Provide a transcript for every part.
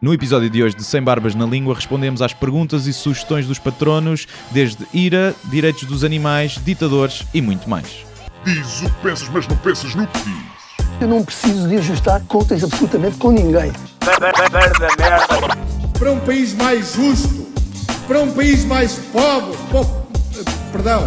No episódio de hoje de Sem Barbas na Língua, respondemos às perguntas e sugestões dos patronos, desde ira, direitos dos animais, ditadores e muito mais. Diz o que pensas, mas não pensas no que dizes. Eu não preciso de ajustar contas absolutamente com ninguém. para um país mais justo, para um país mais pobre, po- perdão,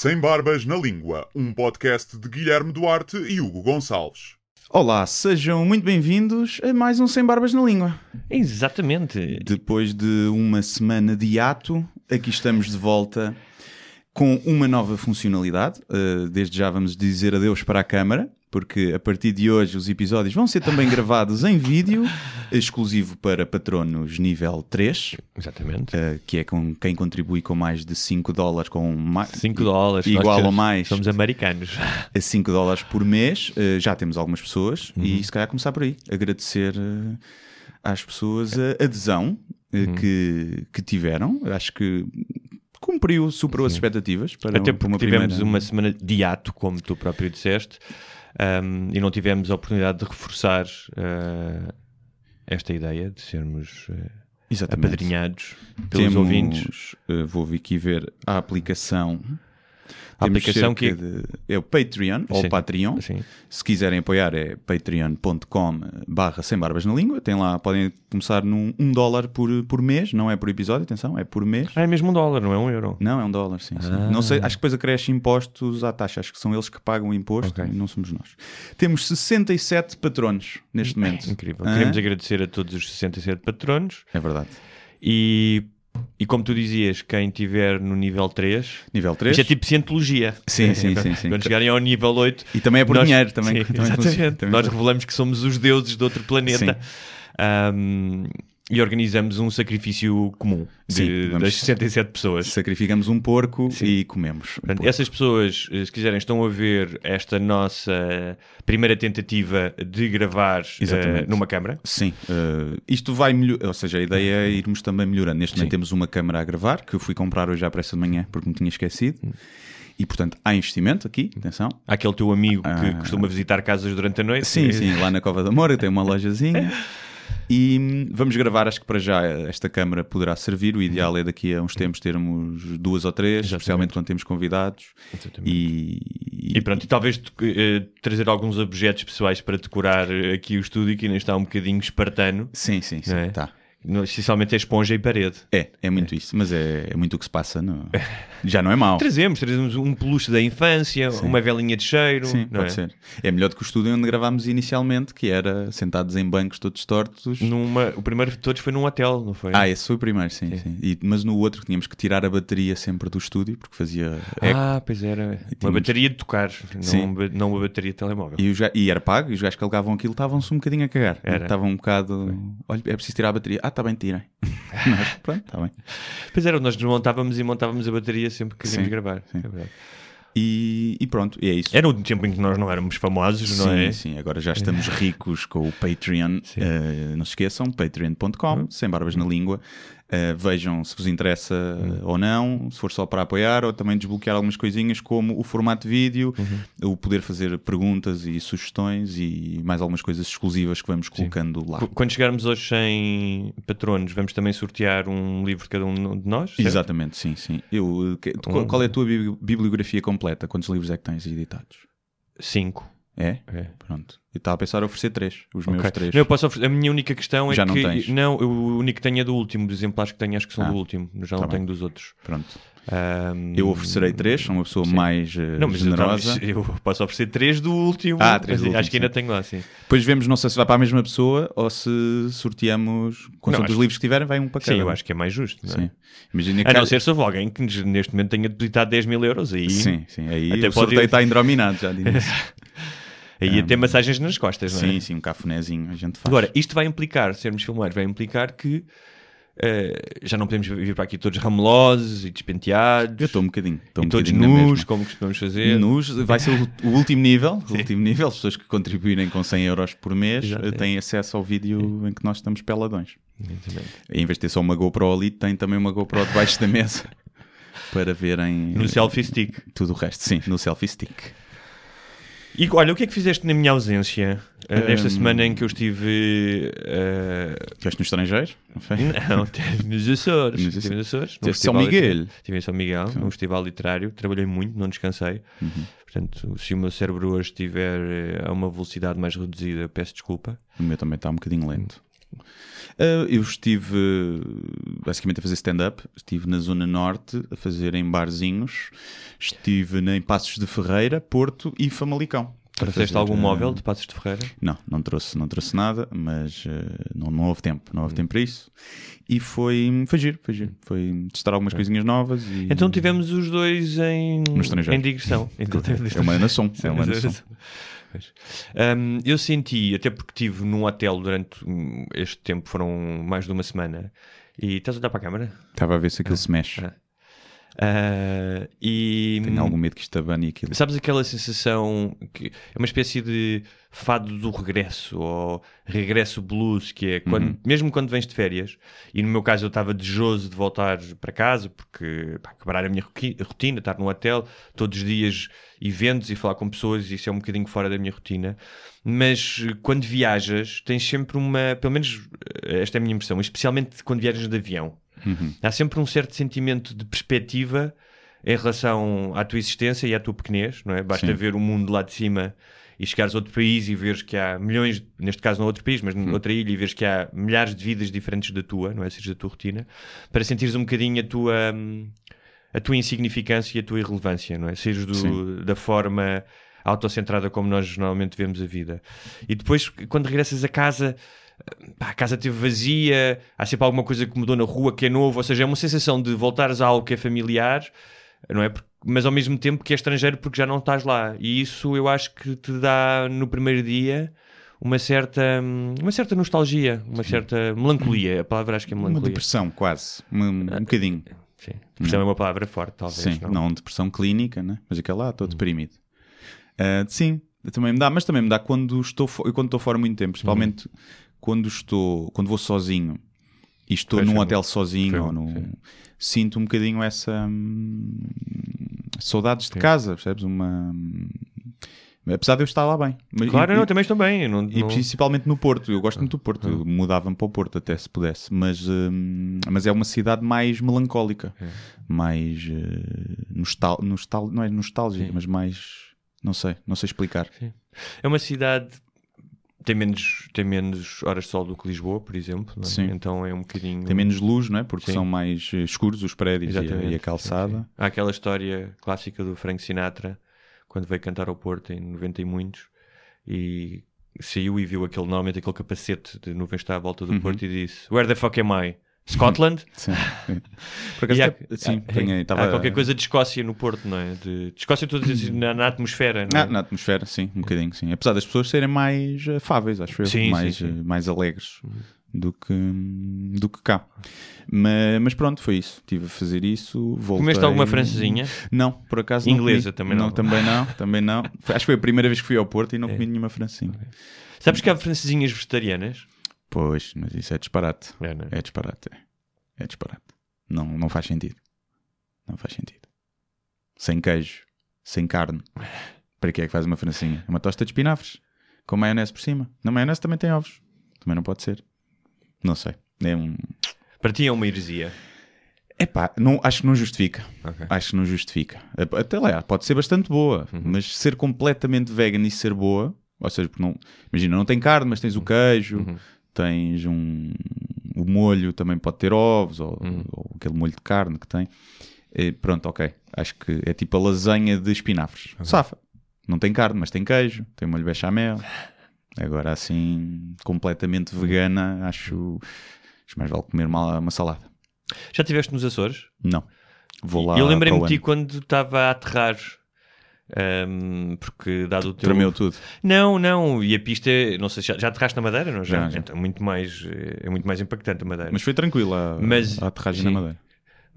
Sem Barbas na Língua, um podcast de Guilherme Duarte e Hugo Gonçalves. Olá, sejam muito bem-vindos a mais um Sem Barbas na Língua. Exatamente. Depois de uma semana de ato, aqui estamos de volta com uma nova funcionalidade. Uh, desde já vamos dizer adeus para a câmara, porque a partir de hoje os episódios vão ser também gravados em vídeo, exclusivo para patronos nível 3, Exatamente. uh, que é com quem contribui com mais de 5 dólares, com mais, 5 dólares. igual ou mais Somos americanos. a 5 dólares por mês. Uh, já temos algumas pessoas Uhum. e se calhar começar por aí. Agradecer uh, às pessoas a adesão uh, Uhum. que, que tiveram. Acho que cumpriu, superou as expectativas. Para, Até porque tivemos primeira- uma semana de ato, como tu próprio disseste, um, e não tivemos a oportunidade de reforçar uh, esta ideia de sermos uh, Exatamente. apadrinhados pelos Temos, ouvintes. uh, vou aqui ver a aplicação. A aplicação que- de- é o Patreon ou Sim. Patreon. Sim. Se quiserem apoiar é patreon.com barra sem barbas na língua. Tem lá, podem começar num um dólar por, por mês, não é por episódio, atenção, é por mês. Ah, é mesmo um dólar, não é um euro. Não, é um dólar, sim. sim. Ah. Não sei, acho que depois acresce impostos à taxa. Acho que são eles que pagam o imposto Ok. e não somos nós. Temos 67 patronos neste momento. Incrível. Hã? Queremos agradecer a todos os 67 patronos É verdade. e, e como tu dizias, quem estiver no nível 3, Nível 3. Isto é tipo cientologia. Sim, sim, sim, sim. Quando chegarem ao nível 8. E também é por nós- dinheiro. Também, Sim, também exatamente. Também nós revelamos que somos os deuses de outro planeta. Um, e organizamos um sacrifício comum de- Sim, vamos- das 67 pessoas. Sacrificamos um porco Sim. e comemos. um Portanto, porco. essas pessoas, eh, se quiserem, estão a ver esta nossa primeira tentativa de gravar Exatamente. numa câmara. Sim, eh, isto vai melhorar, ou seja, a ideia é irmos também melhorando. Neste momento Sim. temos uma câmara a gravar, que eu fui comprar hoje à pressa de manhã porque me tinha esquecido. Hum. E portanto há investimento aqui, atenção. Há aquele teu amigo que Ah. costuma visitar casas durante a noite. Sim, sim, lá na Cova da Moura tem uma lojazinha. E hum, vamos gravar, acho que para já esta câmara poderá servir. O ideal é daqui a uns tempos termos duas ou três, Exatamente. especialmente quando temos convidados. Exatamente. E, E pronto, e talvez eh, trazer alguns objetos pessoais para decorar aqui o estúdio que ainda está um bocadinho espartano. Sim, sim, sim. É? Tá. Essencialmente é esponja e parede. É, é muito isso, mas é, é muito o que se passa. No... Já não é mau. Trazemos, trazemos um peluche da infância, uma velinha de cheiro. Sim, pode é? ser. É melhor do que o estúdio onde gravámos inicialmente, que era sentados em bancos todos tortos. Numa, o primeiro de todos foi num hotel, não foi? Ah, esse foi o primeiro, sim. sim. E- mas no outro tínhamos que tirar a bateria sempre do estúdio, porque fazia eco. Ah, pois era. Uma tínhamos- bateria de tocar, Sim. não, uma- não uma bateria de telemóvel. E, os e era pago, e os gajos que alegavam aquilo estavam-se um bocadinho a cagar. Estavam um bocado. Olha, é preciso tirar a bateria. Ah, está bem, tirem. Nós, pronto, está bem. Pois era, nós desmontávamos e montávamos a bateria sempre que queríamos Sim, gravar. sim. É. E, e pronto, e é isso. Era um tempo em que nós não éramos famosos, não sim, é? sim, agora já estamos ricos com o Patreon. Eh, não se esqueçam, patreon.com, sem barbas na língua. Eh, vejam se vos interessa eh, ou não, se for só para apoiar, ou também desbloquear algumas coisinhas como o formato de vídeo, o poder fazer perguntas e sugestões e mais algumas coisas exclusivas que vamos colocando lá. Qu- Quando chegarmos aos 100 patronos, vamos também sortear um livro de cada um de nós? certo? Exatamente, sim, sim. Eu, eh, qual, é a tua bibli- bibliografia completa? Quantos livros é que tens editados? Cinco. É? É. Pronto. Eu estava a pensar em oferecer três, os meus Ok. três. Não, eu posso oferecer- A minha única questão é Já não que. tens? Não, eu- o único que tenho é do último. Dos exemplares que tenho, acho que são Ah, do último. Já tá não bem. tenho dos outros. Pronto. Ahm, Eu oferecerei três, sou uma pessoa Sim. mais eh, Não, mas eu, generosa. talvez- eu posso oferecer três do último. Ah, três do último, Acho que ainda sim. tenho lá, sim. Depois vemos, não sei se vai para a mesma pessoa ou se sorteamos, com Não, os livros que tiverem, vai um para cada. Sim, eu um. acho que é mais justo. Não é? Sim. Imagina que A não ser se houve alguém que neste momento tenha depositado 10 mil euros aí. Sim, sim. Aí Até o pode- sorteio está indrominado, já disse. Aí ia ter massagens nas costas, não é? Sim, sim, um cafunézinho a gente faz. Agora, isto vai implicar, sermos filmados, vai implicar que eh, já não podemos vir para aqui todos ramelosos e despenteados. eu estou um bocadinho. Estou e um todos bocadinho nus, como costumamos fazer. Nus, vai ser o, o último nível, o último nível, as pessoas que contribuírem com 100 euros por mês eh, têm acesso ao vídeo em que nós estamos peladões. Exatamente. Em vez de ter só uma GoPro ali, tem também uma GoPro debaixo da mesa para verem No selfie stick. tudo o resto. Sim, no selfie stick. E olha, o que é que fizeste na minha ausência? eh, nesta Hum. semana em que eu estive. Estiveste no estrangeiro? Não foi? não, estive nos Açores. Nos Estive nos Açores. em São Miguel? Estive em São Miguel, num festival literário. Trabalhei muito, não descansei. Uhum. Portanto, se o meu cérebro hoje estiver eh, a uma velocidade mais reduzida, peço desculpa. O meu também está um bocadinho lento. Ah, eu estive eh, basicamente a fazer stand-up. Estive na Zona Norte a fazer em barzinhos. Estive em Passos de Ferreira, Porto e Famalicão. Trouxeste algum eh, móvel de Passos de Ferreira? Não, não trouxe, não trouxe nada, mas eh, não, não houve tempo. Não houve tempo para isso. E foi, foi giro, foi giro. Foi testar algumas coisinhas novas. E... Então tivemos os dois em, No em digressão. É uma nação. É uma nação. Hum, eu senti, até porque estive num hotel durante hum, este tempo, foram mais de uma semana, e estás a olhar para a câmara? Estava a ver se aquilo se mexe. Ah. Ah, e Tenho algum medo que isto abane aquilo. sabes aquela sensação que é uma espécie de fado do regresso ou regresso blues, que é quando, mesmo quando vens de férias, e no meu caso eu estava desejoso de voltar para casa porque pá, quebrar a minha rotina, estar no hotel todos os dias, eventos e falar com pessoas, isso é um bocadinho fora da minha rotina. Mas eh, quando viajas, tens sempre uma, pelo menos eh, esta é a minha impressão, especialmente quando viajas de avião. Há sempre um certo sentimento de perspectiva em relação à tua existência e à tua pequenez, não é? Basta Sim. ver o mundo lá de cima e chegares a outro país e veres que há milhões, neste caso não outro país, mas noutra ilha, e veres que há milhares de vidas diferentes da tua, não é? Seja da tua rotina, para sentires um bocadinho a tua, hum, a tua insignificância e a tua irrelevância, não é? Seres do, Sim. da forma autocentrada como nós normalmente vemos a vida. E depois, quando regressas a casa, pá, a casa esteve vazia, há sempre alguma coisa que mudou na rua que é novo, ou seja, é uma sensação de voltares a algo que é familiar, não é? Mas ao mesmo tempo que é estrangeiro porque já não estás lá. E isso eu acho que te dá no primeiro dia uma certa, hum, uma certa nostalgia, uma certa melancolia. A palavra acho que é Uma melancolia. depressão, quase. Um, um bocadinho. Sim. Depressão é uma palavra forte, talvez. Sim, não? não depressão clínica, né? mas aquela lá, estou deprimido. Ah, sim, também me dá, mas também me dá quando estou, quando estou fora muito tempo, principalmente quando estou, quando vou sozinho e estou Pois, num hotel sozinho ou num- sim. sinto um bocadinho essa hum, saudades de casa, percebes? Uma hum, apesar de eu estar lá bem. Mas- Claro, e- não, também estou bem. Não, e não- principalmente no Porto, eu gosto muito do Porto, eu mudava-me para o Porto até se pudesse, mas, hum, mas é uma cidade mais melancólica, mais eh, nostal, nostal, não é nostálgica, mas mais não sei, não sei explicar. É uma cidade tem menos, tem menos horas de sol do que Lisboa, por exemplo. é? Sim. Então é um bocadinho. Tem menos luz, não é? Porque Sim. são mais escuros os prédios e a, e a calçada. sim, sim. Há aquela história clássica do Frank Sinatra, quando veio cantar ao Porto em 90 e muitos, e saiu e viu aquele, normalmente aquele capacete de nuvens está à volta Uhum. do Porto e disse: Where the fuck am I? Scotland? Sim. Por acaso, há, até- sim, há- apanhei, há estava qualquer coisa de Escócia no Porto, não é? De, de Escócia, estou a dizer assim, na, na atmosfera, não é? Na, na atmosfera, sim, um bocadinho, sim. Apesar das pessoas serem mais afáveis, acho eu, Sim, sim, mais, sim. eh, mais alegres do que, do que cá. Mas, mas pronto, foi isso. Estive a fazer isso. Voltei... Comeste alguma francesinha? Não, por acaso não Inglesa também não? Também não, também não. Acho que foi a primeira vez que fui ao Porto e não comi nenhuma francesinha. Sabes que há francesinhas vegetarianas? Pois, mas isso é disparate. É, não é? Disparate, é. É disparate. Não, não faz sentido. Não faz sentido. Sem queijo, sem carne. Para que é que faz uma francinha? É uma tosta de espinafres. Com maionese por cima. Na maionese também tem ovos. Também não pode ser. Não sei. É um. Para ti é uma heresia. Epá, não, acho que não justifica. Ok. Acho que não justifica. Até lá, pode ser bastante boa, Uhum. mas ser completamente vegan e ser boa, ou seja, porque não, imagina, não tem carne, mas tens o queijo, Uhum. Tens um. O molho também pode ter ovos, ou, Uhum. ou aquele molho de carne que tem. E pronto, ok. Acho que é tipo a lasanha de espinafres. Safa. Não tem carne, mas tem queijo, tem molho bechamel. Agora assim, completamente vegana, acho. Acho mais vale comer uma, uma salada. Já estiveste nos Açores? Não. Vou lá. eu lembrei-me de ti quando estava a aterrar Um, porque dado o teu... Tremeu tudo. Não, não, e a pista, não sei, já, já aterraste na Madeira, não? Já, Já, já. Então, é muito mais, é muito mais impactante a Madeira. Mas foi tranquilo a, Mas- a aterragem sim. na Madeira.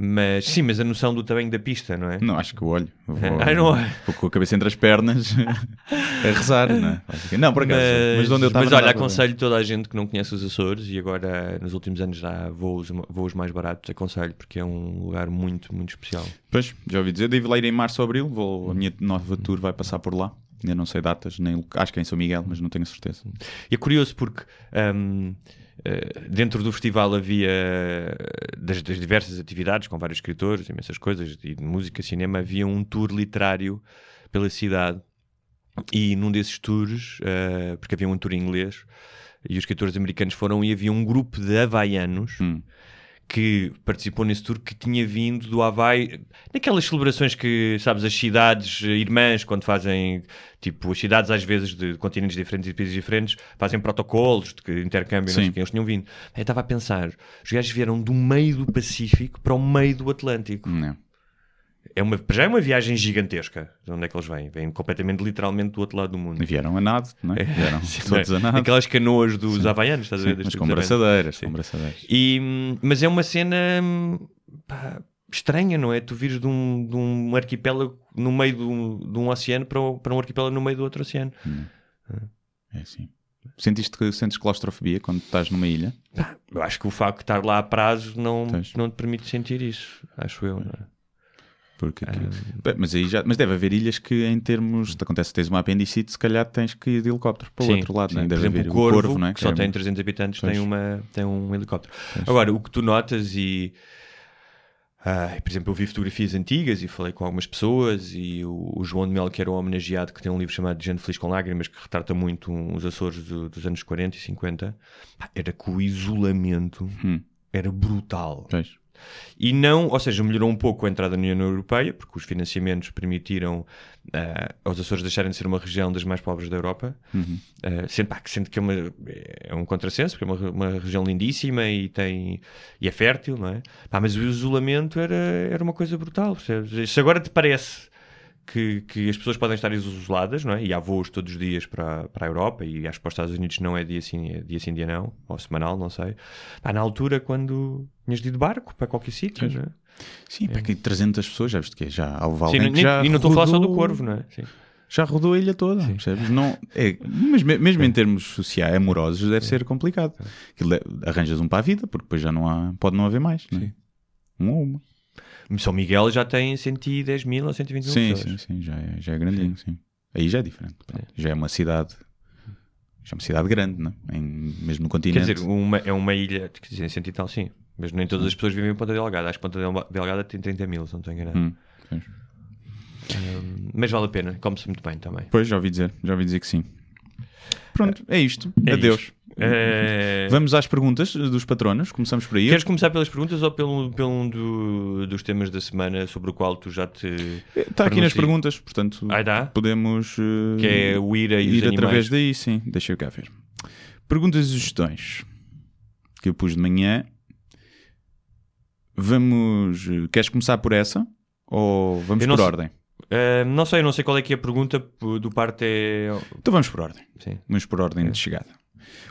Mas sim, mas a noção do tamanho da pista, não é? Não, acho que o olho. Vou, Ai, não vou com a cabeça entre as pernas a rezar, não é? Não, por acaso. Mas, de onde eu estava mas olha, aconselho toda a gente que não conhece os Açores e agora nos últimos anos já voos, voos mais baratos, aconselho porque é um lugar muito, muito especial. Pois, já ouvi dizer. Devo lá ir em março ou abril. Vou, a minha nova tour vai passar por lá. Ainda não sei datas, nem acho que é em São Miguel, mas não tenho certeza. E é curioso porque eh, dentro do festival havia eh, das, das diversas atividades, com vários escritores, imensas coisas, de música, cinema, havia um tour literário pela cidade. E num desses tours, eh, porque havia um tour em inglês, e os escritores americanos foram, e havia um grupo de havaianos Hum. Que participou nesse tour que tinha vindo do Havaí, naquelas celebrações que, sabes, as cidades eh, irmãs, quando fazem, tipo, as cidades às vezes de continentes diferentes e países diferentes, fazem protocolos de intercâmbio, não sei Sim. o que, eles tinham vindo. Eu estava a pensar, os gajos vieram do meio do Pacífico para o meio do Atlântico. Não. É uma, já é uma viagem gigantesca. De onde é que eles vêm? Vêm completamente, literalmente, do outro lado do mundo. E vieram a nado, não é? Vieram Sim, todos a é? nado. Aquelas canoas dos havaianos, estás a ver? Sim, mas Destes com braçadeiras, Sim. com braçadeiras. E, hum, mas é uma cena hum, pá, estranha, não é? Tu vires de um, de um arquipélago no meio de um, de um oceano para, um- para um arquipélago no meio do outro oceano. É assim. Sentiste que sentes claustrofobia quando estás numa ilha? Eu acho que o facto de estar lá a prazo não, não te permite sentir isso, acho eu. Não é? Porque, Bem, mas aí já, mas deve haver ilhas que em termos, te acontece que tens uma apendicite, se calhar tens que ir de helicóptero para o Sim, outro lado, sim. não é? Por Deve exemplo, haver o Corvo, é? que só é tem muito- 300 habitantes, Pois. tem, uma, tem um helicóptero. Agora, o que tu notas e... ah, por exemplo, eu vi fotografias antigas e falei com algumas pessoas e o, o João de Mel, que era um homenageado, que tem um livro chamado Gente Feliz com Lágrimas, que retrata muito um- os Açores do- dos anos 40 e 50, pá, era que o isolamento Hum. era brutal. Pois. E não, ou seja, melhorou um pouco a entrada na União Europeia, porque os financiamentos permitiram ah, aos Açores deixarem de ser uma região das mais pobres da Europa, Uhum. Ah, sendo, pá, que sendo que é, uma, é um contrassenso, porque é uma, uma região lindíssima e, tem, e é fértil, não é? Pá, mas o isolamento era, era uma coisa brutal, percebes? Se agora te parece que, que as pessoas podem estar isoladas, não é? E há voos todos os dias para, para a Europa e acho que para os Estados Unidos não é dia sim, é dia sim, dia não, ou semanal, não sei. Pá, na altura, quando tinhas de ir de barco para qualquer sítio, não é? Sim, para aqui 300 pessoas, já viste que é? já houve Sim, nem- que já e não estou a falar só do Corvo, não é? Sim. Já rodou a ilha toda, percebes? Não, é, mas me- mesmo em termos sociais, amorosos, deve ser complicado. Aquilo arranjas um para a vida, porque depois já não há, pode não haver mais, não é? Um ou uma. São Miguel já tem 110 mil ou 120 mil Sim, pessoas. sim, sim, já é, já é grandinho, sim. Aí já é diferente. pronto. Já é uma cidade, já é uma cidade grande, não é? Em- mesmo no Quer continente. dizer, uma, é uma ilha, quer dizer, cento e tal, sim. Mas nem todas as pessoas vivem em Ponta Delgada. Acho que Ponta Del- Delgada tem 30 mil, se não estou enganado. Hum. Um, mas vale a pena, come-se muito bem também. Pois, já ouvi dizer, já ouvi dizer que sim. Pronto, é isto. É Adeus. isto. Eh, Vamos às perguntas dos patronos. Começamos por aí. Queres começar pelas perguntas ou pelo, pelo um do- dos temas da semana sobre o qual tu já te. Está aqui nas perguntas, portanto Ah, dá? podemos eh, Que é o IRA e ir através daí, sim. Deixa eu cá ver. Perguntas e sugestões que eu pus de manhã. Vamos. eh, Queres começar por essa? Ou vamos por sei- ordem? Eh, não sei, não sei qual é que é a pergunta do parte é. Então vamos por ordem. Sim. Vamos por ordem de chegada.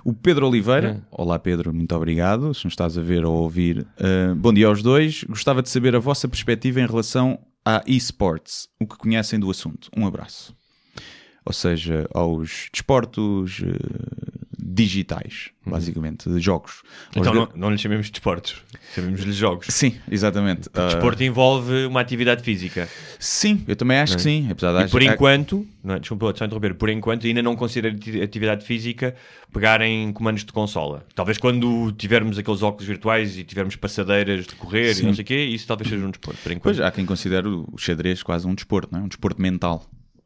O Pedro Oliveira, É. olá Pedro, muito obrigado. Se nos estás a ver ou a ouvir, uh, bom dia aos dois. Gostava de saber a vossa perspectiva em relação a esports, o que conhecem do assunto. Um abraço. Ou seja, aos desportos uh, digitais, basicamente, de jogos. Então não, não lhe chamemos de esportes, chamemos-lhe jogos. Sim, exatamente. Uh, Desporto envolve uma atividade física. sim, eu também acho que sim. Apesar de E por enquanto, não, é, desculpa só interromper, por enquanto ainda não considero ati- atividade física pegarem comandos de consola. Talvez quando tivermos aqueles óculos virtuais e tivermos passadeiras de correr Sim. e não sei o quê, isso talvez seja um desporto. Por enquanto, Pois há quem considere o xadrez quase um desporto, não é? Um desporto mental.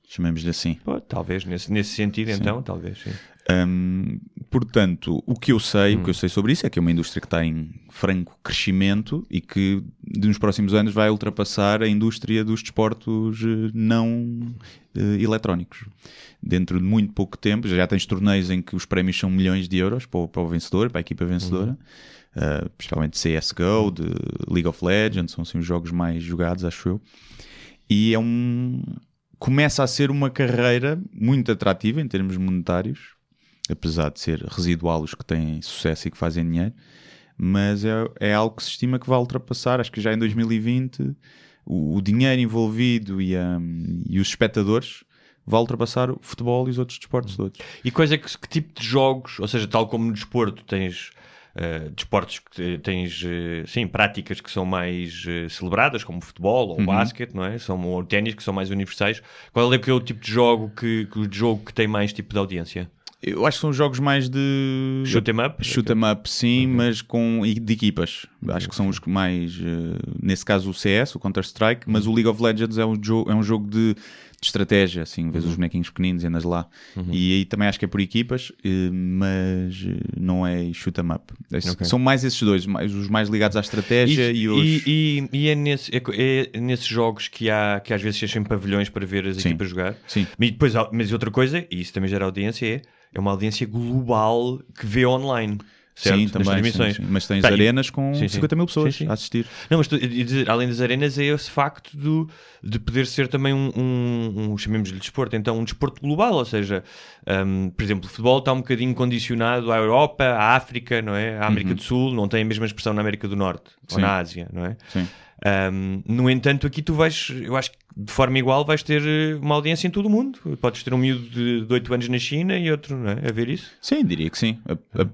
Chamemos-lhe assim. Pô, talvez nesse, nesse sentido, então, talvez sim. Hum, portanto, o que eu sei, o que eu sei sobre isso é que é uma indústria que está em franco crescimento e que nos próximos anos vai ultrapassar a indústria dos desportos eh, não eh, eletrónicos. Dentro de muito pouco tempo, já tens torneios em que os prémios são milhões de euros para o, para o vencedor, para a equipa vencedora, eh, principalmente CSGO, de League of Legends, são assim, os jogos mais jogados, acho eu. E é um. começa a ser uma carreira muito atrativa em termos monetários, apesar de ser residual os que têm sucesso e que fazem dinheiro, mas é, é algo que se estima que vai ultrapassar, acho que já em 2020, o, o dinheiro envolvido e, hum, e os espectadores vai ultrapassar o futebol e os outros desportos todos. E coisa que, que tipo de jogos, ou seja, tal como no desporto tens uh, desportos que te- tens, uh, sim, práticas que são mais uh, celebradas, como futebol ou basquete, não é? São, ou ténis, que são mais universais. Qual é que é o tipo de jogo que, que o jogo que tem mais tipo de audiência? Eu acho que são jogos mais de Shoot 'em up? Shoot 'em up, sim, mas com de equipas. Acho que são os que mais, eh, nesse caso o CS, o Counter Strike, mas o League of Legends é um jogo, é um jogo de, de estratégia, assim, vês os bonequinhos pequeninos e andas lá. E aí também acho que é por equipas, eh, mas eh, não é shoot 'em up. Esse- Ok. São mais esses dois, mais- os mais ligados à estratégia e, os e, e- e é, nesse- é- é nesses jogos que há que às vezes se pavilhões para ver as Sim. equipas jogar. Sim. E depois, mas outra coisa, e isso também gera audiência, é, é uma audiência global que vê online. Certo? Sim, também, sim, transmissões. sim. mas tens e- arenas com Sim, sim. 50 mil pessoas Sim, sim. a assistir. Não, mas tu- além das arenas é esse facto do, de poder ser também um, um, um chamemos-lhe desporto, então um desporto global, ou seja, hum, por exemplo, o futebol está um bocadinho condicionado à Europa, à África, não é? À América do Sul, não tem a mesma expressão na América do Norte ou Sim. na Ásia, não é? Sim. Um, no entanto, aqui tu vais, eu acho que de forma igual vais ter eh, uma audiência em todo o mundo. Podes ter um miúdo de, de 8 anos na China e outro, não é? A ver isso? Sim, diria que sim.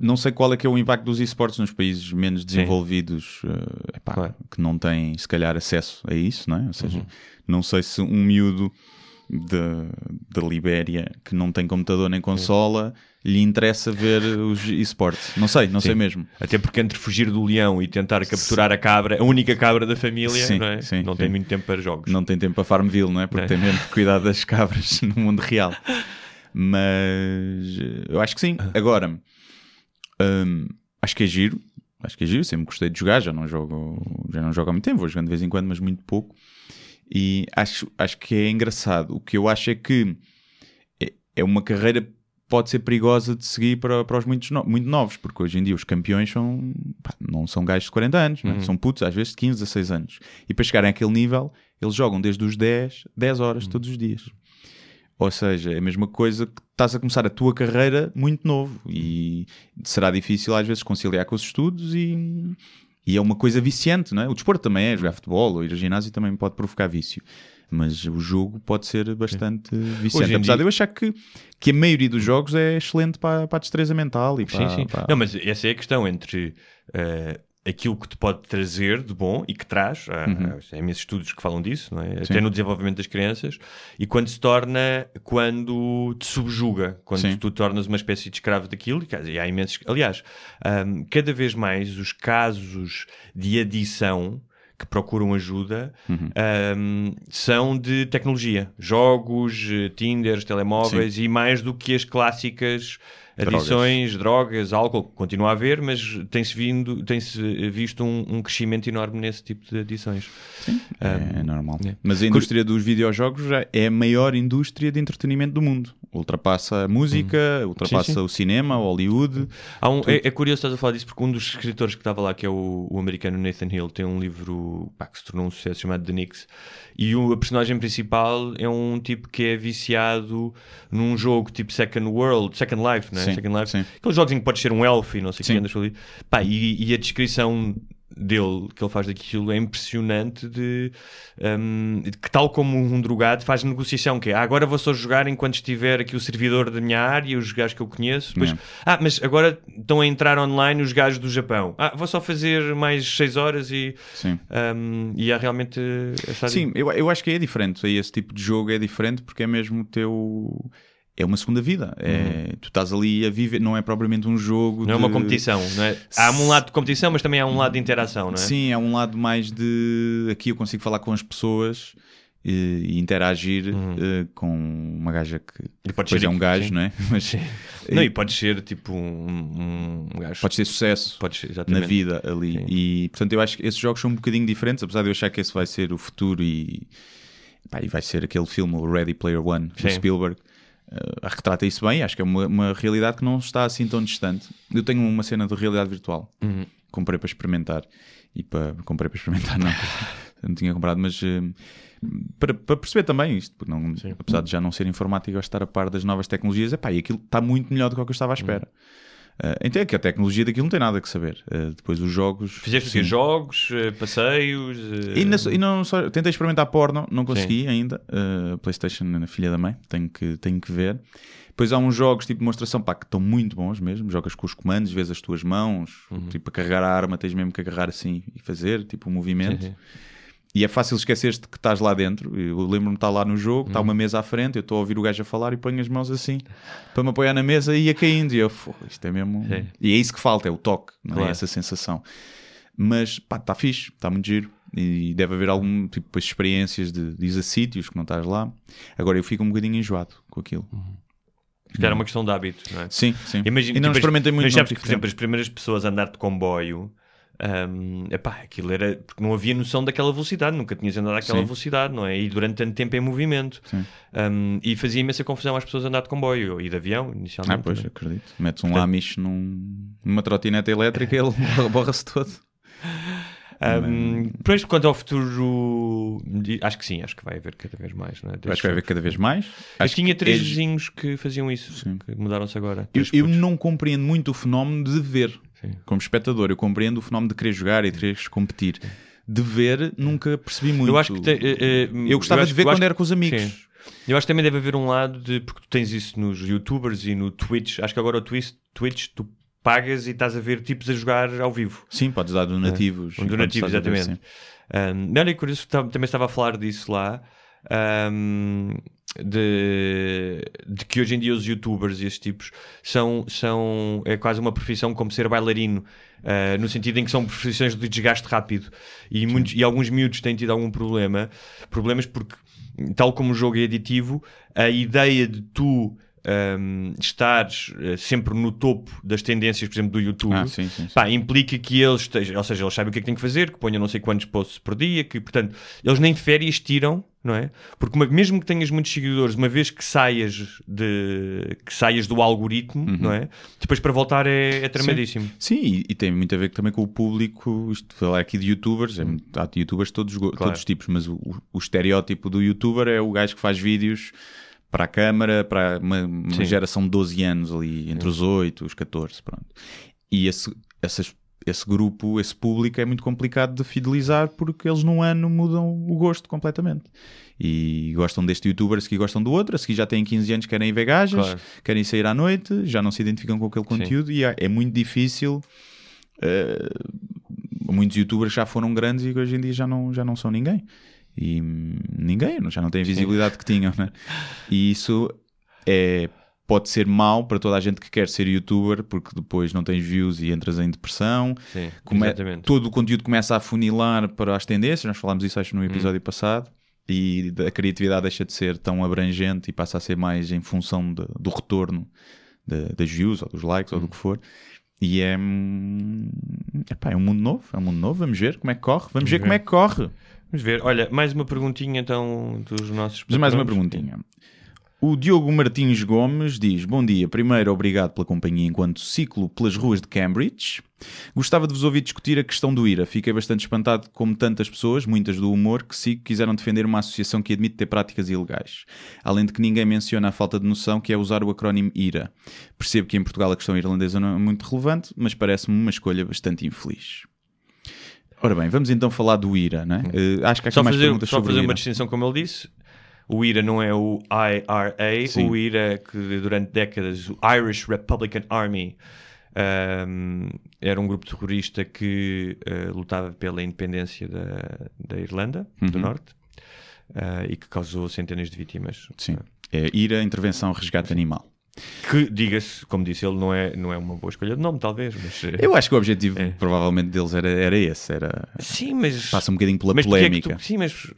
Não sei qual é que é o impacto dos esportes nos países menos desenvolvidos, eh, epá, Claro. que não têm, se calhar, acesso a isso, não é? Ou seja, Uhum. não sei se um miúdo da da Libéria que não tem computador nem consola lhe interessa ver os esportes. Não sei, não sei mesmo. Até porque entre fugir do leão e tentar capturar a cabra, a única cabra da família, Sim, não, é? sim, não sim. tem muito tempo para jogos. Não tem tempo para Farmville, não é? Porque É. tem mesmo que cuidar das cabras no mundo real. Mas eh, eu acho que sim. Agora, hum, acho que é giro. Acho que é giro. Sempre gostei de jogar. Já não jogo, já não jogo há muito tempo. Vou jogando de vez em quando, mas muito pouco. E acho, acho que é engraçado. O que eu acho é que é, é uma carreira pode ser perigosa de seguir para, para os muitos no- muito novos, porque hoje em dia os campeões são, pá, não são gajos de 40 anos, é? são putos às vezes de 15, 16 anos. E para chegarem àquele nível, eles jogam desde os 10, 10 horas todos os dias. Ou seja, é a mesma coisa que estás a começar a tua carreira muito novo e será difícil às vezes conciliar com os estudos e, e é uma coisa viciante, não é? O desporto também é, jogar futebol ou ir ao ginásio também pode provocar vício. Mas o jogo pode ser bastante viciante. Apesar dia- de eu achar que, que a maioria dos jogos é excelente para, para a destreza mental e para, Sim, sim. para- Não, mas essa é a questão entre eh, aquilo que te pode trazer de bom e que traz. Há, há imensos estudos que falam disso, não é? Uhum. Até no desenvolvimento das crianças. E quando se torna, quando te subjuga, quando Sim. tu tornas uma espécie de escravo daquilo. E há imensos. Aliás, ahm, cada vez mais os casos de adição que procuram ajuda Uhum. ahm, são de tecnologia, jogos, eh, Tinders, telemóveis e mais do que as clássicas. Adições, drogas, álcool, continua a haver, mas tem-se vindo, tem-se visto um, um crescimento enorme nesse tipo de adições. É normal. é. Mas a indústria dos videojogos já é a maior indústria de entretenimento do mundo. Ultrapassa a música, ultrapassa Sim, sim. o cinema, o Hollywood. Há um- é, é curioso estás a falar disso porque um dos escritores que estava lá, que é o, o americano Nathan Hill, tem um livro pá, que se tornou um sucesso chamado The Nix. E o, a personagem principal é um tipo que é viciado num jogo tipo Second World, Second Life, não é? Sim, Second Life. sim. Aqueles jogos em que podes ser um elfo e não sei o que andas ali. Pá, e, e a descrição dele, que ele faz daquilo, é impressionante de, hum, de que tal como um drogado faz negociação, que é, ah, agora vou só jogar enquanto estiver aqui o servidor da minha área, os gajos que eu conheço, depois, ah, mas agora estão a entrar online os gajos do Japão, ah, vou só fazer mais 6 horas e, Sim. hum, e há realmente Sim, eu, eu acho que é diferente. Esse tipo de jogo é diferente porque é mesmo o teu. É uma segunda vida. É, Tu estás ali a viver, não é propriamente um jogo. Uhum. não é uma de- competição, não é? Há um lado de competição, mas também há um lado de interação, não é? Sim, é um lado mais de. Aqui eu consigo falar com as pessoas e, e interagir eh, com uma gaja que Uhum. E pode ser é um aqui, gajo, sim. não é? Mas Não, e pode ser tipo um, um gajo. pode ter sucesso. Pode ser, na vida ali. Sim. E portanto eu acho que esses jogos são um bocadinho diferentes, apesar de eu achar que esse vai ser o futuro e, pá, e vai ser aquele filme, o Ready Player One, Sim. Spielberg. Uh, retrata isso bem, acho que é uma, uma realidade que não está assim tão distante. Eu tenho uma cena de realidade virtual, Uhum. comprei para experimentar e para comprei para experimentar, não. não tinha comprado, mas eh, para, para perceber também isto, não, apesar de já não ser informático, eu estar a par das novas tecnologias, epá, e aquilo está muito melhor do que o que eu estava à espera. Eh, então é que a tecnologia daquilo não tem nada que saber. Eh, depois os jogos. Fizeste sim. Jogos, eh, passeios? eh, E, na- e não só, tentei experimentar porno, não consegui ainda. Uh, PlayStation na filha da mãe, tenho que, tenho que ver. Depois há uns jogos tipo de demonstração pá, que estão muito bons mesmo. Jogas com os comandos, vês as tuas mãos, Uhum. tipo a carregar a arma, tens mesmo que agarrar assim e fazer, tipo o movimento. Sim, sim. E é fácil esquecer-te que estás lá dentro. Eu lembro-me de estar lá no jogo, Uhum. está uma mesa à frente, eu estou a ouvir o gajo a falar e ponho as mãos assim para me apoiar na mesa e ia caindo. E eu, "Fô, isto é mesmo. Sim. E é isso que falta, é o toque, não Claro. é essa sensação. Mas pá, está fixe, está muito giro. E deve haver algum tipo de experiências de, de ir a sítios que não estás lá. Agora eu fico um bocadinho enjoado com aquilo. Se calhar é uma questão de hábito, não é? Sim, sim. Imagina, e não tipo, experimentei muito. Mas sabes que, por exemplo, tempo. as primeiras pessoas a andar de comboio, hum, epá, aquilo era porque não havia noção daquela velocidade, nunca tinhas andado àquela Sim. velocidade, não é? E durante tanto tempo em movimento. Sim. Hum, e fazia imensa confusão às pessoas andar de comboio e de avião, inicialmente. Ah, pois, é? acredito. Metes um Amish num, numa trotinete elétrica ele borra-se todo. Depois, quanto ao futuro, acho que sim, acho que vai haver cada vez mais, não é? Acho que vai haver cada vez mais. Eu Acho tinha três é- vizinhos que faziam isso, que mudaram-se agora. Eu, eu não compreendo muito o fenómeno de ver Sim. como espectador. Eu compreendo o fenómeno de querer jogar e de querer competir. De ver, nunca percebi muito. Eu acho que te- eh, eh, Eu gostava eu de acho- ver eu quando acho- era com os amigos. Sim. Eu acho que também deve haver um lado de. Porque tu tens isso nos youtubers e no Twitch. Acho que agora o Twitch, Twitch tu pagas e estás a ver tipos a jogar ao vivo. Sim, podes dar donativos. Um enquanto donativo, a ver, exatamente. Um, não, é curioso, tam- também estava a falar disso lá. um, de, de que hoje em dia os youtubers e esses tipos são, são é quase uma profissão como ser bailarino uh, no sentido em que são profissões de desgaste rápido e, muitos, e alguns miúdos têm tido algum problema problemas porque tal como o jogo é aditivo a ideia de tu um, estares uh, sempre no topo das tendências por exemplo do YouTube Ah, sim, sim, sim. Pá, implica que eles estejam, ou seja, eles sabem o que é que têm que fazer, que ponham não sei quantos posts por dia, que portanto eles nem de férias tiram, não é? Porque uma- mesmo que tenhas muitos seguidores, uma vez que saias de que saias do algoritmo, não é? Depois para voltar é, é tramadíssimo. Sim, e, e tem muito a ver também com o público. Isto falar aqui de youtubers, é, muito- há youtubers de todos, Claro. todos os tipos, mas o, o- o estereótipo do youtuber é o gajo que faz vídeos para a câmara, para uma, uma Sim. geração de 12 anos ali, entre os 8 e os 14, pronto. E esse, essas- esse grupo, esse público é muito complicado de fidelizar porque eles num ano mudam o gosto completamente. E gostam deste youtuber, a seguir gostam do outro, seguir já têm 15 anos, querem ver gajas, Claro. querem sair à noite, já não se identificam com aquele conteúdo e é é muito difícil. eh, muitos youtubers já foram grandes e hoje em dia já não, já não são ninguém. E hum, ninguém, já não têm a visibilidade que tinham, né? E isso é, pode ser mau para toda a gente que quer ser youtuber, porque depois não tens views e entras em depressão. Sim, Come- exatamente. todo o conteúdo começa a funilar para as tendências. Nós falámos isso acho no episódio passado. E a criatividade deixa de ser tão abrangente e passa a ser mais em função de- do retorno de- das views ou dos likes ou do que for. E é, hum, epá, é um mundo novo, é um mundo novo. Vamos ver como é que corre. Vamos ver ver. como é que corre. Vamos ver. Olha, mais uma perguntinha então dos nossos mais uma perguntinha. O Diogo Martins Gomes diz: Bom dia, primeiro obrigado pela companhia enquanto ciclo pelas ruas de Cambridge. Gostava de vos ouvir discutir a questão do IRA. Fiquei bastante espantado como tantas pessoas, muitas do humor, que sigo, quiseram defender uma associação que admite ter práticas ilegais. Além de que ninguém menciona a falta de noção que é usar o acrónimo IRA. Percebo que em Portugal a questão irlandesa não é muito relevante, mas parece-me uma escolha bastante infeliz. Ora bem, vamos então falar do IRA, não é? Eh, acho que há aqui Só mais fazer, perguntas só sobre fazer uma distinção, como ele disse. O IRA não é o IRA, Sim. o IRA que durante décadas, o Irish Republican Army, um, era um grupo terrorista que uh, lutava pela independência da, da Irlanda do Uhum. Norte uh, e que causou centenas de vítimas. Sim. É IRA, Intervenção Resgate Animal. Que, diga-se, como disse ele, não é, não é uma boa escolha de nome, talvez. Mas, uh, Eu acho que o objetivo, É. provavelmente, deles era, era esse. Era... Sim, mas. Passa um bocadinho pela mas é polémica. tu- sim, mas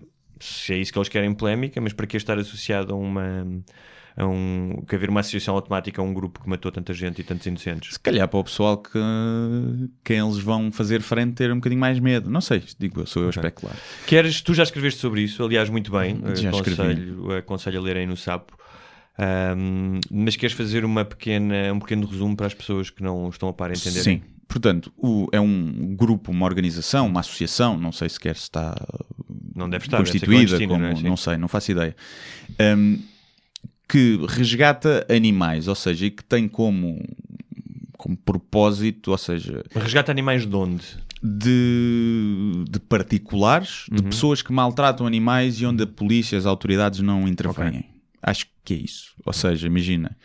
se é isso que eles querem polémica, mas para que estar associado a uma. A um, que haver uma associação automática a um grupo que matou tanta gente e tantos inocentes? Se calhar para o pessoal que quem eles vão fazer frente ter um bocadinho mais medo. Não sei, digo eu, sou eu a especular. Queres, tu já escreveste sobre isso, aliás, muito bem. Já escrevi. aconselho, aconselho a lerem no Sapo. Ahm, mas queres fazer uma pequena, um pequeno resumo para as pessoas que não estão a par a entender? Sim. Portanto, o- é um grupo, uma organização, uma associação, não sei sequer se está Não deve estar, deve constituída, clandestina, como, não é? Não sei, não faço ideia. Um, que resgata animais, ou seja, e que tem como, como propósito, ou seja, Resgata animais de onde? de, de particulares, de pessoas que maltratam animais e onde a polícia as autoridades não intervêm. Acho que é isso. Ou seja, imagina,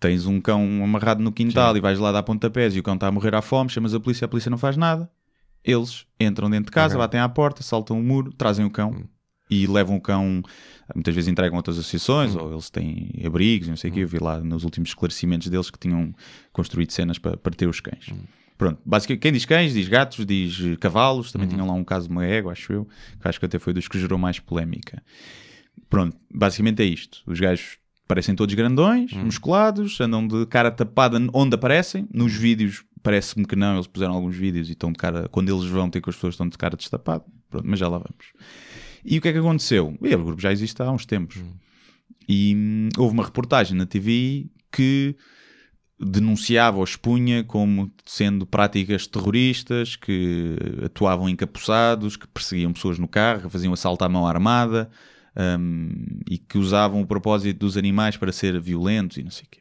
tens um cão amarrado no quintal e vais lá dar pontapés e o cão está a morrer à fome, chamas a polícia, a polícia não faz nada. Eles entram dentro de casa, Ok. batem à porta, saltam o muro, trazem o cão e levam o cão. Muitas vezes entregam outras associações ou eles têm abrigos, não sei o quê. Eu vi lá nos últimos esclarecimentos deles que tinham construído cenas para, para ter os cães. Pronto, basicamente, quem diz cães, diz gatos, diz cavalos. Também tinham lá um caso de uma égua, acho eu, que acho que até foi dos que gerou mais polémica. Pronto, basicamente é isto. Os gajos parecem todos grandões, musculados, andam de cara tapada onde aparecem. Nos vídeos parece-me que não, eles puseram alguns vídeos e estão de cara, quando eles vão ter que as pessoas estão de cara destapada. Pronto, mas já lá vamos. E o que é que aconteceu? E, o grupo já existe há uns tempos. E hum, houve uma reportagem na TV que denunciava ou expunha como sendo práticas terroristas, que atuavam encapuçados, que perseguiam pessoas no carro, faziam assalto à mão armada hum, e que usavam o propósito dos animais para ser violentos e não sei o quê.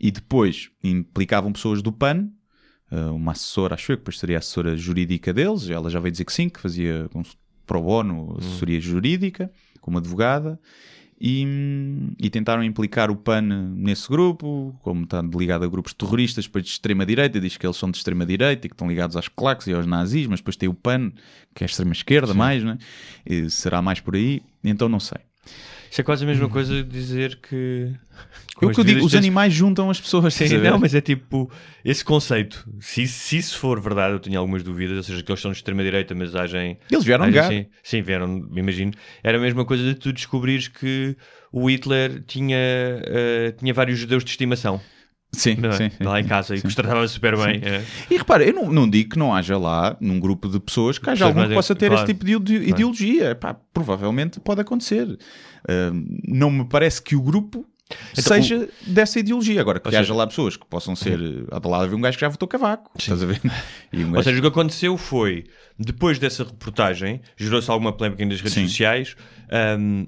E depois implicavam pessoas do PAN, uh, uma assessora, acho eu, que depois seria a assessora jurídica deles, ela já veio dizer que sim, que fazia com pro bono assessoria jurídica, como advogada, e, e tentaram implicar o PAN nesse grupo, como está ligado a grupos terroristas, depois de extrema-direita, diz que eles são de extrema-direita e que estão ligados às claques e aos nazis, mas depois tem o PAN, que é extrema-esquerda mais, né? E será mais por aí, então não sei. Isso é quase a mesma coisa de dizer que. É o que eu digo, os animais juntam as pessoas, Sim, não, mas é tipo, esse conceito, se, se isso for verdade, eu tinha algumas dúvidas, ou seja, que eles são de extrema-direita, mas agem. Eles vieram agem cá. assim. Sim, vieram, imagino. Era a mesma coisa de tu descobrires que o Hitler tinha, eh, tinha vários judeus de estimação Sim, é? sim, sim. lá em casa e que os tratava super bem. é. E repara, eu não, não digo que não haja lá, num grupo de pessoas, que haja algum que possa ter claro. esse tipo de ide- ideologia. Pá, provavelmente pode acontecer. Ah, não me parece que o grupo seja dessa ideologia. Agora, que Ou haja seja- lá pessoas que possam ser. Há de lá haver um gajo que já votou cavaco. Estás a ver? Um Ou gajo- seja, o que aconteceu foi, depois dessa reportagem, gerou-se alguma polémica nas redes Sim. sociais, ahm,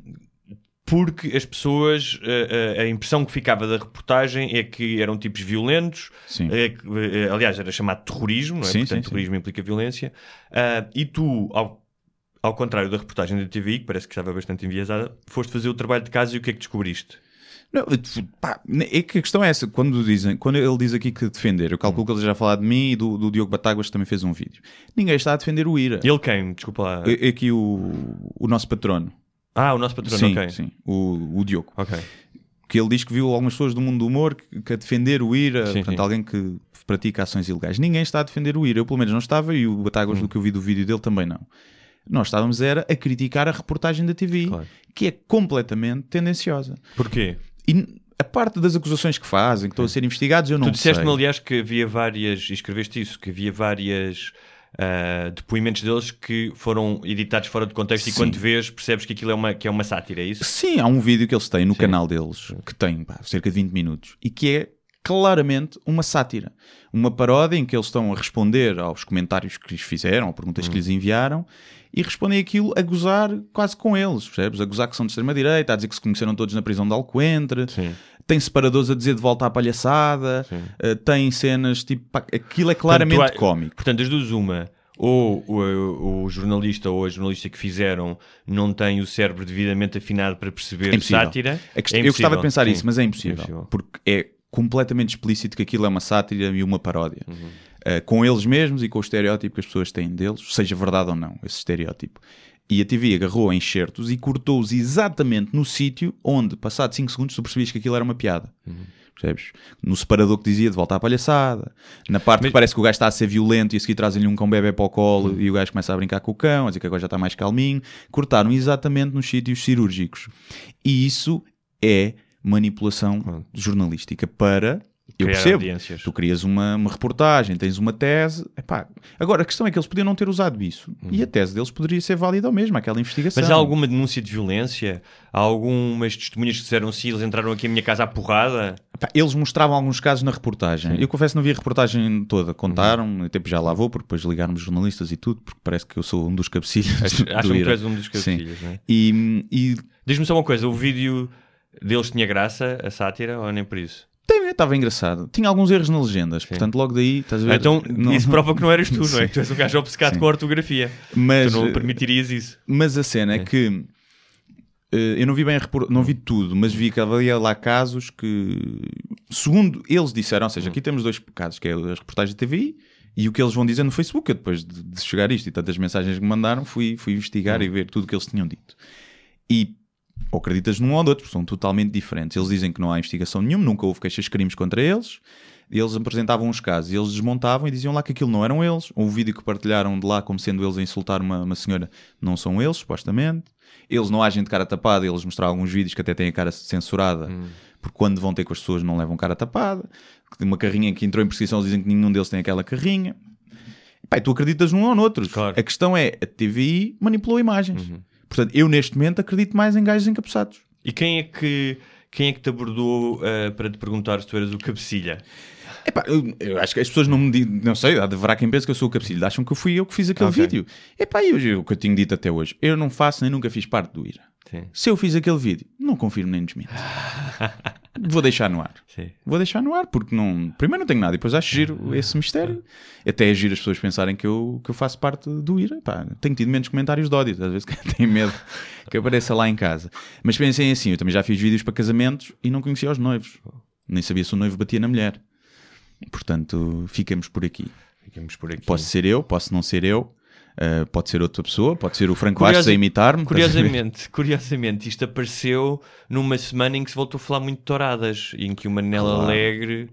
porque as pessoas, a, a- a impressão que ficava da reportagem é que eram tipos violentos, Sim. é eh, aliás, era chamado terrorismo, não é? Sim, Portanto, sim, sim. terrorismo implica violência, Ah, e tu, ao, ao contrário da reportagem da TVI, que parece que estava bastante enviesada, foste fazer o trabalho de casa e o que é que descobriste? Não, pá, é que a questão é essa. Quando, dizem, quando ele diz aqui que defender, eu calculo que ele já falado de mim e do, do Diogo Batáguas que também fez um vídeo. Ninguém está a defender o IRA. Ele quem? Desculpa lá. É aqui o, o nosso patrono. Ah, o nosso patrono, sim, ok. sim. O, o Diogo. Ok. que ele diz que viu algumas pessoas do mundo do humor que, que a defender o IRA, Sim, portanto, sim. alguém que pratica ações ilegais. Ninguém está a defender o IRA, eu pelo menos não estava, e o Batáguas, Hum. do que eu vi do vídeo dele, também não. Nós estávamos era a criticar a reportagem da TV, Claro. que é completamente tendenciosa. Porquê? E a parte das acusações que fazem, que estão a ser investigados, eu não Tu disseste-me, sei. aliás, que havia várias, e escreveste isso, que havia várias ah, depoimentos deles que foram editados fora de contexto e Sim. quando vês percebes que aquilo é uma, que é uma sátira, é isso? Sim, há um vídeo que eles têm no canal deles, que tem pá, cerca de 20 minutos, e que é claramente uma sátira. Uma paródia em que eles estão a responder aos comentários que lhes fizeram, ou perguntas Hum. que lhes enviaram, e respondem aquilo a gozar quase com eles, percebes? A gozar que são de extrema-direita, a dizer que se conheceram todos na prisão de Alcoentre, Sim. Tem separadores a dizer de volta à palhaçada, eh, tem cenas tipo. pá, aquilo é claramente Portanto, há- cómico. Portanto, das duas, uma, ou o, o jornalista ou a jornalista que fizeram não tem o cérebro devidamente afinado para perceber É impossível. sátira. A questão- é eu gostava de impossível. pensar Sim. isso, mas é impossível, Porque é completamente explícito que aquilo é uma sátira e uma paródia. Uhum. Uh, com eles mesmos e com o estereótipo que as pessoas têm deles, seja verdade ou não, esse estereótipo. E a TV agarrou enxertos e cortou-os exatamente no sítio onde, passado 5 segundos, tu percebias que aquilo era uma piada. Uhum. Percebes? No separador que dizia de volta à palhaçada, na parte que parece que o gajo está a ser violento e a seguir trazem-lhe um cão bebê para o colo Uhum. e o gajo começa a brincar com o cão, a dizer que agora já está mais calminho. Cortaram exatamente nos sítios cirúrgicos. E isso é manipulação jornalística para Eu percebo. audiências. Tu crias uma, uma reportagem, tens uma tese. Epá, agora, a questão é que eles podiam não ter usado isso. E a tese deles poderia ser válida ao mesmo, aquela investigação. Uhum. Mas há alguma denúncia de violência? Há algumas testemunhas que disseram sim, eles entraram aqui à minha casa à porrada? Epá, eles mostravam alguns casos na reportagem. Eu confesso que não vi a reportagem toda. Contaram, Uhum. tempo já lá vou, porque depois ligaram-me jornalistas e tudo, porque parece que eu sou um dos cabecilhas. Acham do acham que tu és um dos Sim. cabecilhas, não é? E, e Diz-me só uma coisa, o vídeo deles tinha graça, a sátira, ou nem por isso? Estava engraçado. Tinha alguns erros na legendas, portanto, logo daí, estás a ver? Então, Não- isso prova que não eras tu, não é? Sim. Tu és um gajo obcecado Sim. com a ortografia. Mas, tu não permitirias isso. mas a cena é, que eh, eu não vi bem não vi tudo, mas vi que havia lá casos que, segundo eles disseram, ou seja, aqui temos dois casos, que é as reportagens da TVI e o que eles vão dizer no Facebook. Eu depois de, chegar isto e tantas mensagens que me mandaram, fui, fui investigar e ver tudo o que eles tinham dito. E ou acreditas num ou outro, porque são totalmente diferentes. Eles dizem que não há investigação nenhuma, nunca houve queixas de crimes contra eles. Eles apresentavam os casos e eles desmontavam e diziam lá que aquilo não eram eles. Um vídeo que partilharam de lá como sendo eles a insultar uma, uma senhora, não são eles, supostamente. Eles não agem de cara tapada, eles mostraram alguns vídeos que até têm a cara censurada, porque quando vão ter com as pessoas não levam cara tapada. Uma carrinha que entrou em prescrição, eles dizem que nenhum deles tem aquela carrinha. Pai, tu acreditas num ou no outro. Claro. A questão é, a TVI manipulou imagens. Portanto, eu neste momento acredito mais em gajos encapuçados. E quem é que, quem é que te abordou eh, para te perguntar se tu eras o cabecilha? Epá, eu, eu acho que as pessoas não me dizem, não sei, haverá quem pense que eu sou o cabecilho, acham que eu fui eu que fiz aquele Ok. vídeo. Epá, eu, eu, o que eu tinha dito até hoje, eu não faço nem nunca fiz parte do IRA. Sim. Se eu fiz aquele vídeo, não confirmo nem desminto. Vou deixar no ar. Sim. Vou deixar no ar, porque não. Primeiro não tenho nada, e depois acho giro esse mistério. Até é giro as pessoas pensarem que eu, que eu faço parte do IRA. Pá, tenho tido menos comentários de ódio, às vezes tenho medo que apareça lá em casa. Mas pensem assim, eu também já fiz vídeos para casamentos e não conhecia os noivos. Nem sabia se o noivo batia na mulher. Portanto, ficamos por aqui. Ficamos por aqui. Posso ser eu, posso não ser eu, uh, pode ser outra pessoa, pode ser o Franco Curiosa- Bastos a imitar-me. a? Curiosamente, curiosamente, isto apareceu numa semana em que se voltou a falar muito de touradas em que o Manela Claro. Alegre.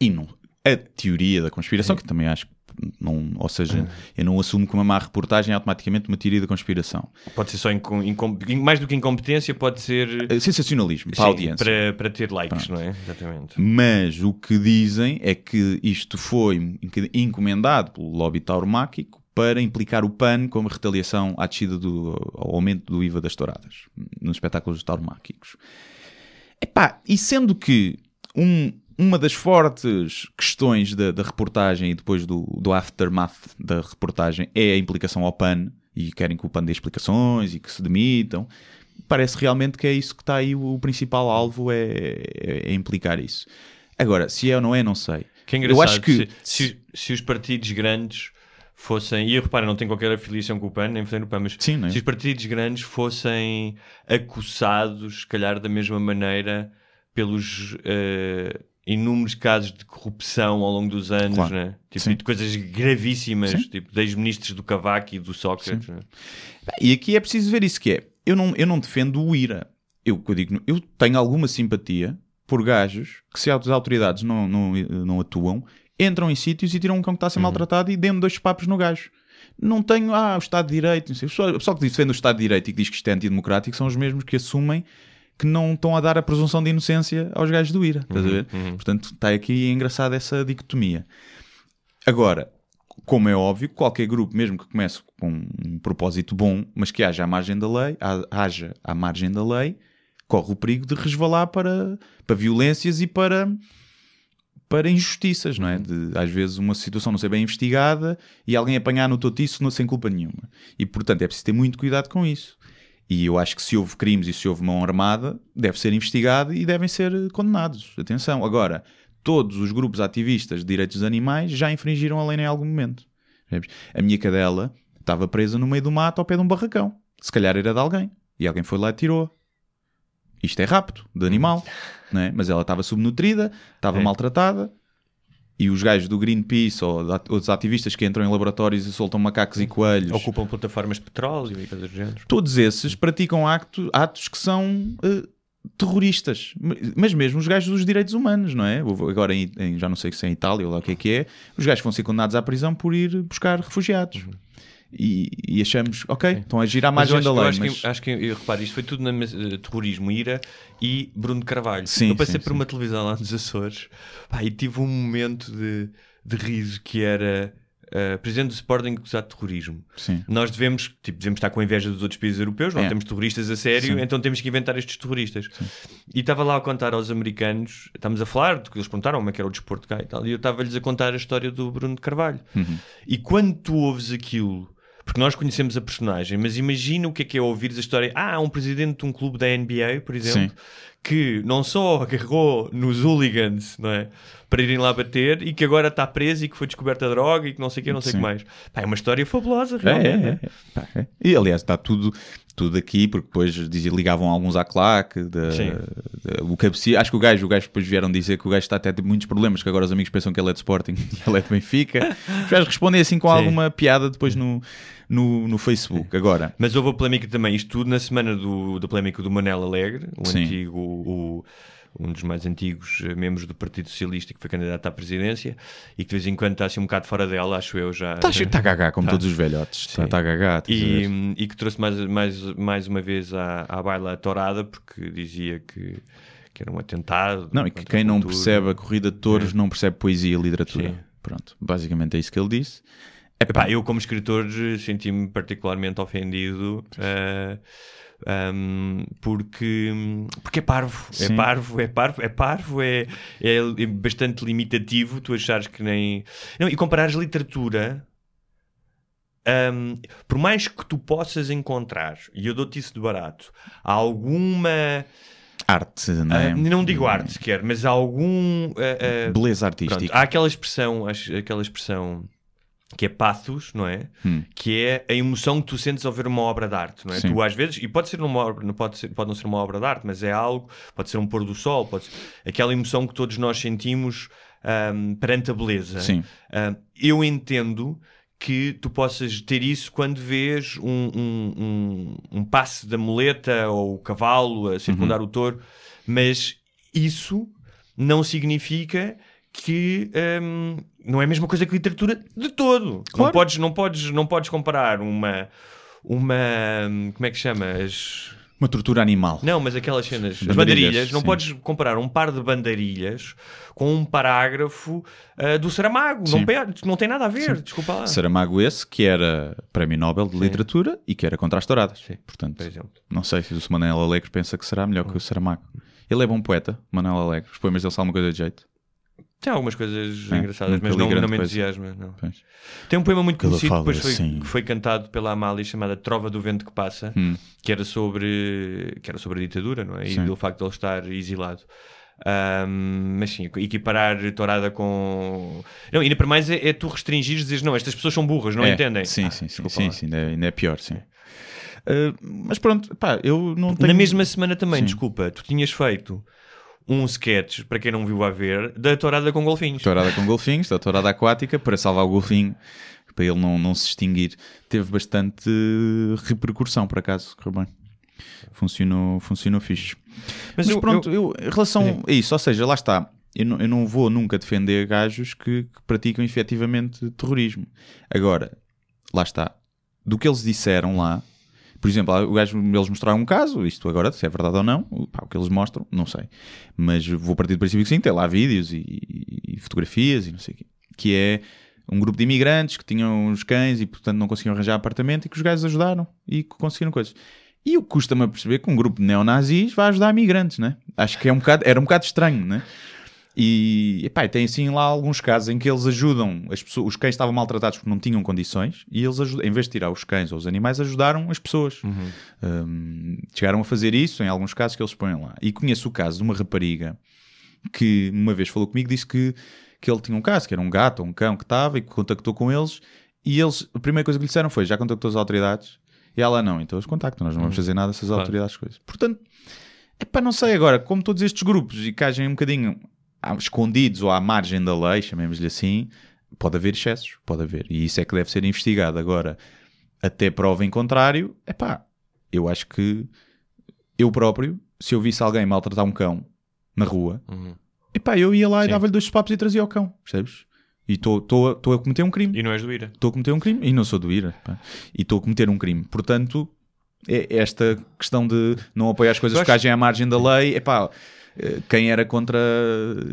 E não, a teoria da conspiração, que também acho que não, ou seja, eu não assumo que uma má reportagem é automaticamente uma teoria da conspiração. Pode ser só incom- incom- mais do que incompetência, pode ser Uh, Sensacionalismo para a sim, audiência. para, para ter likes, não é? Exatamente. Mas o que dizem é que isto foi enc- encomendado pelo lobby tauromáquico para implicar o PAN como retaliação à descida do ao aumento do IVA das touradas nos espetáculos tauromáquicos. Epá, e sendo que um- uma das fortes questões da, da reportagem e depois do, do aftermath da reportagem é a implicação ao PAN e querem que o PAN dê explicações e que se demitam, parece realmente que é isso que está aí o, principal alvo é, é- é implicar isso. Agora, se é ou não é, não sei. Que é engraçado. Eu acho que se, se- se os partidos grandes fossem. E repara, não tem qualquer afiliação com o PAN, nem no PAN, mas Sim, é? se os partidos grandes fossem acussados, se calhar da mesma maneira, pelos eh, inúmeros casos de corrupção ao longo dos anos, Claro. né? tipo, Sim. de coisas gravíssimas, Sim. tipo, desde ministros do Cavaco e do Sócrates. né? E aqui é preciso ver isso que é. Eu não, eu não defendo o IRA. Eu, eu digo, eu tenho alguma simpatia por gajos que se as autoridades não, não, não atuam, entram em sítios e tiram um cão que está a ser maltratado e dêem dois papos no gajo. Não tenho, ah, o Estado de Direito, não sei. O pessoal, que defende o Estado de Direito e que diz que isto é antidemocrático são os mesmos que assumem que não estão a dar a presunção de inocência aos gajos do IRA. Estás a ver? Portanto, está aqui engraçada essa dicotomia. Agora, como é óbvio, qualquer grupo, mesmo que comece com um propósito bom, mas que haja à margem da lei, ha- haja à margem da lei, corre o perigo de resvalar para, para violências e para, para injustiças, não é? De, às vezes uma situação não ser bem investigada e alguém apanhar no totiço não- sem culpa nenhuma. E, portanto, é preciso ter muito cuidado com isso. E eu acho que se houve crimes e se houve mão armada, deve ser investigado e devem ser eh, condenados. Atenção. Agora, todos os grupos ativistas de direitos dos animais já infringiram a lei em algum momento. A minha cadela estava presa no meio do mato ao pé de um barracão. Se calhar era de alguém. E alguém foi lá e tirou. Isto é rapto de animal. Não é? Mas ela estava subnutrida, estava É. maltratada. E os gajos do Greenpeace ou outros ativistas que entram em laboratórios e soltam macacos e coelhos Ocupam plataformas de petróleo e coisas do género. todos esses praticam acto- atos que são eh, terroristas. Mas mesmo os gajos dos direitos humanos, não é? Agora, em, em- já não sei se é em Itália ou lá o que é que é, os gajos vão ser condenados à prisão por ir buscar refugiados. E, e achamos, ok, estão a agir à Mas margem eu da acho, mas- que, acho que eu reparo, isto foi tudo na eh, terrorismo, ira e Bruno Carvalho. Sim, eu passei sim, por sim. uma televisão lá nos Açores pá, e tive um momento de, de riso que era eh, presidente do Sporting acusado de terrorismo. Sim. Nós devemos, tipo, devemos estar com inveja dos outros países europeus, não É. temos terroristas a sério, Sim. então temos que inventar estes terroristas. E estava lá a contar aos americanos, estamos a falar, de que eles perguntaram como é que era o desporto cá e tal, e eu estava-lhes a contar a história do Bruno de Carvalho. Uhum. E quando tu ouves aquilo, porque nós conhecemos a personagem, mas imagina o que é que é ouvires a história. Ah, há um presidente de um clube da NBA, por exemplo, Sim. que não só agarrou nos hooligans, não é? Para irem lá bater e que agora está preso e que foi descoberta a droga e que não sei o que, não sei o que mais. Pá, é uma história fabulosa, É, realmente. é, é, é. Pá, é. E aliás, está tudo, tudo aqui, porque depois dizia, ligavam alguns à claque, Sim. da- o. Acho que o gajo, o gajo depois vieram dizer que o gajo está até ter muitos problemas, que agora os amigos pensam que ele é de Sporting e ele é de Benfica. Os gajos respondem assim com Sim. alguma piada depois no, no, no Facebook. Agora, Mas houve a polémica também, isto tudo na semana do, da polémica do Manel Alegre, o Sim. antigo, o- um dos mais antigos eh, membros do Partido Socialista que foi candidato à presidência e que de vez em quando está assim um bocado fora dela, acho eu já. está está a gagar, como Tá. todos os velhotes. Está tá a ver? E, e que trouxe mais, mais, mais uma vez à, à baila a tourada porque dizia que, que era um atentado. Não, e que quem não percebe a corrida de touros não percebe poesia e literatura. Sim. Pronto, basicamente é isso que ele disse. Epá, eu, como escritor, senti-me particularmente ofendido. eh, um, porque, porque é parvo, é parvo, é parvo, é parvo, é, é bastante limitativo. Tu achares que nem. Não, e comparares literatura, um, por mais que tu possas encontrar, e eu dou-te isso de barato, alguma. Arte, não é? ah, não digo arte sequer, mas algum. ah, ah, Beleza Pronto, artística. há aquela expressão, aquela expressão que é pathos, não é? Hum. Que é a emoção que tu sentes ao ver uma obra de arte, não é? Sim. Tu às vezes, e pode ser uma obra, não pode, ser, pode não ser uma obra de arte, mas é algo, pode ser um pôr do sol, pode ser aquela emoção que todos nós sentimos ahm, perante a beleza. Sim. Ahm, eu entendo que tu possas ter isso quando vês um, um, um, um passe da muleta ou o cavalo a circundar Uhum. o touro, mas isso não significa que hum, não é a mesma coisa que literatura de todo. Não, Claro. podes, não, podes, não podes comparar uma. Uma. hum, Como é que chamas? Uma tortura animal. Não, mas aquelas cenas, as Bandarilhas, não sim. podes comparar um par de bandarilhas com um parágrafo ah, do Saramago. Não, Sim. não tem nada a ver, desculpa lá. Saramago esse, que era Prémio Nobel de Literatura e que era contra as touradas. Portanto, Por exemplo. não sei se o Manel Alegre pensa que será melhor que o Saramago. Ele é bom poeta, Manel Alegre. Os poemas dele são alguma coisa de jeito. Tem algumas coisas É, engraçadas, mas não, não me entusiasma. Não. Pois. Tem um poema muito conhecido depois foi, assim. que foi cantado pela Amália chamada Trova do Vento que Passa, Hum. que era sobre que era sobre a ditadura, não é? E do facto de ele estar exilado. Ahm, mas sim, equiparar tourada com. Não, ainda para mais é, é tu restringires e dizes, não, estas pessoas são burras, não É, entendem. Sim, Ah, sim, sim, sim, sim, ainda, é, ainda é pior, sim. Uh, mas pronto, pá, eu não tenho... Na mesma semana também, Sim. desculpa, tu tinhas feito um sketch, para quem não viu a ver, da tourada com golfinhos. Tourada com golfinhos, da tourada aquática, para salvar o golfinho, para ele não, não se extinguir. Teve bastante repercussão, por acaso, correu bem. Funcionou, funcionou fixe. Mas, eu- pronto, eu, em relação a isso, ou seja, lá está. Eu não, eu não vou nunca defender gajos que, que praticam efetivamente terrorismo. Agora, lá está. Do que eles disseram lá, por exemplo, o gajo, eles mostraram um caso, isto agora, se é verdade ou não, pá, o que eles mostram, não sei. Mas vou partir do princípio que sim, tem lá vídeos e, e- e fotografias e não sei o quê. Que é um grupo de imigrantes que tinham os cães e, portanto, não conseguiam arranjar apartamento e que os gajos ajudaram e que conseguiram coisas. E o custa-me a perceber que um grupo de neonazis vai ajudar imigrantes, né? Acho que é um bocado, era um bocado estranho, né? E, epá, e tem assim lá alguns casos em que eles ajudam as pessoas, os cães estavam maltratados porque não tinham condições e eles ajudam, em vez de tirar os cães ou os animais, ajudaram as pessoas. Um, chegaram a fazer isso em alguns casos que eles põem lá. E conheço o caso de uma rapariga que uma vez falou comigo, disse que, que ele tinha um caso, que era um gato ou um cão que estava e que contactou com eles e eles, a primeira coisa que lhe disseram foi, já contactou as autoridades? E ela, não, então eles contactam, nós não vamos fazer nada se as Claro. autoridades coisas. Portanto, é para não sei agora, como todos estes grupos e que agem um bocadinho escondidos ou à margem da lei, chamemos-lhe assim, pode haver excessos, pode haver. E isso é que deve ser investigado. Agora, até prova em contrário, é pá, eu acho que eu próprio, se eu visse alguém maltratar um cão na rua, Uhum. epá, eu ia lá e dava-lhe dois papos e trazia ao cão, percebes? E estou a cometer um crime. E não és do IRA. Estou a cometer um crime e não sou do IRA. pá. E estou a cometer um crime. Portanto, é esta questão de não apoiar as coisas que agem à margem da lei, epá, eh, quem era contra,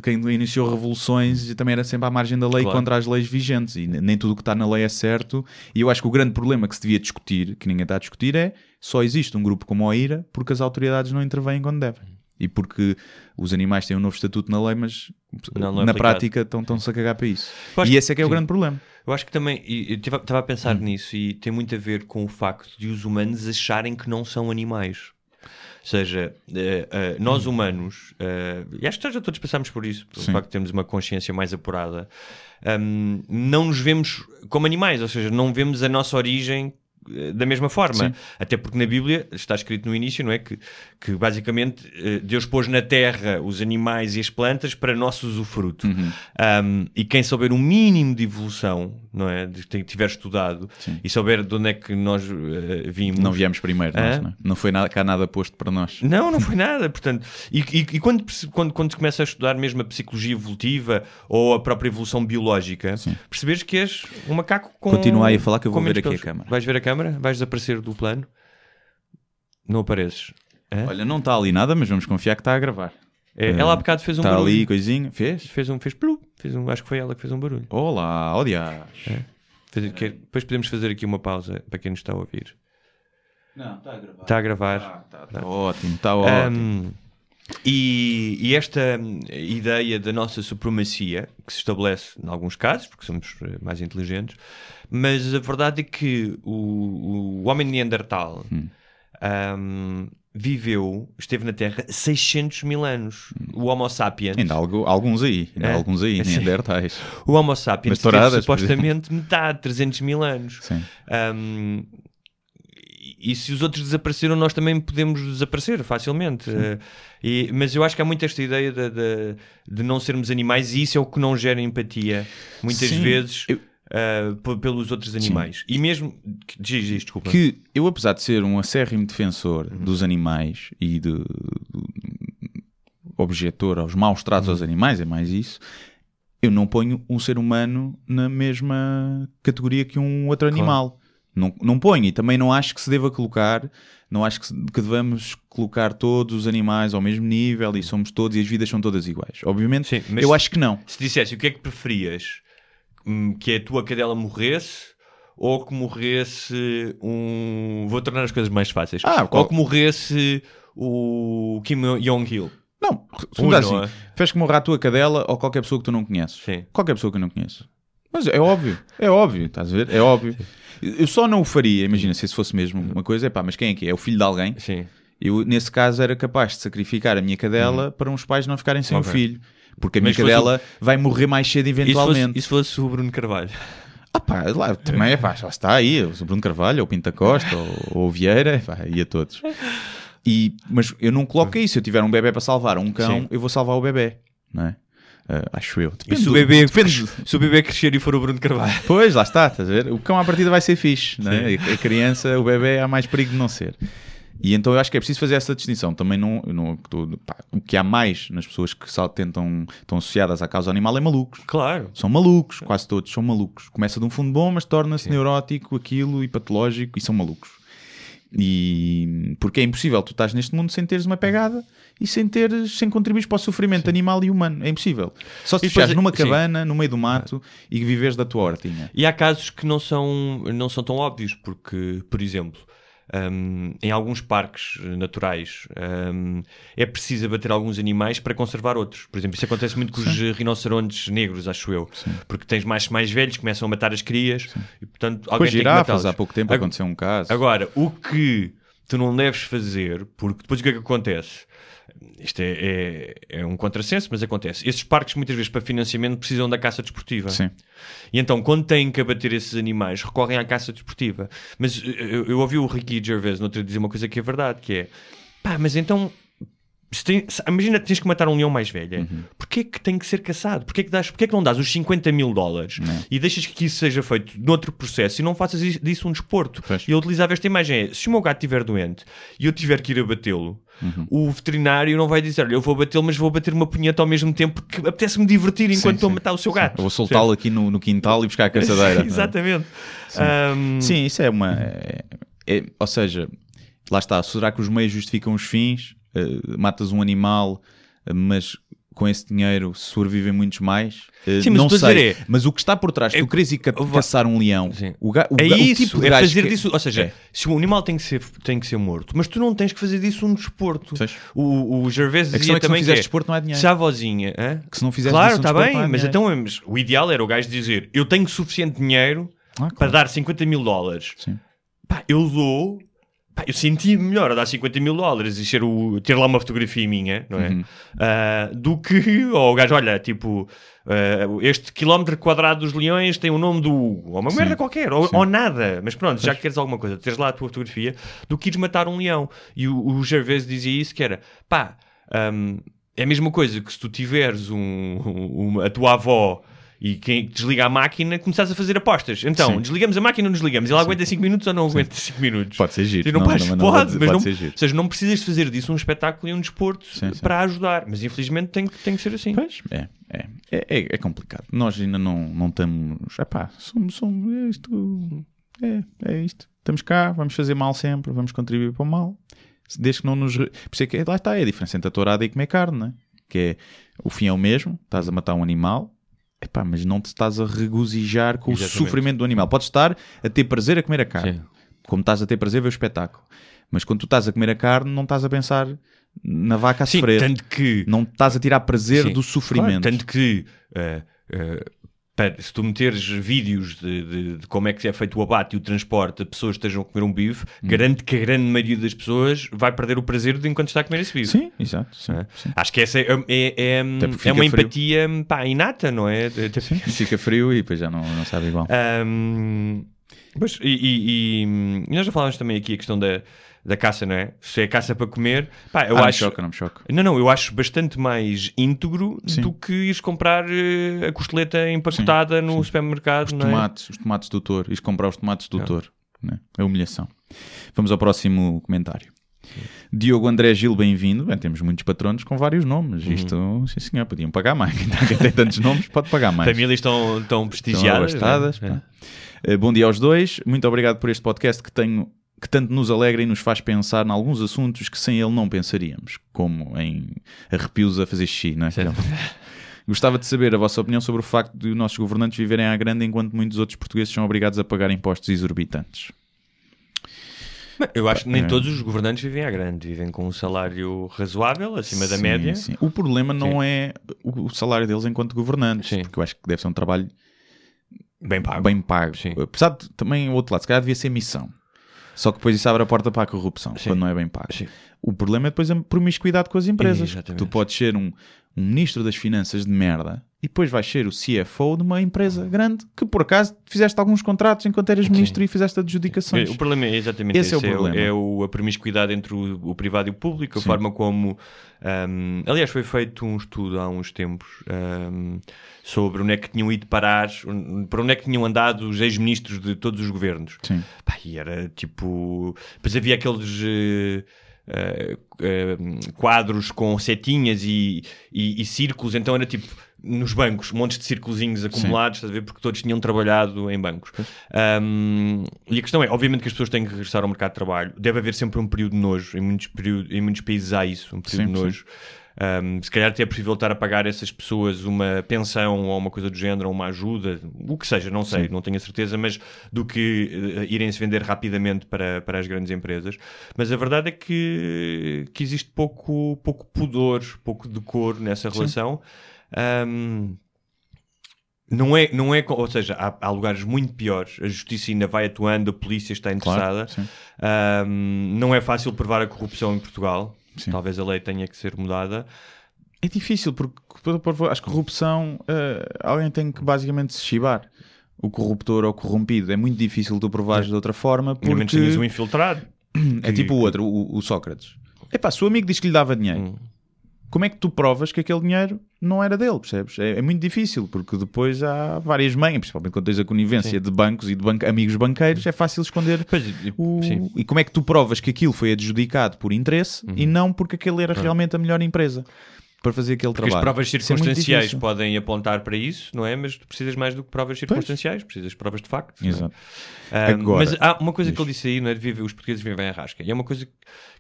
quem iniciou revoluções também era sempre à margem da lei Claro. contra as leis vigentes e nem tudo o que está na lei é certo. E eu acho que o grande problema que se devia discutir, que ninguém está a discutir, é só existe um grupo como a IRA porque as autoridades não intervêm quando devem. E porque os animais têm um novo estatuto na lei, mas Não, não é na aplicado. prática estão- estão-se a cagar para isso. E esse é que é o sim. grande problema. Eu acho que também, e eu estava a pensar nisso e tem muito a ver com o facto de os humanos acharem que não são animais. Ou seja, eh, eh, nós humanos, eh, e acho que já todos passámos por isso, pelo Sim. facto de termos uma consciência mais apurada, hum, não nos vemos como animais, ou seja, não vemos a nossa origem da mesma forma. Sim. Até porque na Bíblia está escrito no início, não é? Que, que basicamente Deus pôs na terra os animais e as plantas para nosso usufruto. Uhum. Um, e quem souber um mínimo de evolução, não é? De que tiver estudado Sim. e souber de onde é que nós eh, vimos. Não viemos primeiro, nós, Hã? não, é? não foi nada, cá nada posto para nós. Não, não foi nada, portanto, e, e- e quando, quando, quando começa a estudar mesmo a psicologia evolutiva ou a própria evolução biológica, percebes que és um macaco com. Continua aí a falar que eu vou ver aqui a pelos. câmara. Vais ver a câmara? Vais desaparecer do plano? Não apareces. Hã? Olha, não está ali nada, mas vamos confiar que está a gravar. É, ela há bocado fez um Está barulho. ali, coisinha. Fez? Fez um, fez plu, fez um, acho que foi ela que fez um barulho. Olá, odias. Fez- que- depois podemos fazer aqui uma pausa para quem nos está a ouvir. Não, está a gravar. Está a gravar. Está ótimo, está ótimo. Um, e, e esta hum, ideia da nossa supremacia, que se estabelece em alguns casos, porque somos eh, mais inteligentes, mas a verdade é que o, o homem neandertal um, viveu, esteve na Terra 600 mil anos. O Homo sapiens. Ainda há algu- alguns aí, ainda há É. alguns aí. Neandertais. O Homo sapiens Mas teve supostamente metade, 300 mil anos. Sim. Um, e e se os outros desapareceram, nós também podemos desaparecer facilmente. Uh, e- mas eu acho que há muito esta ideia de, de- de não sermos animais e isso é o que não gera empatia, muitas Sim, vezes, eu- uh, pelos outros animais. E mesmo. Diz, diz, desculpa. Que eu, apesar de ser um acérrimo defensor dos animais e de, do objetor aos maus tratos aos animais, é mais isso, eu não ponho um ser humano na mesma categoria que um outro animal. Não, não ponho e também não acho que se deva colocar, não acho que, se- que devamos colocar todos os animais ao mesmo nível e somos todos e as vidas são todas iguais. Obviamente, Sim, eu acho que não. Se dissesse o que é que preferias, que a tua cadela morresse ou que morresse um. Vou tornar as coisas mais fáceis. Ah, qual- Ou que morresse o Kim Jong-il. Não, se me assim, é? fez que morrer a tua cadela ou qualquer pessoa que tu não conheces. Sim. Qualquer pessoa que eu não conheço. Mas é óbvio, é óbvio, estás a ver? É óbvio. Eu só não o faria, imagina, se isso fosse mesmo uma coisa, é pá, mas quem é que é? É o filho de alguém? Sim. Eu, nesse caso, era capaz de sacrificar a minha cadela para uns pais não ficarem sem Uhum. Ok. o filho. Porque a minha fosse cadela vai morrer mais cedo fosse, eventualmente. e se fosse o Bruno Carvalho? Ah pá, lá, também pá, já está aí, o Bruno Carvalho, ou o Pinta Costa, ou, ou o Vieira, pá, e a todos. E, mas eu não coloco isso, se eu tiver um bebê para salvar, um cão, Sim. eu vou salvar o bebê, não é? Ah, acho eu. E Depende se o, do- bebê, depende- se o bebê crescer e for o Bruno Carvalho? Pois, lá está, estás a ver? O cão à partida vai ser fixe, não é? A criança, o bebê, há mais perigo de não ser. E então eu acho que é preciso fazer essa distinção. Também não. não pá, o que há mais nas pessoas que só tentam, estão associadas à causa animal é malucos. Claro. São malucos, quase todos são malucos. Começa de um fundo bom, mas torna-se neurótico, aquilo e patológico e são malucos. E porque é impossível tu estás neste mundo sem teres uma pegada e sem teres, sem contribuir para o sofrimento animal e humano. É impossível. Só se estiveres depois- numa sim. cabana, no meio do mato e viveres da tua hortinha. E há casos que não são, não são tão óbvios, porque, por exemplo, hum, em alguns parques naturais hum, é preciso abater alguns animais para conservar outros. Por exemplo, isso acontece muito com os rinocerontes negros, acho eu. Porque tens machos mais velhos, começam a matar as crias e, portanto, Com alguém as tem que girafas, há pouco tempo aconteceu um caso. Agora, o que tu não deves fazer, porque depois o que é que acontece? Isto é, é, é um contrassenso, mas acontece. Esses parques, muitas vezes, para financiamento, precisam da caça desportiva. Sim. E então, quando têm que abater esses animais, recorrem à caça desportiva. Mas eh, eu, eu ouvi o Ricky Gervais no outro dia dizer uma coisa que é verdade, que é pá, mas então tem- imagina que tens que matar um leão mais velho. Uhum. Porquê que tem que ser caçado? Porquê que, dás, porquê que não dás os 50 mil dólares é? e deixas que isso seja feito noutro processo e não faças is- disso um desporto? Pois. E eu utilizava esta imagem: é, se o meu gato estiver doente e eu tiver que ir a batê-lo, Uhum. o veterinário não vai dizer: eu vou batê-lo, mas vou bater uma punheta ao mesmo tempo porque apetece-me divertir enquanto estou a sim. matar o seu gato. Eu vou soltá-lo aqui no, no quintal e buscar a caçadeira. Exatamente. Ahm, Sim, isso é uma. é- é- ou seja, lá está. Será que os meios justificam os fins? Uh, matas um animal, uh, mas com esse dinheiro sobrevivem muitos mais? Uh, Sim, mas não sei. dizer é- mas o que está por trás, é- tu queres ir ca- caçar um leão. Sim. O ga- o É o isso, tipo é fazer que- disso. Ou seja, É. se o animal tem que, ser, tem que ser morto, mas tu não tens que fazer disso um desporto. O, o Gervais dizia é que se não também fizeres é, desporto não há dinheiro. Se a vozinha, hã? Que se não fizeres claro, um está bem, mas então mas o ideal era o gajo dizer: Eu tenho suficiente dinheiro Ah, claro. para dar 50 mil dólares. Sim. Pá, eu dou. Pá, eu senti melhor a dar 50 mil dólares e ser o, ter lá uma fotografia minha, não é? Uhum. Ah, do que ou o gajo, olha, tipo, ah, este quilómetro quadrado dos leões tem o nome do Hugo, ou uma merda qualquer, ou, ou nada, mas pronto, já que queres alguma coisa, teres lá a tua fotografia, do que ires matar um leão. E o, o Gervais dizia isso: que era pá, hum, é a mesma coisa que se tu tiveres um, uma- a tua avó. E quem desliga a máquina, começares a fazer apostas. Então, Sim. desligamos a máquina ou não desligamos? Ele aguenta 5 minutos ou não aguenta 5 minutos? Pode ser giro. E não, Não, vais- não, não pode, mas pode não, ser giro. ou seja, não precisas fazer disso um espetáculo e um desporto Sim, sim. para ajudar, mas infelizmente tem, que- tem que ser assim. Pois, é, é, é, é, é complicado. Nós ainda não, não estamos. Epá, somos, somos é isto. É, é isto. Estamos cá, vamos fazer mal sempre, vamos contribuir para o mal. Desde que não nos. Por isso é que lá está, é a diferença entre a tourada e comer carne, né? Que é o fim é o mesmo, estás a matar um animal. Epá, mas não te estás a regozijar com Exatamente. o sofrimento do animal. Podes estar a ter prazer a comer a carne, Sim. como estás a ter prazer a ver o espetáculo. Mas quando tu estás a comer a carne, não estás a pensar na vaca a Sim, sofrer. tanto que. Não estás a tirar prazer Sim, do sofrimento. claro, tanto que. eh, para- se tu meteres vídeos de, de- de como é que é feito o abate e o transporte de pessoas que estejam a comer um bife, Hum. garanto que a grande maioria das pessoas vai perder o prazer de enquanto está a comer esse bife. Sim, exato. Sim, É. sim. Acho que essa é, é, é, porque é uma frio. empatia pá, inata, não é? Até- Fica frio e depois já não, não sabe igual. Ahm, pois, e- e- e nós já falámos também aqui a questão da, da caça, não é? Se é caça para comer, pá, eu ah, não me acho. choca, não me choca. Não, não, eu acho bastante mais íntegro Sim. do que ires comprar eh, a costeleta empacotada no supermercado, não é? Tomates, os tomates do Doutor. Isto comprar os tomates do Doutor. Né? É humilhação. Vamos ao próximo comentário. Diogo André Gil, bem-vindo. Bem, temos muitos patronos com vários nomes. Uhum. Isto, sim senhor, podiam pagar mais. Quem tem tantos nomes pode pagar mais. Famílias tão, tão Estão prestigiadas. abastadas. não é? Eh, Bom dia aos dois. Muito obrigado por este podcast que tenho que tanto nos alegra e nos faz pensar em alguns assuntos que sem ele não pensaríamos, como em arrepios a fazer xixi, não é? Certo. Gostava de saber a vossa opinião sobre o facto de os nossos governantes viverem à grande enquanto muitos outros portugueses são obrigados a pagar impostos exorbitantes. Eu acho que nem É. todos os governantes vivem à grande, vivem com um salário razoável, acima da Sim, média. sim. O problema não é o o salário deles enquanto governantes, Sim. porque eu acho que deve ser um trabalho Bem pago. bem pago. Sim. Apesar de também o outro lado, se calhar devia ser missão. Só que depois isso abre a porta para a corrupção, Sim. quando não é bem pago. Sim. O problema é depois a promiscuidade com as empresas. Exatamente. Tu podes ser um, um ministro das finanças de merda e depois vais ser o CFO de uma empresa grande que por acaso fizeste alguns contratos enquanto eras ministro e fizeste adjudicações. O problema é exatamente Esse esse. é o problema. É, o- a promiscuidade entre o, o privado e o público, a forma como. ahm, aliás, foi feito um estudo há uns tempos ahm, sobre onde é que tinham ido parar, um- para onde é que tinham andado os ex-ministros de todos os governos. Sim. Pá, e era tipo. Depois havia aqueles. eh, eh, quadros com setinhas e, e, e círculos, então era tipo nos bancos, montes de círculozinhos acumulados, estás a ver? Porque todos tinham trabalhado em bancos. Um, e a questão é, obviamente que as pessoas têm que regressar ao mercado de trabalho. Deve haver sempre um período de nojo. Em muitos, período, em muitos países há isso, um período Sim, de nojo. Um, se calhar até é possível estar a pagar a essas pessoas uma pensão ou uma coisa do género, ou uma ajuda, o que seja, não sei, não tenho a certeza, mas do que eh, irem se vender rapidamente para, para as grandes empresas. Mas a verdade é que, que existe pouco, pouco pudor, pouco decoro nessa relação. Um, não é, não é, ou seja, há, há lugares muito piores. A justiça ainda vai atuando, a polícia está interessada. sim. Um, não é fácil provar a corrupção em Portugal. Sim. Talvez a lei tenha que ser mudada. É difícil, porque por- por- acho que corrupção eh, alguém tem que basicamente se chibar. O corruptor ou corrompido. É muito difícil tu provares de outra forma Pelo menos porque tenhas um infiltrado. é tipo o outro, o, o Sócrates. Epá, se o amigo diz que lhe dava dinheiro, como é que tu provas que aquele dinheiro não era dele, percebes? É, é muito difícil, porque depois há várias meias, principalmente quando tens a conivência de bancos e de amigos banqueiros, é fácil esconder Pois, e- o... sim. E como é que tu provas que aquilo foi adjudicado por interesse e não porque aquele era realmente a melhor empresa para fazer aquele Porque as trabalho? provas Isso é circunstanciais difícil. podem apontar para isso, não é? Mas tu precisas mais do que provas circunstanciais, precisas de provas de facto. é? Exato. Ah, Agora- mas há uma coisa que ele disse aí, não é? De viver, os portugueses vivem em rasca. E é uma coisa que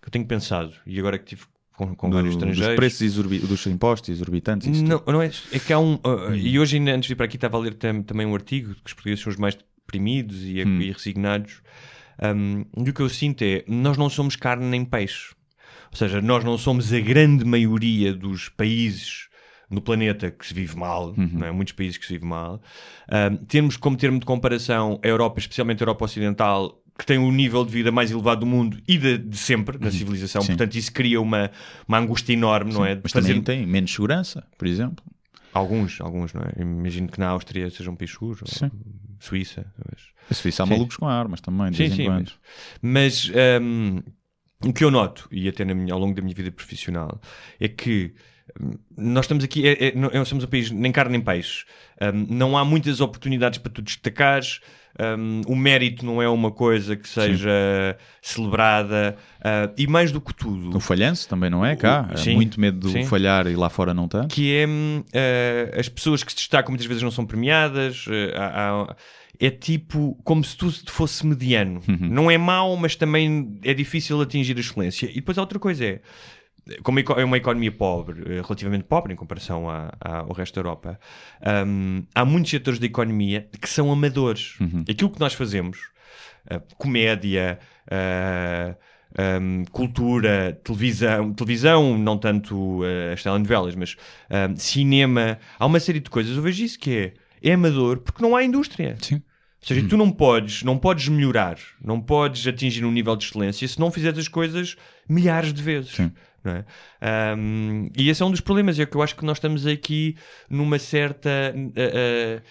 eu tenho pensado, e agora que tive com, com Do- vários dos estrangeiros. preços exorbi- dos impostos exorbitantes. isso Não, tudo. não é, é que há um. uh, E hoje, antes de vir para aqui, estava a ler tam- também um artigo que os portugueses são os mais deprimidos e, Hum. e resignados. Um, e o que eu sinto é: nós não somos carne nem peixe. Ou seja, nós não somos a grande maioria dos países no planeta que se vive mal, Uhum. é? muitos países que se vive mal. Um, temos como termo de comparação a Europa, especialmente a Europa Ocidental, que tem o nível de vida mais elevado do mundo e de, de sempre na civilização. Uhum. Sim. Portanto, isso cria uma, uma angústia enorme, não é? Mas fazer- também tem menos segurança, por exemplo. Alguns, alguns, não é? Imagino que na Áustria sejam pichus, ou Sim. Suíça. talvez. A Suíça há Sim. malucos com armas também, de Sim, vez em sim. quando. Mas hum, o que eu noto, e até minha- ao longo da minha vida profissional, é que hum, nós estamos aqui, é, é- não, somos um país nem carne nem peixe. Hum, não há muitas oportunidades para tu destacares. Hum, o mérito não é uma coisa que seja celebrada. ah, e mais do que tudo, O falhanço também não é cá. Há Sim, muito medo de sim. falhar e lá fora não tanto. que é eh, as pessoas que se destacam muitas vezes não são premiadas. eh, há- há- é tipo como se tu fosse mediano. Não é mau, mas também é difícil atingir a excelência. E depois a outra coisa é. Como é uma economia pobre, eh, relativamente pobre em comparação à- à- ao resto da Europa, hum, há muitos setores da economia que são amadores. Aquilo que nós fazemos, eh, comédia, eh, hum, cultura, televisão, televisão, não tanto eh, as telenovelas, mas hum, cinema, há uma série de coisas. Eu vejo isso que é, é amador porque não há indústria. Sim. Ou seja, tu não podes, não podes melhorar, não podes atingir um nível de excelência se não fizeres as coisas milhares de vezes. Sim. É? Ahm, e esse é um dos problemas, é que eu acho que nós estamos aqui numa certa. ah, ah,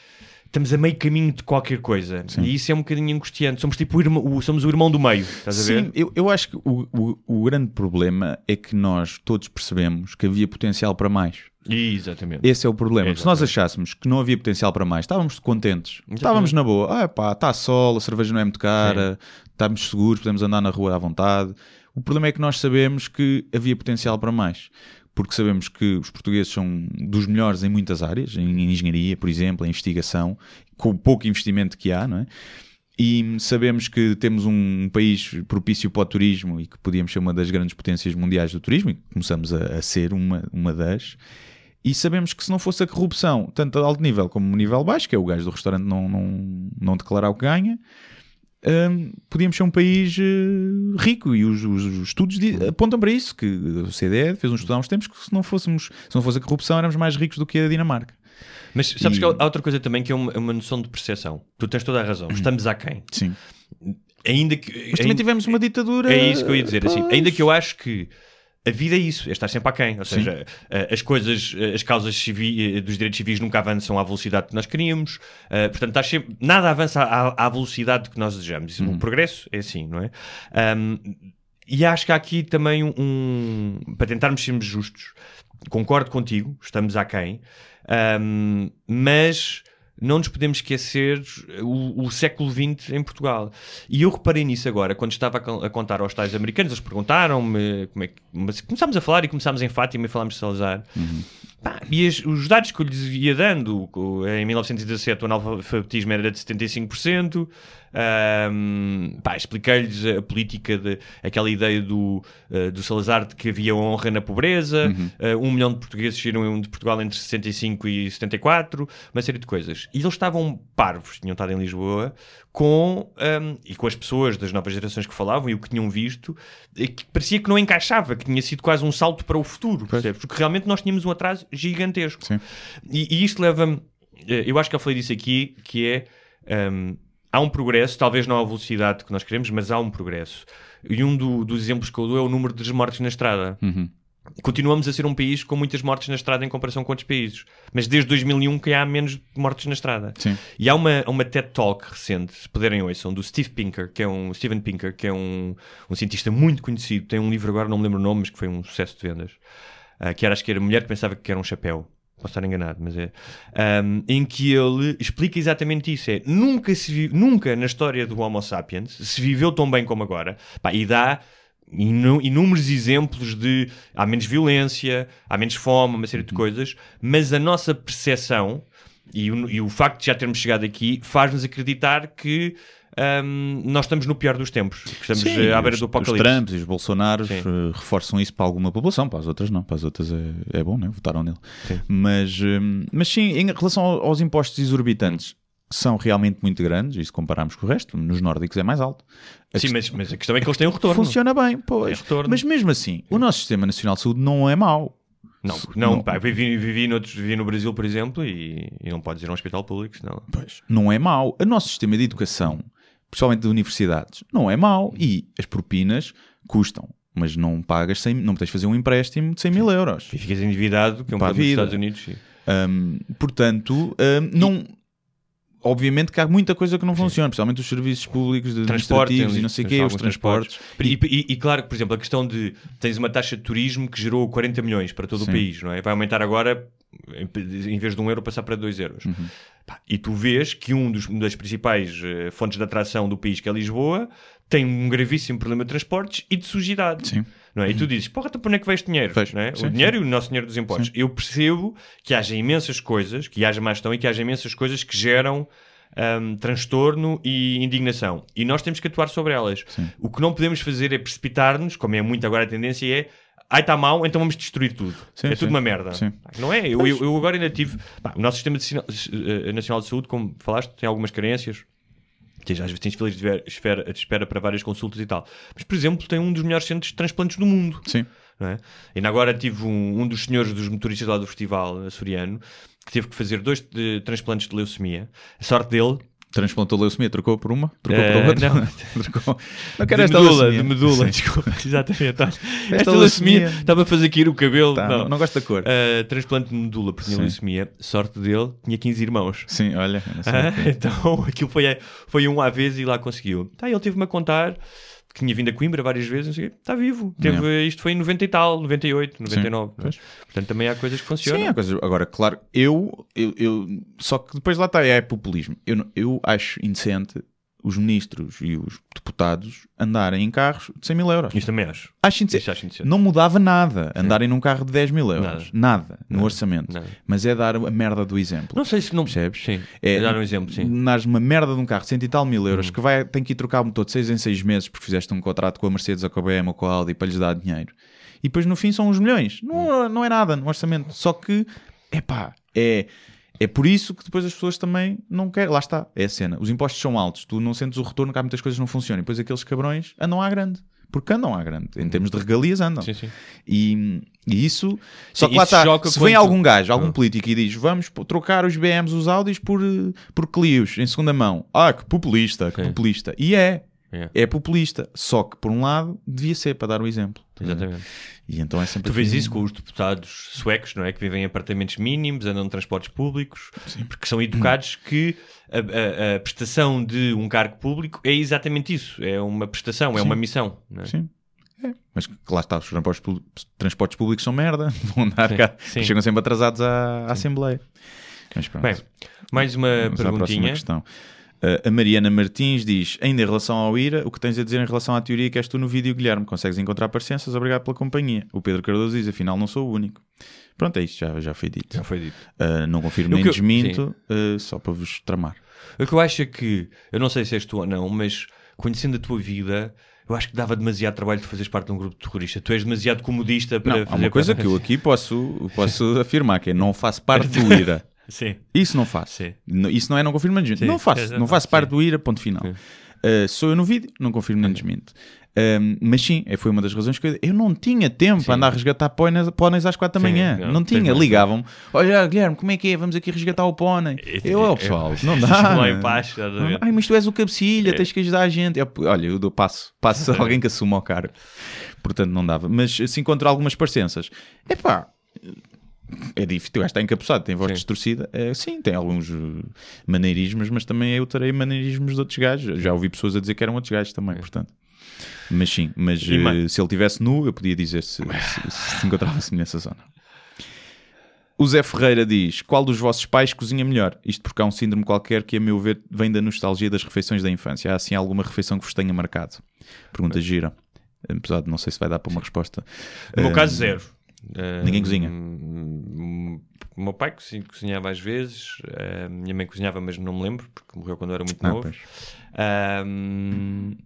estamos a meio caminho de qualquer coisa. E isso é um bocadinho angustiante. Somos tipo o irmão, o, somos o irmão do meio, estás a ver? Sim, eu, eu acho que o, o, o grande problema é que nós todos percebemos que havia potencial para mais. Exatamente. Esse é o problema. Se nós Exatamente. achássemos que não havia potencial para mais, estávamos contentes. Estávamos na boa. Ah, pá, está sol, a cerveja não é muito cara, estamos seguros, podemos andar na rua à vontade. O problema é que nós sabemos que havia potencial para mais. Porque sabemos que os portugueses são dos melhores em muitas áreas, em engenharia, por exemplo, em investigação, com o pouco investimento que há, não é? E sabemos que temos um país propício para o turismo e que podíamos ser uma das grandes potências mundiais do turismo, e começamos a, a ser uma, uma das. E sabemos que se não fosse a corrupção, tanto a alto nível como a nível baixo, que é o gajo do restaurante não, não, não declarar o que ganha, hum, podíamos ser um país eh, rico. E os, os- os estudos di- apontam para isso, que o CDE fez um estudo há uns tempos que se não, fôssemos, se não fosse a corrupção éramos mais ricos do que a Dinamarca. Mas sabes E- que há outra coisa também que é uma, é uma noção de percepção. Tu tens toda a razão. Estamos aquém. Sim. Ainda que. Mas também ainda- tivemos uma ditadura. É isso que eu ia dizer. Assim, Pois. ainda que eu acho que a vida é isso, é estar sempre aquém. Ou seja, eh, as coisas, eh, as causas eh, dos direitos civis nunca avançam à velocidade que nós queríamos. Portanto, estás sempre, nada avança à, à velocidade que nós desejamos. Isso, O progresso é assim, não é? Ahm, e acho que há aqui também um, um- Para tentarmos sermos justos, concordo contigo, estamos aquém, ahm, mas não nos podemos esquecer o, o século XX em Portugal. E eu reparei nisso agora, quando estava a, a contar aos tais americanos, eles perguntaram-me como é que. Mas começámos a falar e começámos em Fátima e falámos de Salazar. Pá, e as- os dados que eu lhes ia dando, em 1917 o analfabetismo era de 75%, pá, expliquei-lhes a política, de, aquela ideia do, ah, do Salazar de que havia honra na pobreza, ah, um milhão de portugueses saíram de Portugal entre 65 e 74, uma série de coisas. E eles estavam parvos, tinham estado em Lisboa, com, ahm, e com as pessoas das novas gerações que falavam e o que tinham visto, que parecia que não encaixava, que tinha sido quase um salto para o futuro, percebes? Porque realmente nós tínhamos um atraso gigantesco. Sim. E, e isto leva-me, eh, eu acho que eu falei disso aqui, que é hum, há um progresso, talvez não à velocidade que nós queremos, mas há um progresso. E um do- dos exemplos que eu dou é o número de mortes na estrada. Continuamos a ser um país com muitas mortes na estrada em comparação com outros países. Mas desde 2001 que há menos mortes na estrada. Sim. E há uma, uma TED Talk recente, se puderem ouçam, do Steve Pinker, que é um Steven Pinker, que é um, um cientista muito conhecido. Tem um livro agora, não me lembro o nome, mas que foi um sucesso de vendas. ah, que era, acho que era mulher que pensava que era um chapéu. Posso estar enganado, mas é. Ahm, em que ele explica exatamente isso: é nunca, se vi- nunca na história do Homo sapiens se viveu tão bem como agora. Pá, e dá inúmeros exemplos de há menos violência, há menos fome, uma série de coisas, mas a nossa percepção e o, e o facto de já termos chegado aqui faz-nos acreditar que ahm, nós estamos no pior dos tempos, estamos Sim, eh, à beira os, do os apocalipse. Trumps e os Bolsonaros Sim. eh, reforçam isso para alguma população, para as outras não, para as outras é, é bom, né? votaram nele. Sim. Mas, hum, mas sim, em relação ao- aos impostos exorbitantes, que são realmente muito grandes, e se compararmos com o resto, nos nórdicos é mais alto. A Sim, quest- mas, mas a questão é que eles têm um retorno. Funciona bem, pois. Mas mesmo assim, o nosso Sistema Nacional de Saúde não é mau. Não, não, Não. pá, eu vivi, vivi, noutros, vivi no Brasil, por exemplo, e, e não podes ir a um hospital público, senão. Pois. Não é mau. O nosso sistema de educação, principalmente de universidades, não é mau. E as propinas custam. Mas não pagas 100, não podes fazer um empréstimo de 100 mil euros. E ficas endividado, que é um Para a vida. Estados Unidos. sim. Hum, portanto, hum, não. Obviamente que há muita coisa que não funciona, principalmente os serviços públicos de Transporte, administrativos e não sei o tens quê, os transportes. E, e- e claro que, por exemplo, a questão de tens uma taxa de turismo que gerou 40 milhões para todo Sim. o país, não é? Vai aumentar agora, em, vez de um euro, passar para 2 euros. Uhum. E tu vês que um dos, uma das principais eh, fontes de atração do país, que é Lisboa, tem um gravíssimo problema de transportes e de sujidade. Sim. Não é? E tu dizes, porra, então para onde é que vai este dinheiro? Pois, Não é? sim, o dinheiro e o nosso dinheiro dos impostos. Eu percebo que haja imensas coisas, que haja má gestão e que haja imensas coisas que geram hum, transtorno e indignação. E nós temos que atuar sobre elas. O que não podemos fazer é precipitar-nos, como é muito agora a tendência, é ai está mal, então vamos destruir tudo. Sim, é sim. tudo uma merda. Sim. Não é? Eu, eu, eu agora ainda tive. pá, o nosso sistema de sina- eh, nacional de saúde, como falaste, tem algumas carências. Tens, às vezes tens filas de espera, de espera para várias consultas e tal. Mas, por exemplo, tem um dos melhores centros de transplantes do mundo. Sim. Não é? Ainda agora tive um, um dos senhores dos motoristas lá do festival açoriano que teve que fazer dois de, transplantes de leucemia. A sorte dele. Transplantou leucemia, trocou por uma, trocou Eh, por outra. não. Trocou. Não quero de esta medula, leucemia. de medula, Sim. desculpa, exatamente. Esta, Esta leucemia estava a fazer cair o cabelo. Tá, não. não, não gosto da cor. Uh, transplante de medula, porque tinha leucemia. Sorte dele, tinha 15 irmãos. Sim, olha. Ah, então aquilo foi, foi um à vez e lá conseguiu. Tá, ele teve-me a contar que tinha vindo a Coimbra várias vezes, não está vivo. Teve, Isto foi em 90 e tal, 98, 99. não é? pois. Portanto, também há coisas que funcionam. Sim, há coisas. Agora, claro, eu, eu, eu- Só que depois lá está, é populismo. Eu, eu acho indecente os ministros e os deputados andarem em carros de 100 mil euros. Isto também acho. Acho indecente. Isto acho indecente. Não mudava nada andarem num carro de 10 mil euros. Nada, no orçamento. Nada. Mas é dar a merda do exemplo. Não sei se não Percebes? Sim. É, dar um exemplo, sim. Dares uma merda de um carro de cento e tal mil Hum. euros que vai, tem que ir trocar o motor de 6 em 6 meses porque fizeste um contrato com a Mercedes ou com a BM ou com a Audi para lhes dar dinheiro. E depois no fim são uns milhões. Hum. Não, não é nada no orçamento. Só que, epá, é. É por isso que depois as pessoas também não querem. Lá está, é a cena. Os impostos são altos, tu não sentes o retorno, que há muitas coisas não funcionam. E depois aqueles cabrões andam à grande. Porque andam à grande. Em termos de regalias, andam. Sim, sim. E, e isso. Só Sim, que lá está. Se vem algum gajo, algum Ah. político e diz vamos trocar os BMs, os Audis por, eh, por Clios em segunda mão. Ah, que populista, que populista. E é. É. É populista. Só que, por um lado, devia ser para dar o exemplo. Exatamente. E então é sempre Tu vês assim- isso com os deputados suecos, não é? Que vivem em apartamentos mínimos, andam de transportes públicos, porque são educados que a, a- a prestação de um cargo público é exatamente isso. É uma prestação, é uma missão. É? Sim. É. Mas lá está, os transportes, pú- transportes públicos são merda. Vão andar Sim, cá. sim. Chegam sempre atrasados à, à Assembleia. Mas pronto. Bem, mais uma Vamos perguntinha. Uh, a Mariana Martins diz: Ainda em relação ao IRA, o que tens a dizer em relação à teoria que és tu no vídeo, Guilherme? Consegues encontrar parecenças? Obrigado pela companhia. O Pedro Cardoso diz: Afinal, não sou o único. Pronto, é isto, já, já foi dito. Já foi dito. Uh, não confirmo nem eu- desminto, uh, só para vos tramar. O que eu acho é que, eu não sei se és tu ou não, mas conhecendo a tua vida, eu acho que dava demasiado trabalho de fazeres parte de um grupo terrorista. Tu és demasiado comodista para Não, há fazer uma coisa que eu aqui posso, posso afirmar: que é não faço parte do IRA. Sim. Isso não faço. Sim. Isso não é não confirmo nem desminto. Sim, Não faço. exato. Não faço parte Sim. do IRA, ponto final. Uh, sou eu no vídeo, não confirmo nem desminto. Um, mas sim, é, foi uma das razões que eu, eu não tinha tempo para andar a resgatar póneis, póneis às 4 da Sim, manhã. não, Não, tens tinha. Ligavam-me: Olha, Guilherme, como é que é? Vamos aqui resgatar o pónei. Eu, ó pessoal, não dá. Em paz, ver? Ai, mas tu és o cabecilha, É. tens que ajudar a gente. Eu, olha, eu dou passo, passo a alguém que assuma o cargo. Portanto, não dava. Mas se encontro algumas parecenças, epá, é difícil. O gajo está encapuçado, tem voz Sim. distorcida. É, sim, tem alguns uh, maneirismos, mas também eu terei maneirismos de outros gajos. Já ouvi pessoas a dizer que eram outros gajos também, portanto. Mas sim, mas eh, se ele estivesse nu, eu podia dizer se, se, se encontrava semelhanças ou não. O Zé Ferreira diz: Qual dos vossos pais cozinha melhor? Isto porque há um síndrome qualquer que, a meu ver, vem da nostalgia das refeições da infância. Há assim alguma refeição que vos tenha marcado? Pergunta gira. Apesar de não sei se vai dar para uma resposta. No meu Eh, caso, zero. Eh, ninguém cozinha? hum, O meu pai cozi- cozinhava às vezes, a minha mãe cozinhava, mas não me lembro, porque morreu quando eu era muito Ah, novo.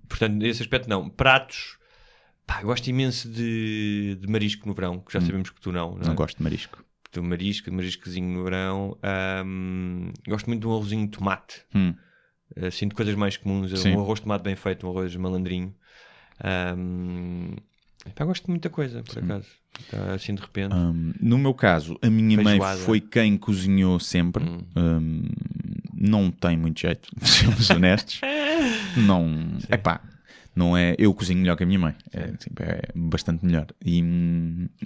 portanto, nesse aspecto, não. Pratos, pá, eu gosto imenso de, de marisco no verão, que já sabemos que tu não. Não, Não é? gosto de marisco. De marisco, de mariscozinho no verão. Ahm, gosto muito de um arrozinho de tomate. Hum. Assim, de coisas mais comuns. Sim. Um arroz de tomate bem feito, um arroz malandrinho. Ahm, pá, gosto de muita coisa, por acaso. Tá, assim, de repente. Hum, no meu caso, a minha Feijoada. mãe foi quem cozinhou sempre. Hum. Hum, não tem muito jeito, sejamos honestos. Não, é pá, não é. Eu cozinho melhor que a minha mãe, é, tipo, é bastante melhor. E,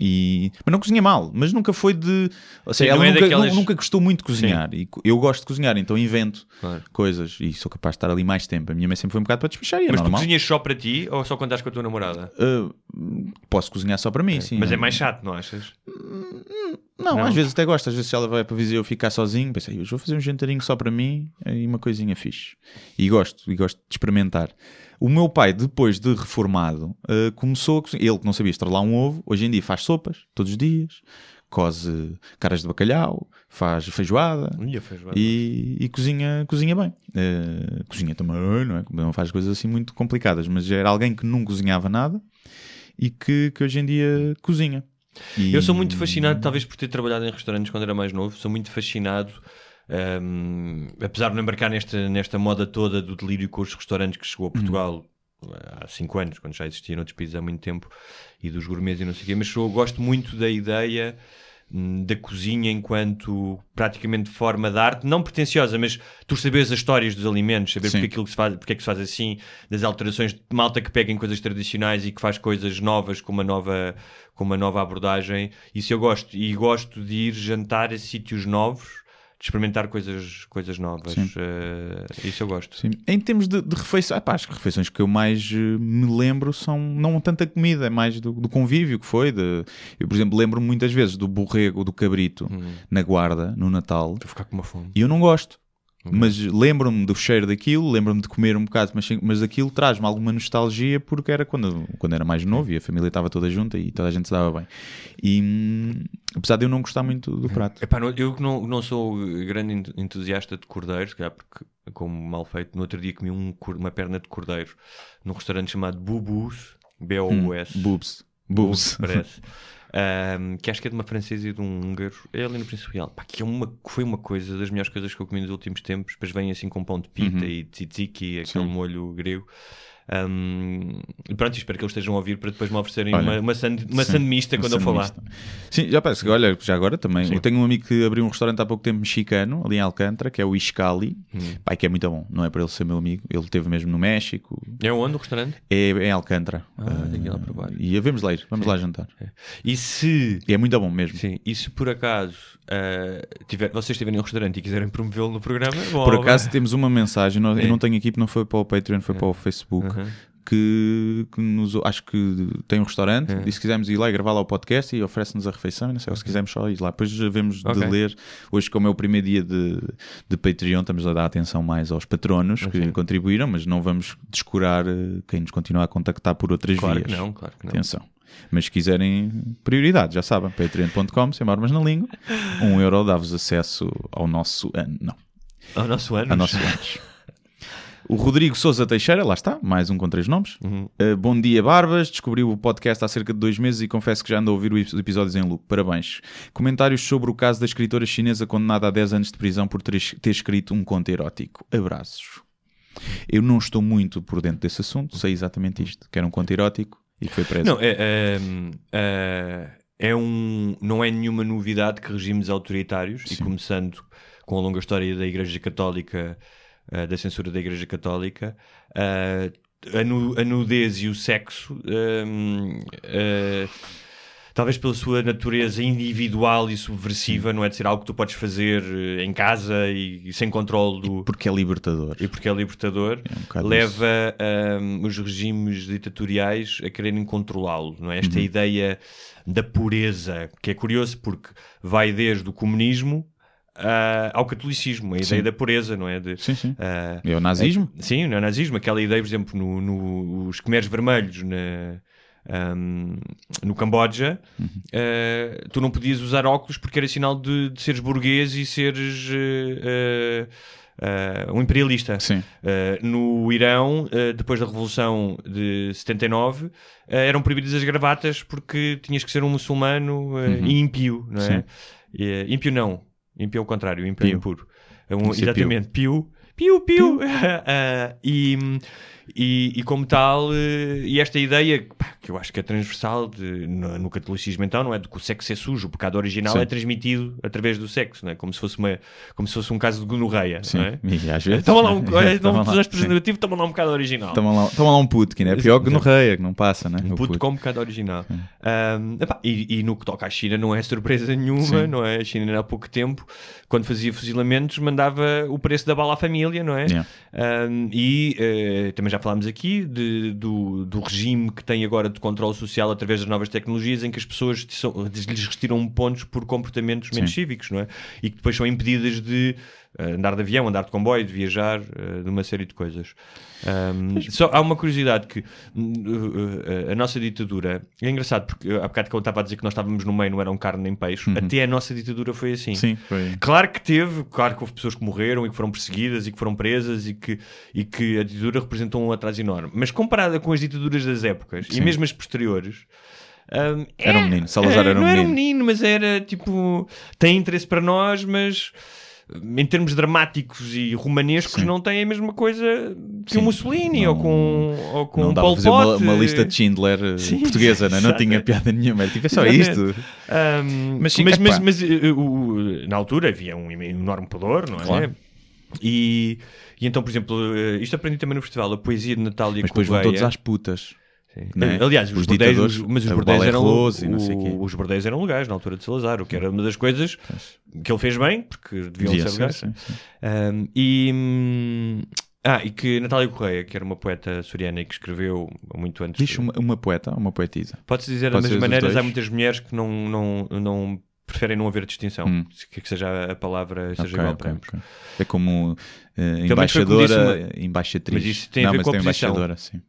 e- mas não cozinha mal, mas nunca foi de. Ou seja, Sim, ela é nunca, daquelas- nu- nunca gostou muito de cozinhar. E co- eu gosto de cozinhar, então invento Claro. coisas e sou capaz de estar ali mais tempo. A minha mãe sempre foi um bocado para despachar e é Mas tu normal. cozinhas só para ti ou só quando estás com a tua namorada? Uh, posso cozinhar só para mim, sim. Mas é mais chato, não achas? Não, Não? às vezes até gosto. Às vezes se ela vai para Viseu ficar sozinho, pensei, hoje vou fazer um jantarinho só para mim e uma coisinha fixe. E gosto, e gosto de experimentar. O meu pai, depois de reformado, eh, começou a cozinhar. Ele que não sabia estrelar um ovo, hoje em dia faz sopas, todos os dias, cose caras de bacalhau, faz feijoada feijoada. e, e cozinha, cozinha bem. Eh, cozinha também, não é? Não faz coisas assim muito complicadas, mas era alguém que não cozinhava nada e que, que hoje em dia cozinha. E- Eu sou muito fascinado, talvez por ter trabalhado em restaurantes quando era mais novo, sou muito fascinado, hum, apesar de não embarcar nesta, nesta moda toda do delírio com os restaurantes que chegou a Portugal há 5 anos, quando já existia noutros países há muito tempo, e dos gourmets e não sei o quê, mas sou, gosto muito da ideia hum, da cozinha enquanto praticamente forma de arte, não pretenciosa, mas tu saberes as histórias dos alimentos, saber Sim. porque, aquilo que se faz, porque é que se faz assim, das alterações de malta que pega em coisas tradicionais e que faz coisas novas com uma nova, com uma nova abordagem. Isso eu gosto. E gosto de ir jantar a sítios novos, de experimentar coisas, coisas novas. Eh, isso eu gosto. Sim. Em termos de, de refeições, ah, as refeições que eu mais eh, me lembro são não tanto a comida, é mais do, do convívio que foi. De, eu, por exemplo, lembro-me muitas vezes do borrego, do cabrito na guarda, no Natal, Vou ficar com uma fome. e eu não gosto. Mas lembro-me do cheiro daquilo, lembro-me de comer um bocado, mas, mas aquilo traz-me alguma nostalgia porque era quando, quando era mais novo e a família estava toda junta e toda a gente se dava bem. E hum, apesar de eu não gostar muito do prato. Epá, eu não, não sou grande ent- entusiasta de cordeiro, se calhar porque, como mal feito, no outro dia comi um uma perna de cordeiro num restaurante chamado Bubus, B-O-U-S. Boobs, Boobs. parece. Ahm, que acho que é de uma francesa e de um húngaro. É ali no Príncipe Real. Pá, que é uma, foi uma coisa das melhores coisas que eu comi nos últimos tempos. Depois vem assim com pão de pita e tzatziki, aquele Sim. molho grego. Ahm, e pronto, espero que eles estejam a ouvir para depois me oferecerem Olha, uma, uma, uma Sim, quando eu falar. Sim, já parece que, olha, já agora também. Eu tenho um amigo que abriu um restaurante há pouco tempo mexicano, ali em Alcântara, que é o Iscali. Hum. Pai, que é muito bom. Não é para ele ser meu amigo. Ele esteve mesmo no México. É onde o restaurante? É em Alcântara. Ah, que ir lá provar. E vamos lá ir. Vamos lá jantar. E se E é muito bom mesmo. Sim, e se por acaso ah, tiver, vocês estiverem em um restaurante e quiserem promovê-lo no programa, bom, Por acaso temos uma mensagem, não- É. eu não tenho aqui, porque não foi para o Patreon, foi para o Facebook, Uhum. que, que nos, acho que tem um restaurante, É. e se quisermos ir lá e gravar lá o podcast e oferece-nos a refeição, não sei, ou se quisermos só ir lá. Depois vemos Ok. de ler, hoje como é o primeiro dia de, de Patreon, estamos a dar atenção mais aos patronos que Ok. contribuíram, mas não vamos descurar eh, quem nos continua a contactar por outras claro vias. que não, claro que não. Atenção. Mas se quiserem prioridade, já sabem, patreon.com, sem armas na língua, um euro dá-vos acesso ao nosso ano. Não, Ao nosso ano. a nosso lanche. O Rodrigo Souza Teixeira, lá está, mais um com três nomes. Uhum. Uh, bom dia, Barbas. Descobri o podcast há cerca de dois meses e confesso que já ando a ouvir os episódios em loop. Parabéns. Comentários sobre o caso da escritora chinesa condenada a 10 anos de prisão por ter, escrito um conto erótico. Abraços. Eu não estou muito por dentro desse assunto, sei exatamente isto, que era um conto erótico e que foi preso. Não, é, é, é, é um, não é nenhuma novidade que regimes autoritários, e Sim. começando com a longa história da Igreja Católica, eh, da censura da Igreja Católica, eh, a, nu- a nudez e o sexo. ehm, eh, talvez pela sua natureza individual e subversiva, não é de ser algo que tu podes fazer em casa e, e sem controle do. Porque é libertador. E porque é libertador, É um leva hum, os regimes ditatoriais a quererem controlá-lo, não é? Uhum. Esta ideia da pureza, que é curioso porque vai desde o comunismo ah, ao catolicismo, a ideia Sim. da pureza, não é? De, Sim, sim. ah, É o nazismo? Sim, o neonazismo, aquela ideia, por exemplo, no, no- os Khmeres Vermelhos na, ahm, no Camboja, Uhum. eh, tu não podias usar óculos porque era sinal de, de seres burguês e seres eh, um imperialista. Sim. Eh, no Irão, eh, depois da Revolução de 79, eh, eram proibidas as gravatas porque tinhas que ser um muçulmano eh, e impio, não é? Uhum. Sim. Ímpio não. Ímpio é o contrário, ímpio é impuro. Um- exatamente, pio. Piu, piu. Ah, e, e, e como tal, eh, e esta ideia pá, que eu acho que é transversal de- no, no catolicismo, então, não é? De que o sexo é sujo, o pecado original Sim. é transmitido através do sexo, não é? Como se fosse, uma, como se fosse um caso de gonorreia, não é? E às vezes. Toma lá um, olha, Toma não preservativo, toma lá um bocado original. Toma lá, toma lá um puto, que não é pior que no reia, que não passa, né? Um O puto com um bocado original. Ahm, epá, e, e no que toca à China não é surpresa nenhuma, Sim. não é? A China há pouco tempo, quando fazia fuzilamentos, mandava o preço da bala à família, não é? Yeah. Ahm, e eh, também já falámos aqui de- do, do regime que tem agora de controle social através das novas tecnologias, em que as pessoas são- lhes retiram pontos por comportamentos menos Sim. cívicos, não é? E que depois são impedidas de andar de avião, andar de comboio, de viajar, eh, de uma série de coisas. Ahm, só há uma curiosidade que uh, a nossa ditadura é engraçado porque há bocado que eu estava a dizer que nós estávamos no meio, não eram carne nem peixe, até a nossa ditadura foi assim. Uhum. Sim, foi. Claro que teve, claro que houve pessoas que morreram e que foram perseguidas e que foram presas e que, e que a ditadura representou um atraso enorme. Mas comparada com as ditaduras das épocas e Sim. mesmo as posteriores. hum, Era um é- menino, Salazar é, era um não era um menino. menino, mas era tipo. tem interesse para nós, mas em termos dramáticos e romanescos Sim. não tem a mesma coisa que Sim, o Mussolini não- ou com, ou com não dava Pol fazer uma, uma lista de Schindler eh, Sim, portuguesa, né? não tinha piada nenhuma. Era tipo, é só isto. Ahm, Mas mas, mas, mas, eh, o- na altura havia um enorme pudor, não é? Claro. E, e então, por exemplo, eh, isto aprendi também no festival, a poesia de Natália Mas depois vão todos às putas. Sim. não é? Aliás, os, Os bordéis, os- mas os a bordéis eram Rose o- os bordéis eram legais na altura de Salazar, o que era uma das coisas que ele fez bem, porque deviam Devia ser ser, legais. sim, sim. Um, e, hum, ah, e que Natália Correia, que era uma poeta suriana e que escreveu muito antes. Diz uma, uma poeta, uma poetisa. Pode-se dizer Pode das mesmas maneiras, há muitas mulheres que não, não, não preferem não haver distinção, Hum. que, que seja a palavra seja Ok, igual ok, para ambos. ok. É como foi embaixadora, como embaixatriz. Mas isso tem a não, ver mas com a sim.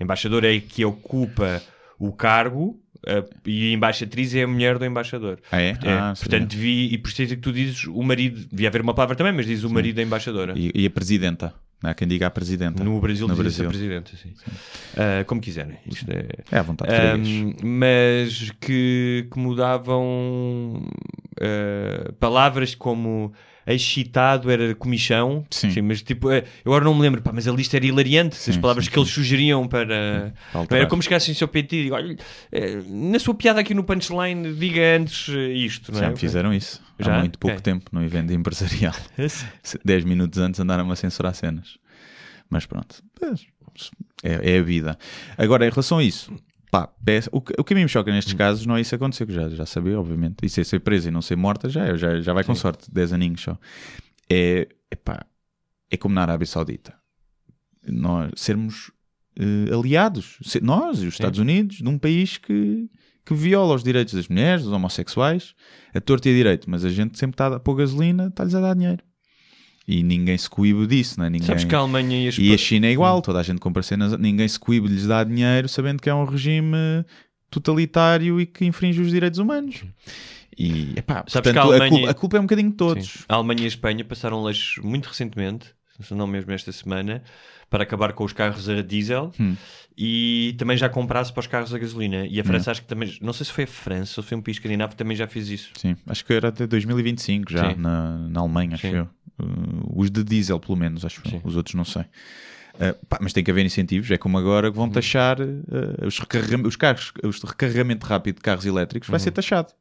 Embaixador é que ocupa o cargo eh, e a embaixatriz é a mulher do embaixador. Ah, é? É, Ah, portanto, vi, e por isso é que tu dizes o marido, devia haver uma palavra também, mas dizes o marido da embaixadora. E, e a presidenta. Não há quem diga a presidenta. No Brasil No diz a Brasil. presidenta, sim. Ah, como quiserem. Isto é... É à vontade, mas que, que mudavam ah, palavras como excitado era comichão, Sim. mas tipo, eh, eu agora não me lembro, pá, mas a lista era hilariante, as Sim, palavras sim, que eles sugeriam para. Era como chegassem ao seu PT e digo, olha, eh, na sua piada aqui no punchline, diga antes eh, isto, não é? Já me fizeram isso. Já? Há muito pouco Ok. tempo no evento empresarial. 10 minutos antes andaram a censurar cenas. Mas pronto. É, é a vida. Agora, em relação a isso, pá, peço- o, que, o que a mim me choca Hum. nestes casos não é isso acontecer, que já, já sabia, obviamente. Isso é ser presa e não ser morta, já, é, já, já vai com sorte, 10 aninhos só. É, é pá, é como na Arábia Saudita. Nós sermos eh, aliados, nós e os Estados Unidos, de um país que, que viola os direitos das mulheres, dos homossexuais, a torto e a direito, mas a gente sempre está a pôr gasolina, está-lhes a dar dinheiro. E ninguém se coíbe disso, não é? Ninguém... Sabes que a Alemanha e a E a. China é igual, toda a gente compra cenas, ninguém se coíbe de lhes dar dinheiro sabendo que é um regime totalitário e que infringe os direitos humanos. E, epá, Sabes portanto, que a a, Alemanha- culpa, a culpa é um bocadinho de todos. Sim. A Alemanha e a Espanha passaram leis muito recentemente, se não mesmo esta semana, para acabar com os carros a diesel Hum. e também já comprasse para os carros a gasolina. E a França, acho que também, não sei se foi a França ou se foi um país escandinavo que também já fez isso. Sim, acho que era até 2025 já na, na Alemanha, acho Sim. eu. Uh, os de diesel, pelo menos, acho. Sim. Os outros não sei. Uh, pá, mas tem que haver incentivos. É como agora que vão Uhum. taxar uh, os, recarrega- os carros, os recarregamento rápido de carros elétricos, vai Uhum. ser taxado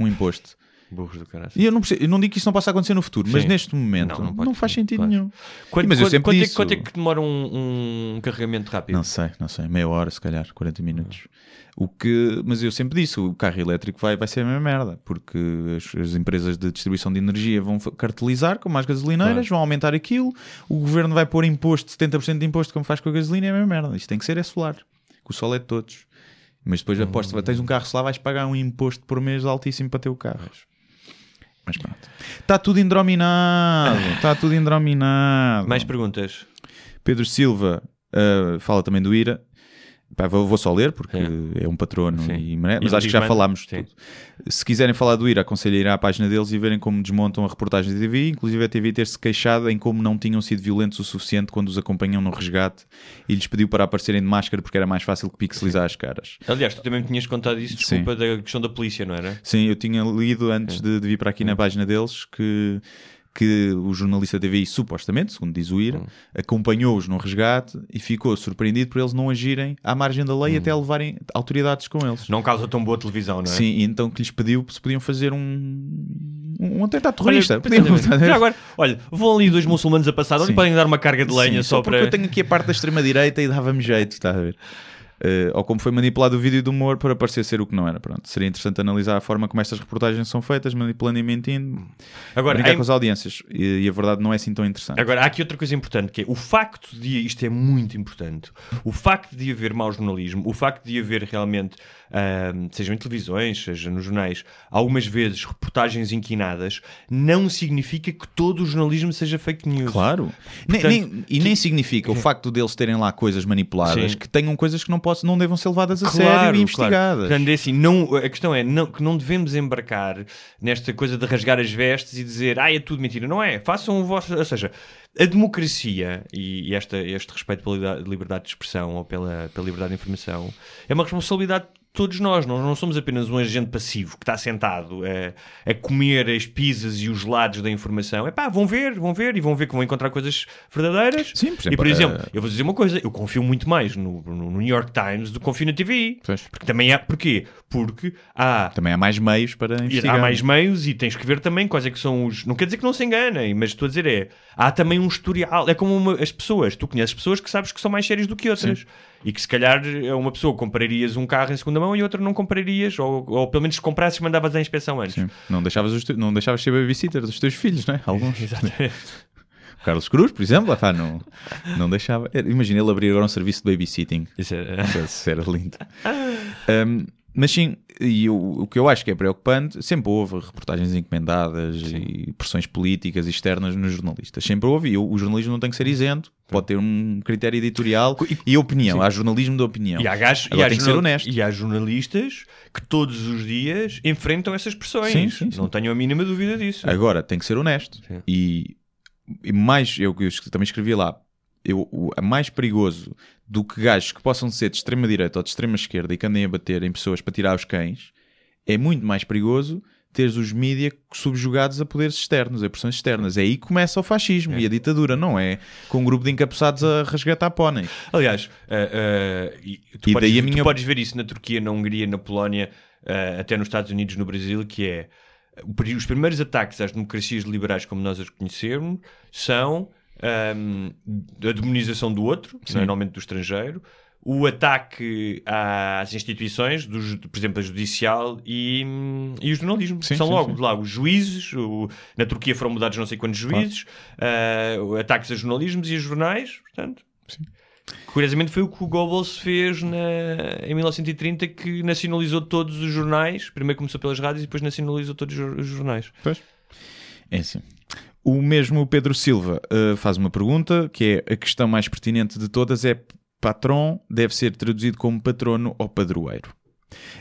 um imposto. Burros do caralho. E eu não, percebo- eu não digo que isso não possa acontecer no futuro, mas Sim. neste momento Não, não, não faz sentido claro. nenhum. Quanto, mas eu quanto- sempre quanto é, disse- quanto é que demora um, um carregamento rápido? Não sei, não sei, meia hora se calhar, 40 minutos. O que, mas eu sempre disse, o carro elétrico vai, vai ser a mesma merda, porque as, as empresas de distribuição de energia vão cartelizar como as gasolineiras, Claro. vão aumentar aquilo, o governo vai pôr imposto, 70% de imposto como faz com a gasolina, é a mesma merda. Isto tem que ser é solar, que o sol é de todos. Mas depois aposto, vai- tens um carro solar, vais pagar um imposto por mês altíssimo para ter o carro. Mas pronto. Está tudo indrominado, está tudo indrominado. Mais perguntas? Pedro Silva uh, fala também do IRA. Pá, vou, vou só ler porque É. é um patrono Sim. e E mas não acho que já falámos Sim. tudo. Se quiserem falar do IRA, aconselho a ir à página deles e verem como desmontam a reportagem da TV, inclusive a TV ter-se queixado em como não tinham sido violentos o suficiente quando os acompanham no resgate e lhes pediu para aparecerem de máscara porque era mais fácil que pixelizar as caras. Aliás, tu também me tinhas contado isso, Sim. desculpa, da questão da polícia, não era? Sim, eu tinha lido antes de, de vir para aqui na página deles que, que o jornalista TVI, supostamente, segundo diz o IRA, acompanhou-os no resgate e ficou surpreendido por eles não agirem à margem da lei até levarem autoridades com eles. Não causa tão boa televisão, não é? Sim, então que lhes pediu se podiam fazer um, um atentado terrorista. Olha, Podiam- Já agora, olha, vão ali dois muçulmanos a passar, onde podem dar uma carga de lenha Sim, só, porque para. eu tenho aqui a parte da extrema-direita e dava-me jeito, está a ver? Eh, ou como foi manipulado o vídeo do humor para parecer ser o que não era. Pronto, seria interessante analisar a forma como estas reportagens são feitas, manipulando e mentindo. Agora, brincar em- com as audiências. E, e a verdade não é assim tão interessante. Agora, há aqui outra coisa importante, que é o facto de, isto é muito importante, o facto de haver mau jornalismo, o facto de haver realmente, ahm, sejam em televisões, seja nos jornais, algumas vezes reportagens inquinadas, não significa que todo o jornalismo seja fake news. Claro. Nem- Portanto, nem- e nem significa o facto deles terem lá coisas manipuladas Sim. que tenham coisas que não, possam, não devam ser levadas a sério e investigadas. Portanto, é assim, não, a questão é não, que não devemos embarcar nesta coisa de rasgar as vestes e dizer ah, é tudo mentira. Não é. Façam o vosso. Ou seja, a democracia e, esta, este respeito pela liberdade- de expressão ou pela, pela liberdade de informação é uma responsabilidade de todos nós. Nós não somos apenas um agente passivo que está sentado a, a comer as pizzas e os lados da informação. É pá, vão ver, vão ver e vão ver que vão encontrar coisas verdadeiras. Sim, por e por exemplo, exemplo, eh, eu vou dizer uma coisa: eu confio muito mais no, no New York Times do que confio na TVI. Pois. Porque também há. Porquê? Porque há. Também há mais meios para investigar. Há mais meios e tens que ver também quais é que são os. Não quer dizer que não se enganem, mas estou a dizer é. Há também um historial. É como uma- as pessoas. Tu conheces pessoas que sabes que são mais sérias do que outras. E que se calhar a uma pessoa comprarias um carro em segunda mão e outra não comprarias. Ou, ou pelo menos se comprasses mandavas à inspeção antes. Sim. Não deixavas, os te- não deixavas ser babysitter dos teus filhos, não é? Alguns. Exatamente. O Carlos Cruz, por exemplo, epá, não, não deixava. Era- Imagina ele abrir agora um serviço de babysitting. Isso é- Isso era lindo. Um, mas sim, e o, o que eu acho que é preocupante, sempre houve reportagens encomendadas e pressões políticas e externas nos jornalistas. Sempre houve, e o, o jornalismo não tem que ser isento, pode ter um critério editorial e, opinião. Há jornalismo de opinião. E há, gajos, e, há tem que ser honesto. e há jornalistas que todos os dias enfrentam essas pressões. Sim, sim, sim. Não tenho a mínima dúvida disso. Agora tem que ser honesto. Sim. E, e mais, eu, eu também escrevi lá, eu, o é mais perigoso do que gajos que possam ser de extrema-direita ou de extrema-esquerda e que andem a bater em pessoas para tirar os cães, é muito mais perigoso teres os mídia subjugados a poderes externos, a pressões externas. É aí que começa o fascismo É. e a ditadura, não é? Com um grupo de encapuçados a resgatar póneis. Aliás, ah, ah, e tu, E podes, daí a minha- podes ver isso na Turquia, na Hungria, na Polónia, ah, até nos Estados Unidos, no Brasil, que é os primeiros ataques às democracias liberais como nós as conhecemos são ahm, a demonização do outro, normalmente do estrangeiro, o ataque às instituições, dos, por exemplo, a judicial e, e o jornalismo. Sim, São sim, logo sim. lá os juízes, o- na Turquia foram mudados não sei quantos juízes, ah, ataques a jornalismos e a jornais, portanto. Curiosamente foi o que o Goebbels fez na, em 1930 que nacionalizou todos os jornais. Primeiro começou pelas rádios e depois nacionalizou todos os jor- os jornais. É assim. O mesmo Pedro Silva uh, faz uma pergunta que é a questão mais pertinente de todas é patrão deve ser traduzido como patrono ou padroeiro.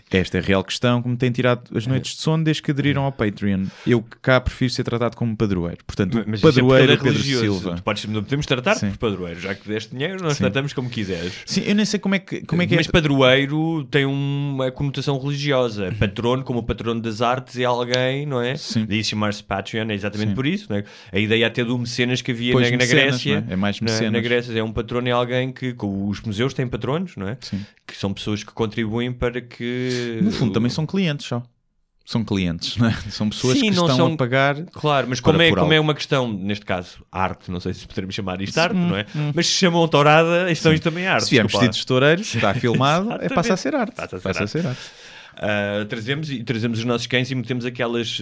Esta é a real questão que me tem tirado as noites de sono desde que aderiram ao Patreon. Eu cá prefiro ser tratado como padroeiro. Portanto, Mas é padroeiro é Pedro religioso. Silva. Tu podes, não podemos tratar Sim. por padroeiro. Já que deste dinheiro, nós Sim. tratamos como quiseres. Sim, eu nem sei como é que, como é, que Mas é. padroeiro tem uma conotação religiosa. Patrono, como o patrono das artes, é alguém, não é? Sim. Daí chamar-se Patreon, é exatamente por isso. É? A ideia até do mecenas que havia Pois, na, na mecenas, Grécia. não é? É mais na, mecenas. na Grécia é um patrono, é alguém que. Os museus têm patronos, não é? Sim. Que são pessoas que contribuem para que. No fundo, também são clientes só. são clientes, não é? São pessoas Sim, que não estão são- a pagar. Claro, mas como é, como é uma questão, neste caso, arte, não sei se podemos chamar isto arte, não é? Mas se chamam tourada, então isto também é arte. Se viermos vestidos de toureiros, está filmado, é, passa a ser arte. Passa a ser Passa a arte. ser arte. Ah, trazemos, e trazemos os nossos cães e metemos aquelas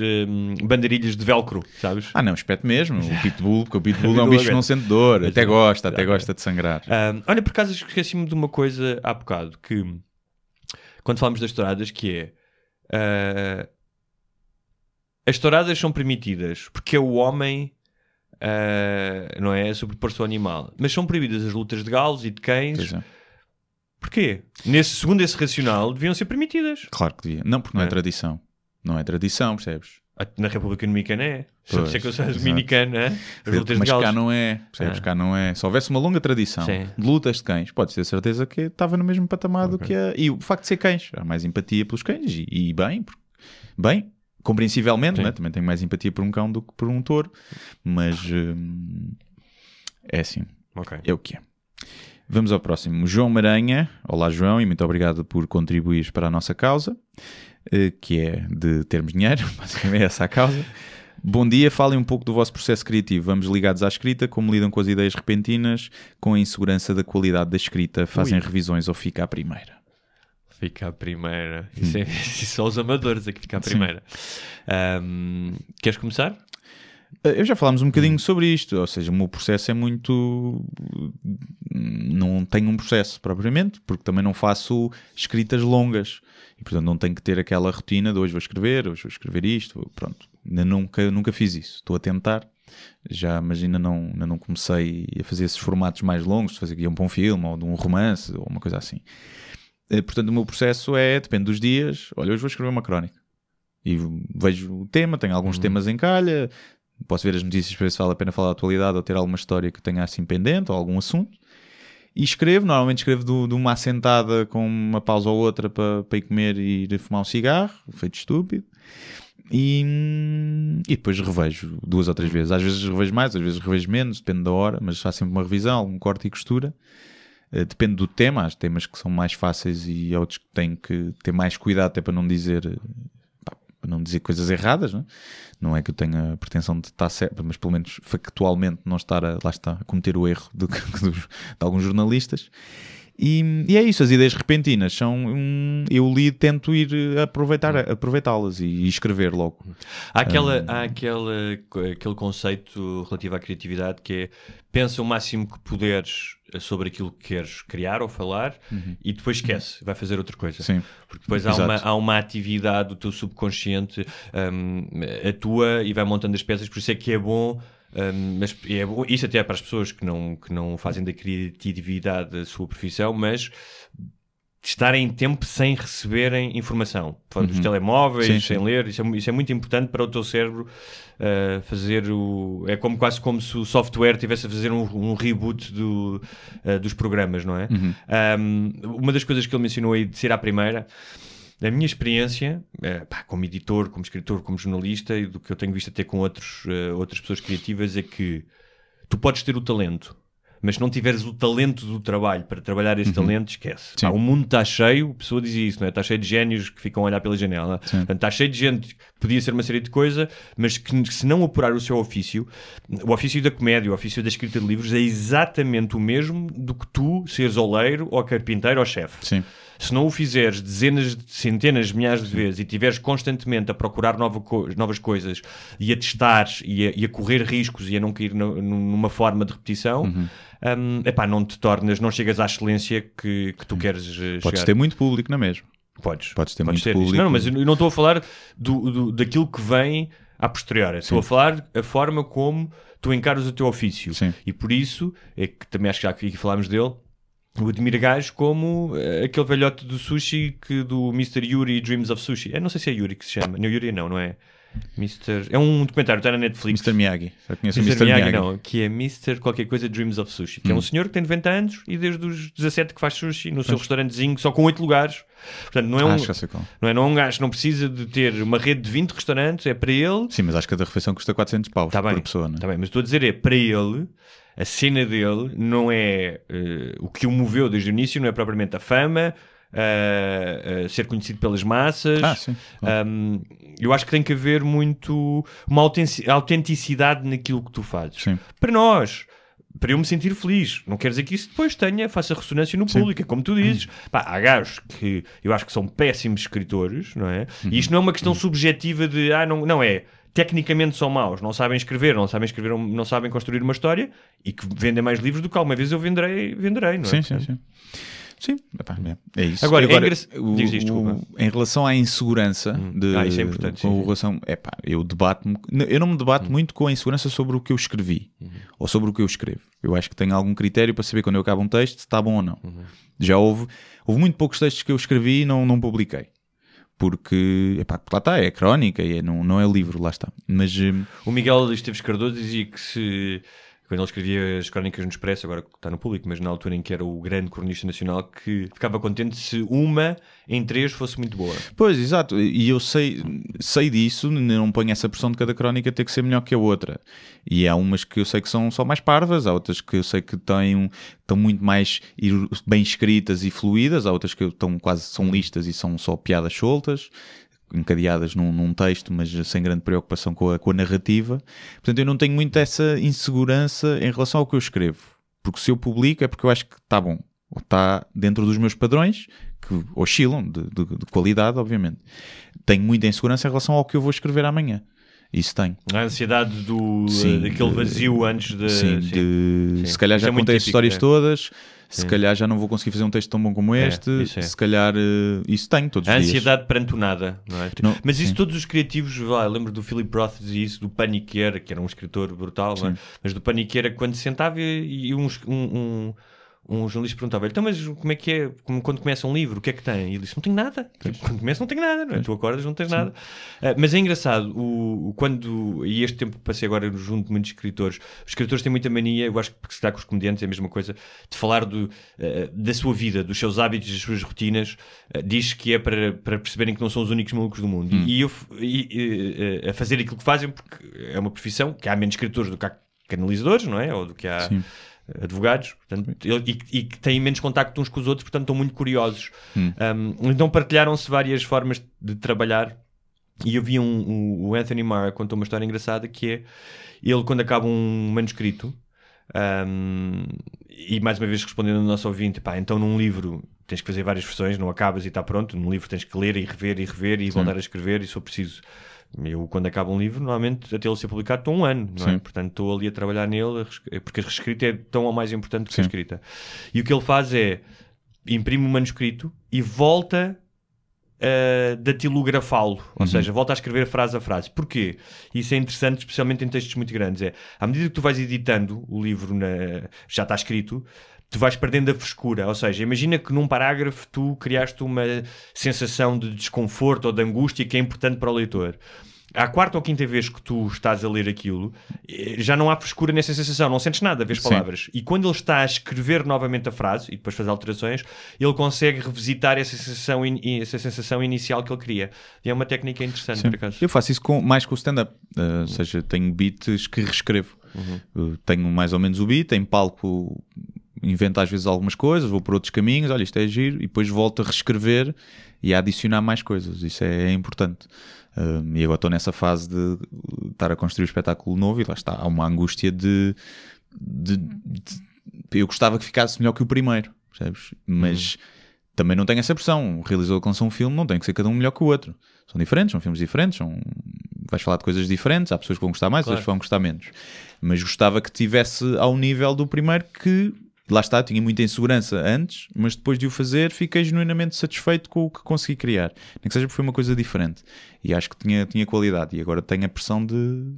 bandeirilhas de velcro, sabes? Ah, não, espeto mesmo. O pitbull, porque o pitbull é um bicho que não sente dor. Até gosta, até gosta de sangrar. Ah, olha, por acaso esqueci-me de uma coisa há bocado, que quando falamos das touradas, que é ah, as touradas são permitidas porque é o homem não é sobrepor-se ao animal, mas são proibidas as lutas de galos e de cães. Pois é. Porquê? Nesse, segundo esse racional, deviam ser permitidas. Claro que devia. Não, porque não é, É. tradição. Não é tradição, percebes? Na República Dominicana é. Pois, isso é que eu sou exato. dominicano, é? De Mas galos. cá não é, percebes? Ah. Cá não é. Se houvesse uma longa tradição Sim. de lutas de cães, podes ter certeza que estava no mesmo patamar do que a. E o facto de ser cães, há mais empatia pelos cães e, e bem, porque- bem, compreensivelmente, né? também tenho mais empatia por um cão do que por um touro, mas hum, é assim, Ok. é o que é. Vamos ao próximo. João Maranha. Olá, João, e muito obrigado por contribuires para a nossa causa, eh, que é de termos dinheiro, basicamente é essa a causa. Bom dia, falem um pouco do vosso processo criativo. Vamos ligados à escrita, como lidam com as ideias repentinas, com a insegurança da qualidade da escrita, fazem revisões ou fica à primeira. Fica a primeira. Isso, é, isso só os amadores é que fica a primeira. Ahm, queres começar? Eh, Eu já falámos um bocadinho sobre isto, ou seja, o meu processo é muito. Não tenho um processo propriamente, porque também não faço escritas longas e, portanto, não tenho que ter aquela rotina de hoje vou escrever, hoje vou escrever isto. Pronto, ainda nunca, nunca fiz isso. Estou a tentar, já, mas ainda não, ainda não comecei a fazer esses formatos mais longos, de fazer guião para um filme ou de um romance ou uma coisa assim. Eh, Portanto, o meu processo é, depende dos dias, olha, hoje vou escrever uma crónica. E vejo o tema, tenho alguns temas em calha, posso ver as notícias para ver se vale a pena falar da atualidade ou ter alguma história que tenha assim pendente ou algum assunto. E escrevo, normalmente escrevo de, uma assentada com uma pausa ou outra para, para ir comer e ir fumar um cigarro, feito estúpido. E, e depois revejo duas ou três vezes. Às vezes revejo mais, às vezes revejo menos, depende da hora, mas faço sempre uma revisão, algum corte e costura. Eh, depende do tema, há temas que são mais fáceis e outros que têm que ter mais cuidado até para não dizer para não dizer coisas erradas, não é? Não é que eu tenha a pretensão de estar certo, mas pelo menos factualmente não estar a, lá está, a cometer o erro de, dos- de alguns jornalistas. E, e é isso, as ideias repentinas são. hum, eu li, tento ir eh, aproveitar, aproveitá-las e, e escrever logo. Há, aquela, há aquela, aquele conceito relativo à criatividade que é pensa o máximo que puderes sobre aquilo que queres criar ou falar e depois esquece, vai fazer outra coisa. Sim. Porque depois há uma, há uma atividade do teu subconsciente hum, atua e vai montando as peças, por isso é que é bom. Hum, mas é bom, isso até é para as pessoas que não, que não fazem da criatividade a sua profissão, mas estarem em tempo sem receberem informação. Falando dos telemóveis, Sim, sem sim. ler, isso é, isso é muito importante para o teu cérebro uh, fazer o. É como quase como se o software estivesse a fazer um, um reboot do, uh, dos programas, não é? Um, uma das coisas que ele mencionou aí de ser à primeira. Da minha experiência, eh, pá, como editor, como escritor, como jornalista e do que eu tenho visto até com outros, eh, outras pessoas criativas, é que tu podes ter o talento, mas se não tiveres o talento do trabalho para trabalhar esse talento, esquece. Pá, o mundo está cheio, a pessoa diz isso, não é? Está cheio de génios que ficam a olhar pela janela. Portanto, está cheio de gente que podia ser uma série de coisa, mas que se não apurar o seu ofício, o ofício da comédia, o ofício da escrita de livros é exatamente o mesmo do que tu seres oleiro ou carpinteiro ou chefe. Sim. Se não o fizeres dezenas, de centenas, milhares de vezes e estiveres constantemente a procurar nova co- novas coisas e a testar e a, e a correr riscos e a não cair no- numa forma de repetição, hum, epá, não te tornas, não chegas à excelência que, que tu queres eh, Podes chegar. ter muito público, não é mesmo? Podes. Podes ter muito isso. público. Não, mas eu não estou a falar do, do- daquilo que vem a posteriori. Estou a falar a forma como tu encaras o teu ofício. Sim. E por isso, é que também acho que já aqui falámos dele, o admiro gajos como eh, aquele velhote do sushi que do Mr. Yuri Dreams of Sushi. Eu não sei se é Yuri que se chama. Não, Yuri não, não é? Mr. É um documentário, está na Netflix. Mr. Miyagi. Já conheço o Mr. Mr. Miyagi, Miyagi. não, que é Mr. qualquer coisa Dreams of Sushi, Hum. que é um senhor que tem 90 anos e desde os 17 que faz sushi no seu restaurantezinho, só com 8 lugares. Portanto, não é, Ah, um, não, é, não é um gajo não precisa de ter uma rede de 20 restaurantes, é para ele. Sim, mas acho que cada refeição custa 400 paus Tá bem, por pessoa, não é? tá bem, mas estou a dizer, é para ele, a cena dele não é eh, o que o moveu desde o início, não é propriamente a fama. uh, uh, ser conhecido pelas massas. Ah, sim. Um, eu acho que tem que haver muito uma autenticidade naquilo que tu fazes. Sim. Para nós, para eu me sentir feliz, não quer dizer que isso depois tenha, faça ressonância no público, é como tu dizes. Pá, há gajos que eu acho que são péssimos escritores, não é? E isto não é uma questão subjetiva de, ah, não, não é. Tecnicamente são maus, não sabem escrever, não sabem escrever, não sabem construir uma história e que vendem mais livros do que alguma vez eu venderei, venderei, não é? Sim, sim, sim. Sim, é, é isso. Agora, é engra- o- Diz isto, o- em relação à insegurança de, Ah, isso é importante, com sim, relação, epá, eu debato-me, eu não me debato muito com a insegurança sobre o que eu escrevi Uhum. ou sobre o que eu escrevo. Eu acho que tenho algum critério para saber quando eu acabo um texto se está bom ou não. Uhum. Já houve, houve muito poucos textos que eu escrevi e não, não publiquei. Porque, epá, lá está, é crónica, é, não, não é livro, lá está. Mas hum, O Miguel Esteves Cardoso dizia que se. Quando ele escrevia as crónicas no Expresso, agora está no público, mas na altura em que era o grande cronista nacional, que ficava contente se uma em três fosse muito boa. Pois, exato, e eu sei, sei disso, não ponho essa pressão de cada crónica ter que ser melhor que a outra. E há umas que eu sei que são só mais parvas, há outras que eu sei que têm, estão muito mais bem escritas e fluídas, há outras que estão quase são listas e são só piadas soltas, encadeadas num, num texto, mas sem grande preocupação com a, com a narrativa. Portanto, eu não tenho muito essa insegurança em relação ao que eu escrevo. Porque se eu publico é porque eu acho que está bom. Está dentro dos meus padrões, que oscilam de, de- de qualidade, obviamente. Tenho muita insegurança em relação ao que eu vou escrever amanhã. Isso tenho. A ansiedade do, Sim, daquele de- vazio antes de. Sim, sim. de- Sim. se calhar Isso já é contei as histórias é. todas, se calhar já não vou conseguir fazer um texto tão bom como É, este, é. se calhar eh, isso tenho todos A os dias. ansiedade perante o nada, não é? Não, Mas isso todos os criativos, eu lembro do Philip Roth dizia isso, do Paniqueira, que era um escritor brutal, é? mas do Paniqueira, quando se sentava e, e uns- um, um, um jornalista perguntava então, mas como é que é, como, quando começa um livro, o que é que tem? E ele disse, não tenho nada. Tipo, quando começa não tenho nada, não é? Tu acordas, não tens nada. Ah, mas é engraçado, o, o- quando, e este tempo que passei agora junto de muitos escritores, os escritores têm muita mania, eu acho que se dá com os comediantes é a mesma coisa, de falar do, ah, da sua vida, dos seus hábitos, das suas rotinas, ah, diz que é para, para perceberem que não são os únicos malucos do mundo. E, eu, e, e, a fazer aquilo que fazem, porque é uma profissão que há menos escritores do que há canalizadores, não é? Ou do que há Sim. Advogados, portanto, e, que têm menos contacto uns com os outros, portanto estão muito curiosos. Hum. Um, então partilharam-se várias formas de trabalhar e eu vi um, um- o Anthony Marr contou uma história engraçada que é ele quando acaba um manuscrito um, e mais uma vez respondendo ao nosso ouvinte, pá, então num livro tens que fazer várias versões, não acabas e está pronto, num livro tens que ler e rever e rever e voltar a escrever e se for preciso eu, quando acabo um livro, normalmente até ele ser publicado, estou um ano, não é? Sim. Portanto, estou ali a trabalhar nele, porque a reescrita é tão ou mais importante que a escrita. E o que ele faz é imprime o manuscrito e volta a datilografá-lo, ou seja, volta a escrever frase a frase. Porquê? Isso é interessante, especialmente em textos muito grandes. É, à medida que tu vais editando o livro, na- já está escrito, tu vais perdendo a frescura. Ou seja, imagina que num parágrafo tu criaste uma sensação de desconforto ou de angústia que é importante para o leitor. À quarta ou quinta vez que tu estás a ler aquilo, eh, já não há frescura nessa sensação, não sentes nada, vês Sim. palavras. E quando ele está a escrever novamente a frase e depois fazer alterações, ele consegue revisitar essa sensação, essa sensação inicial que ele queria. E é uma técnica interessante, Sim. por acaso. Eu faço isso com, mais com o stand-up. Uh, ou seja, tenho beats que reescrevo. Uh, tenho mais ou menos o beat, em palco invento às vezes algumas coisas, vou por outros caminhos, olha, isto é giro, e depois volto a reescrever e a adicionar mais coisas. Isso é, é importante. Um, e agora estou nessa fase de estar a construir um espetáculo novo e lá está, há uma angústia de, de- de- eu gostava que ficasse melhor que o primeiro, percebes? Mas também não tenho essa pressão. O realizador que lança um filme não tem que ser cada um melhor que o outro. São diferentes, são filmes diferentes, são... vais falar de coisas diferentes, há pessoas que vão gostar mais, Claro. outras que vão gostar menos. Mas gostava que tivesse ao nível do primeiro que lá está, tinha muita insegurança antes, mas depois de o fazer fiquei genuinamente satisfeito com o que consegui criar. Nem que seja porque foi uma coisa diferente. E acho que tinha, tinha qualidade. E agora tenho a pressão de,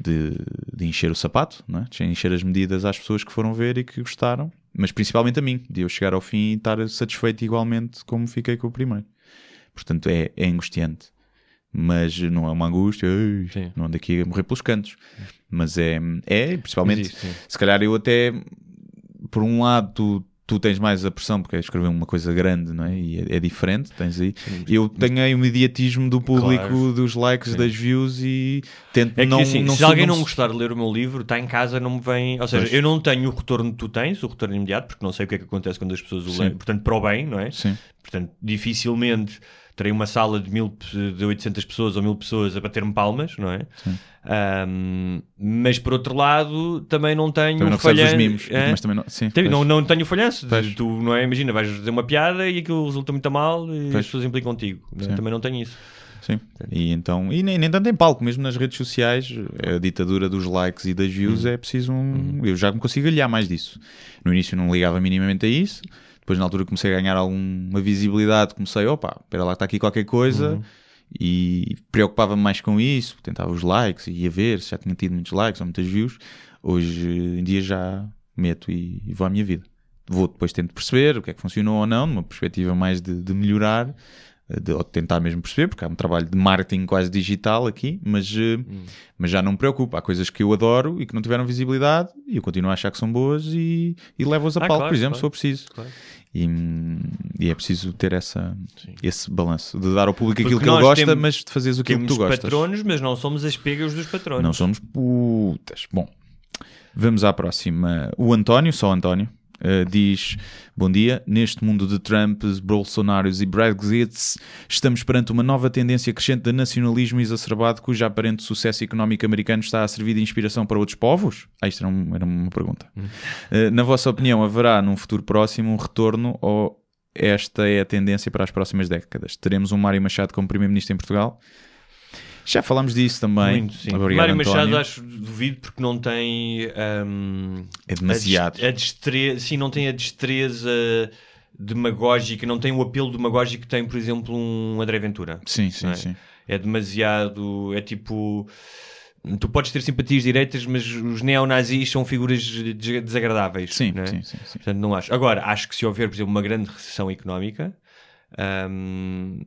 de, de encher o sapato, não é? de encher as medidas às pessoas que foram ver e que gostaram, mas principalmente a mim, de eu chegar ao fim e estar satisfeito igualmente como fiquei com o primeiro. Portanto, é, é angustiante. Mas não é uma angústia, "Ei, Sim. não ando aqui a morrer pelos cantos. Mas é, é principalmente, Existe, se calhar eu até, por um lado, tu tu tens mais a pressão porque é escrever uma coisa grande, não é? E é, é diferente, tens aí. Eu tenho aí o imediatismo do público, Claro. dos likes, das views e tento É que não, assim, não se alguém não não gostar de ler o meu livro, está em casa, não me vem. Ou seja, Pois. eu não tenho o retorno que tu tens, o retorno imediato, porque não sei o que é que acontece quando as pessoas o Sim. leem. Portanto, para o bem, não é? Sim. Portanto, dificilmente terei uma sala de, mil, de 800 pessoas ou mil pessoas a bater-me palmas, não é? Ahm, mas por outro lado, também não tenho Também não recebes os falhan- mimos, Hã? mas também não. Sim, Tem- não, não tenho falhanço. Pois. Tu, não é? Imagina, vais dizer uma piada e aquilo resulta muito a mal e Pois. as pessoas implicam contigo. é? Também não tenho isso. Sim. E então, e nem, nem tanto em palco, mesmo nas redes sociais, a ditadura dos likes e das views Uhum. é preciso um. Eu já me consigo aliar mais disso. No início não ligava minimamente a isso, depois na altura comecei a ganhar alguma visibilidade, comecei, opa, espera lá, está aqui qualquer coisa. Uhum. E preocupava-me mais com isso, tentava os likes e ia ver se já tinha tido muitos likes ou muitas views. Hoje em dia já meto e, e vou à minha vida. Vou depois tento perceber o que é que funcionou ou não, numa perspectiva mais de, de melhorar, de, ou de tentar mesmo perceber, porque há um trabalho de marketing quase digital aqui, mas, eh, Hum. mas já não me preocupa. Há coisas que eu adoro e que não tiveram visibilidade e eu continuo a achar que são boas e, e levo-as a Ah, palco, claro, por exemplo, claro. se for preciso. Claro. E, e é preciso ter essa, Sim. esse balanço de dar ao público aquilo Porque que ele gosta, temos- mas de fazeres aquilo que Temos tu gostas. patronos, mas não somos as pegas dos patronos. Não somos putas. Bom, vamos à próxima. O António, só António, eh, diz: Bom dia. Neste mundo de Trumps, Bolsonaros e Brexits, estamos perante uma nova tendência crescente de nacionalismo exacerbado, cujo aparente sucesso económico americano está a servir de inspiração para outros povos? Ah, isto era, um- era uma pergunta. Eh, na vossa opinião, haverá num futuro próximo um retorno ou esta é a tendência para as próximas décadas? Teremos um Mário Machado como Primeiro-Ministro em Portugal? Já falámos disso também. Muito, sim. Obrigado, Mário Machado António. acho duvido porque não tem ahm, É demasiado. a, des- a destreza, sim, não tem a destreza demagógica, não tem o apelo demagógico que tem, por exemplo, um André Ventura. Sim, sim, é? sim. É demasiado, é tipo tu podes ter simpatias direitas, mas os neonazis são figuras des- desagradáveis. Sim, não é? sim, sim, sim. Portanto, não acho. Agora, acho que se houver, por exemplo, uma grande recessão económica, hum,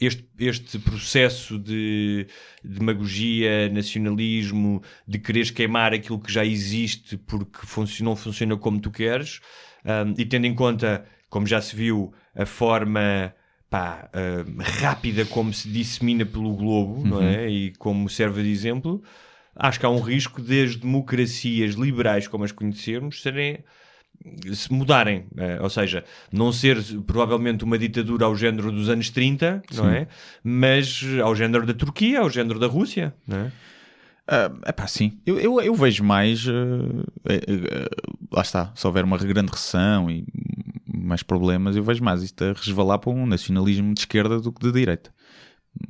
este, este processo de demagogia, nacionalismo, de quereres queimar aquilo que já existe porque func- não funciona como tu queres, hum, e tendo em conta, como já se viu, a forma pá, hum, rápida como se dissemina pelo globo, não é? E como serve de exemplo, acho que há um risco de as democracias liberais, como as conhecermos, serem se mudarem, eh, ou seja, não ser provavelmente uma ditadura ao género dos anos 30, não é? Mas ao género da Turquia, ao género da Rússia, não é? É pá, sim. Eu, eu, eu vejo mais. eh, eh, lá está. Se houver uma grande recessão e mais problemas, eu vejo mais isto a resvalar para um nacionalismo de esquerda do que de direita.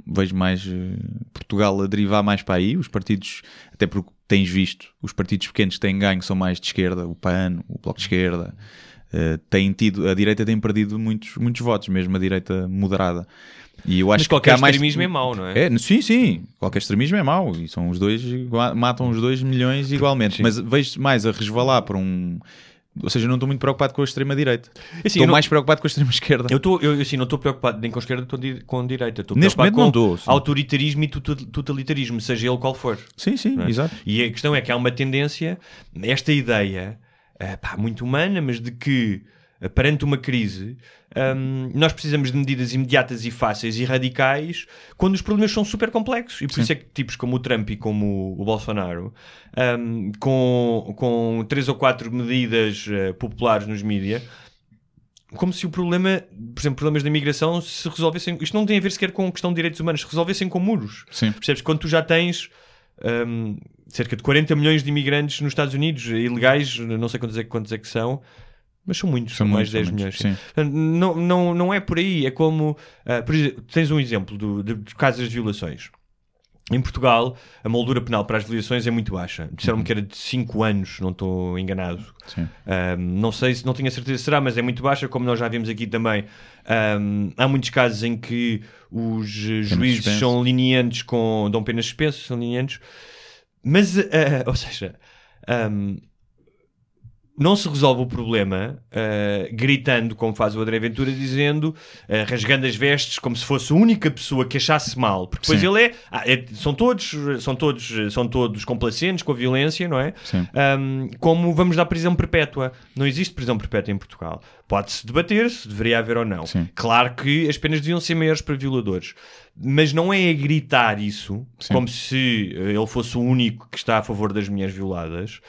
Vejo mais eh, Portugal a derivar mais para aí. Os partidos, até porque tens visto, os partidos pequenos que têm ganho são mais de esquerda. O PAN, o Bloco de Esquerda. eh, têm tido, a direita tem perdido muitos, muitos votos, mesmo a direita moderada. E eu acho Mas que qualquer há mais extremismo é mau, não é? é, sim, sim. Qualquer extremismo é mau. E são os dois, matam os dois milhões igualmente. Mas vejo mais a resvalar para um. Ou seja, não estou muito preocupado com a extrema-direita. Estou não- mais preocupado com a extrema-esquerda. Eu, tô, eu assim, não estou preocupado nem com a esquerda nem com a direita. Estou Neste momento com não estou, autoritarismo e totalitarismo, seja ele qual for. Sim, sim, é? exato. E a questão é que há uma tendência, esta ideia, eh, pá, muito humana, mas de que perante uma crise hum, nós precisamos de medidas imediatas e fáceis e radicais quando os problemas são super complexos. E por isso é que tipos como o Trump e como o Bolsonaro, hum, com, com três ou quatro medidas eh, populares nos mídias, como se o problema, por exemplo, problemas da imigração se resolvessem. Isto não tem a ver sequer com questão de direitos humanos, se resolvessem com muros. Sim. Percebes? Quando tu já tens hum, cerca de 40 milhões de imigrantes nos Estados Unidos, ilegais, não sei quantos é, quantos é que são, mas são muitos, são, São mais de 10 muitos, milhões. Não, não, não é por aí, é como. ah, por exemplo, tens um exemplo do, de, de casos de violações. Em Portugal, a moldura penal para as violações é muito baixa. Disseram-me que era de 5 anos, não estou enganado. Um, não sei se não tenho a certeza se será, mas é muito baixa, como nós já vimos aqui também. Um, há muitos casos em que os juízes suspenso. são lenientes com. dão penas suspensas, são lenientes. Mas, eh, ou seja, um, não se resolve o problema uh, gritando, como faz o André Ventura, dizendo, uh, rasgando as vestes, como se fosse a única pessoa que achasse mal. Porque depois Sim. ele é, ah, é- São todos, são, todos, são todos complacentes com a violência, não é? Um, como vamos dar prisão perpétua. Não existe prisão perpétua em Portugal. Pode-se debater se deveria haver ou não. Sim. Claro que as penas deviam ser maiores para violadores. Mas não é a gritar isso, Sim. como se eh, ele fosse o único que está a favor das mulheres violadas,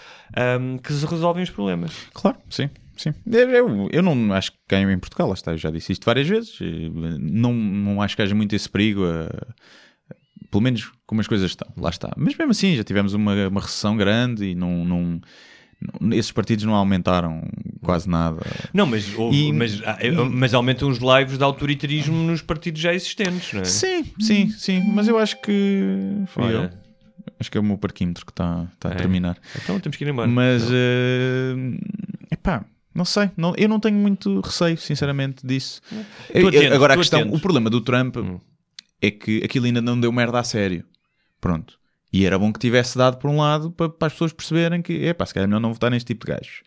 um, que se resolvem os problemas. Claro, sim. Sim. Eu, eu, não acho que ganho em Portugal, lá está, eu já disse isto várias vezes. eh, Não, não acho que haja muito esse perigo, eh, pelo menos como as coisas estão, lá está. Mas mesmo assim, já tivemos uma, uma recessão grande e não, não- esses partidos não aumentaram quase nada. Não, mas, houve- E- mas, ah, mas aumentam os lives de autoritarismo nos partidos já existentes, não é? Sim, sim, sim, mas eu acho que foi Olha. eu. Acho que é o meu parquímetro que está tá a É. terminar. Então temos que ir embora. Mas, eh, epá, não sei. Não, eu não tenho muito receio, sinceramente, disso. Eu- atento, agora, a questão, atento. o problema do Trump Hum. é que aquilo ainda não deu merda a sério. Pronto. E era bom que tivesse dado por um lado para, para as pessoas perceberem que, epá, se calhar é melhor não votar neste tipo de gajos.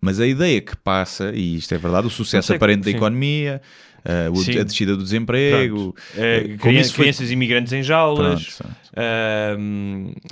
Mas a ideia que passa, e isto é verdade, o sucesso aparente da sim. economia, eh, o- Sim. a descida do desemprego, Pronto. Eh, como crian- isso foi- crianças imigrantes em jaulas. Pronto,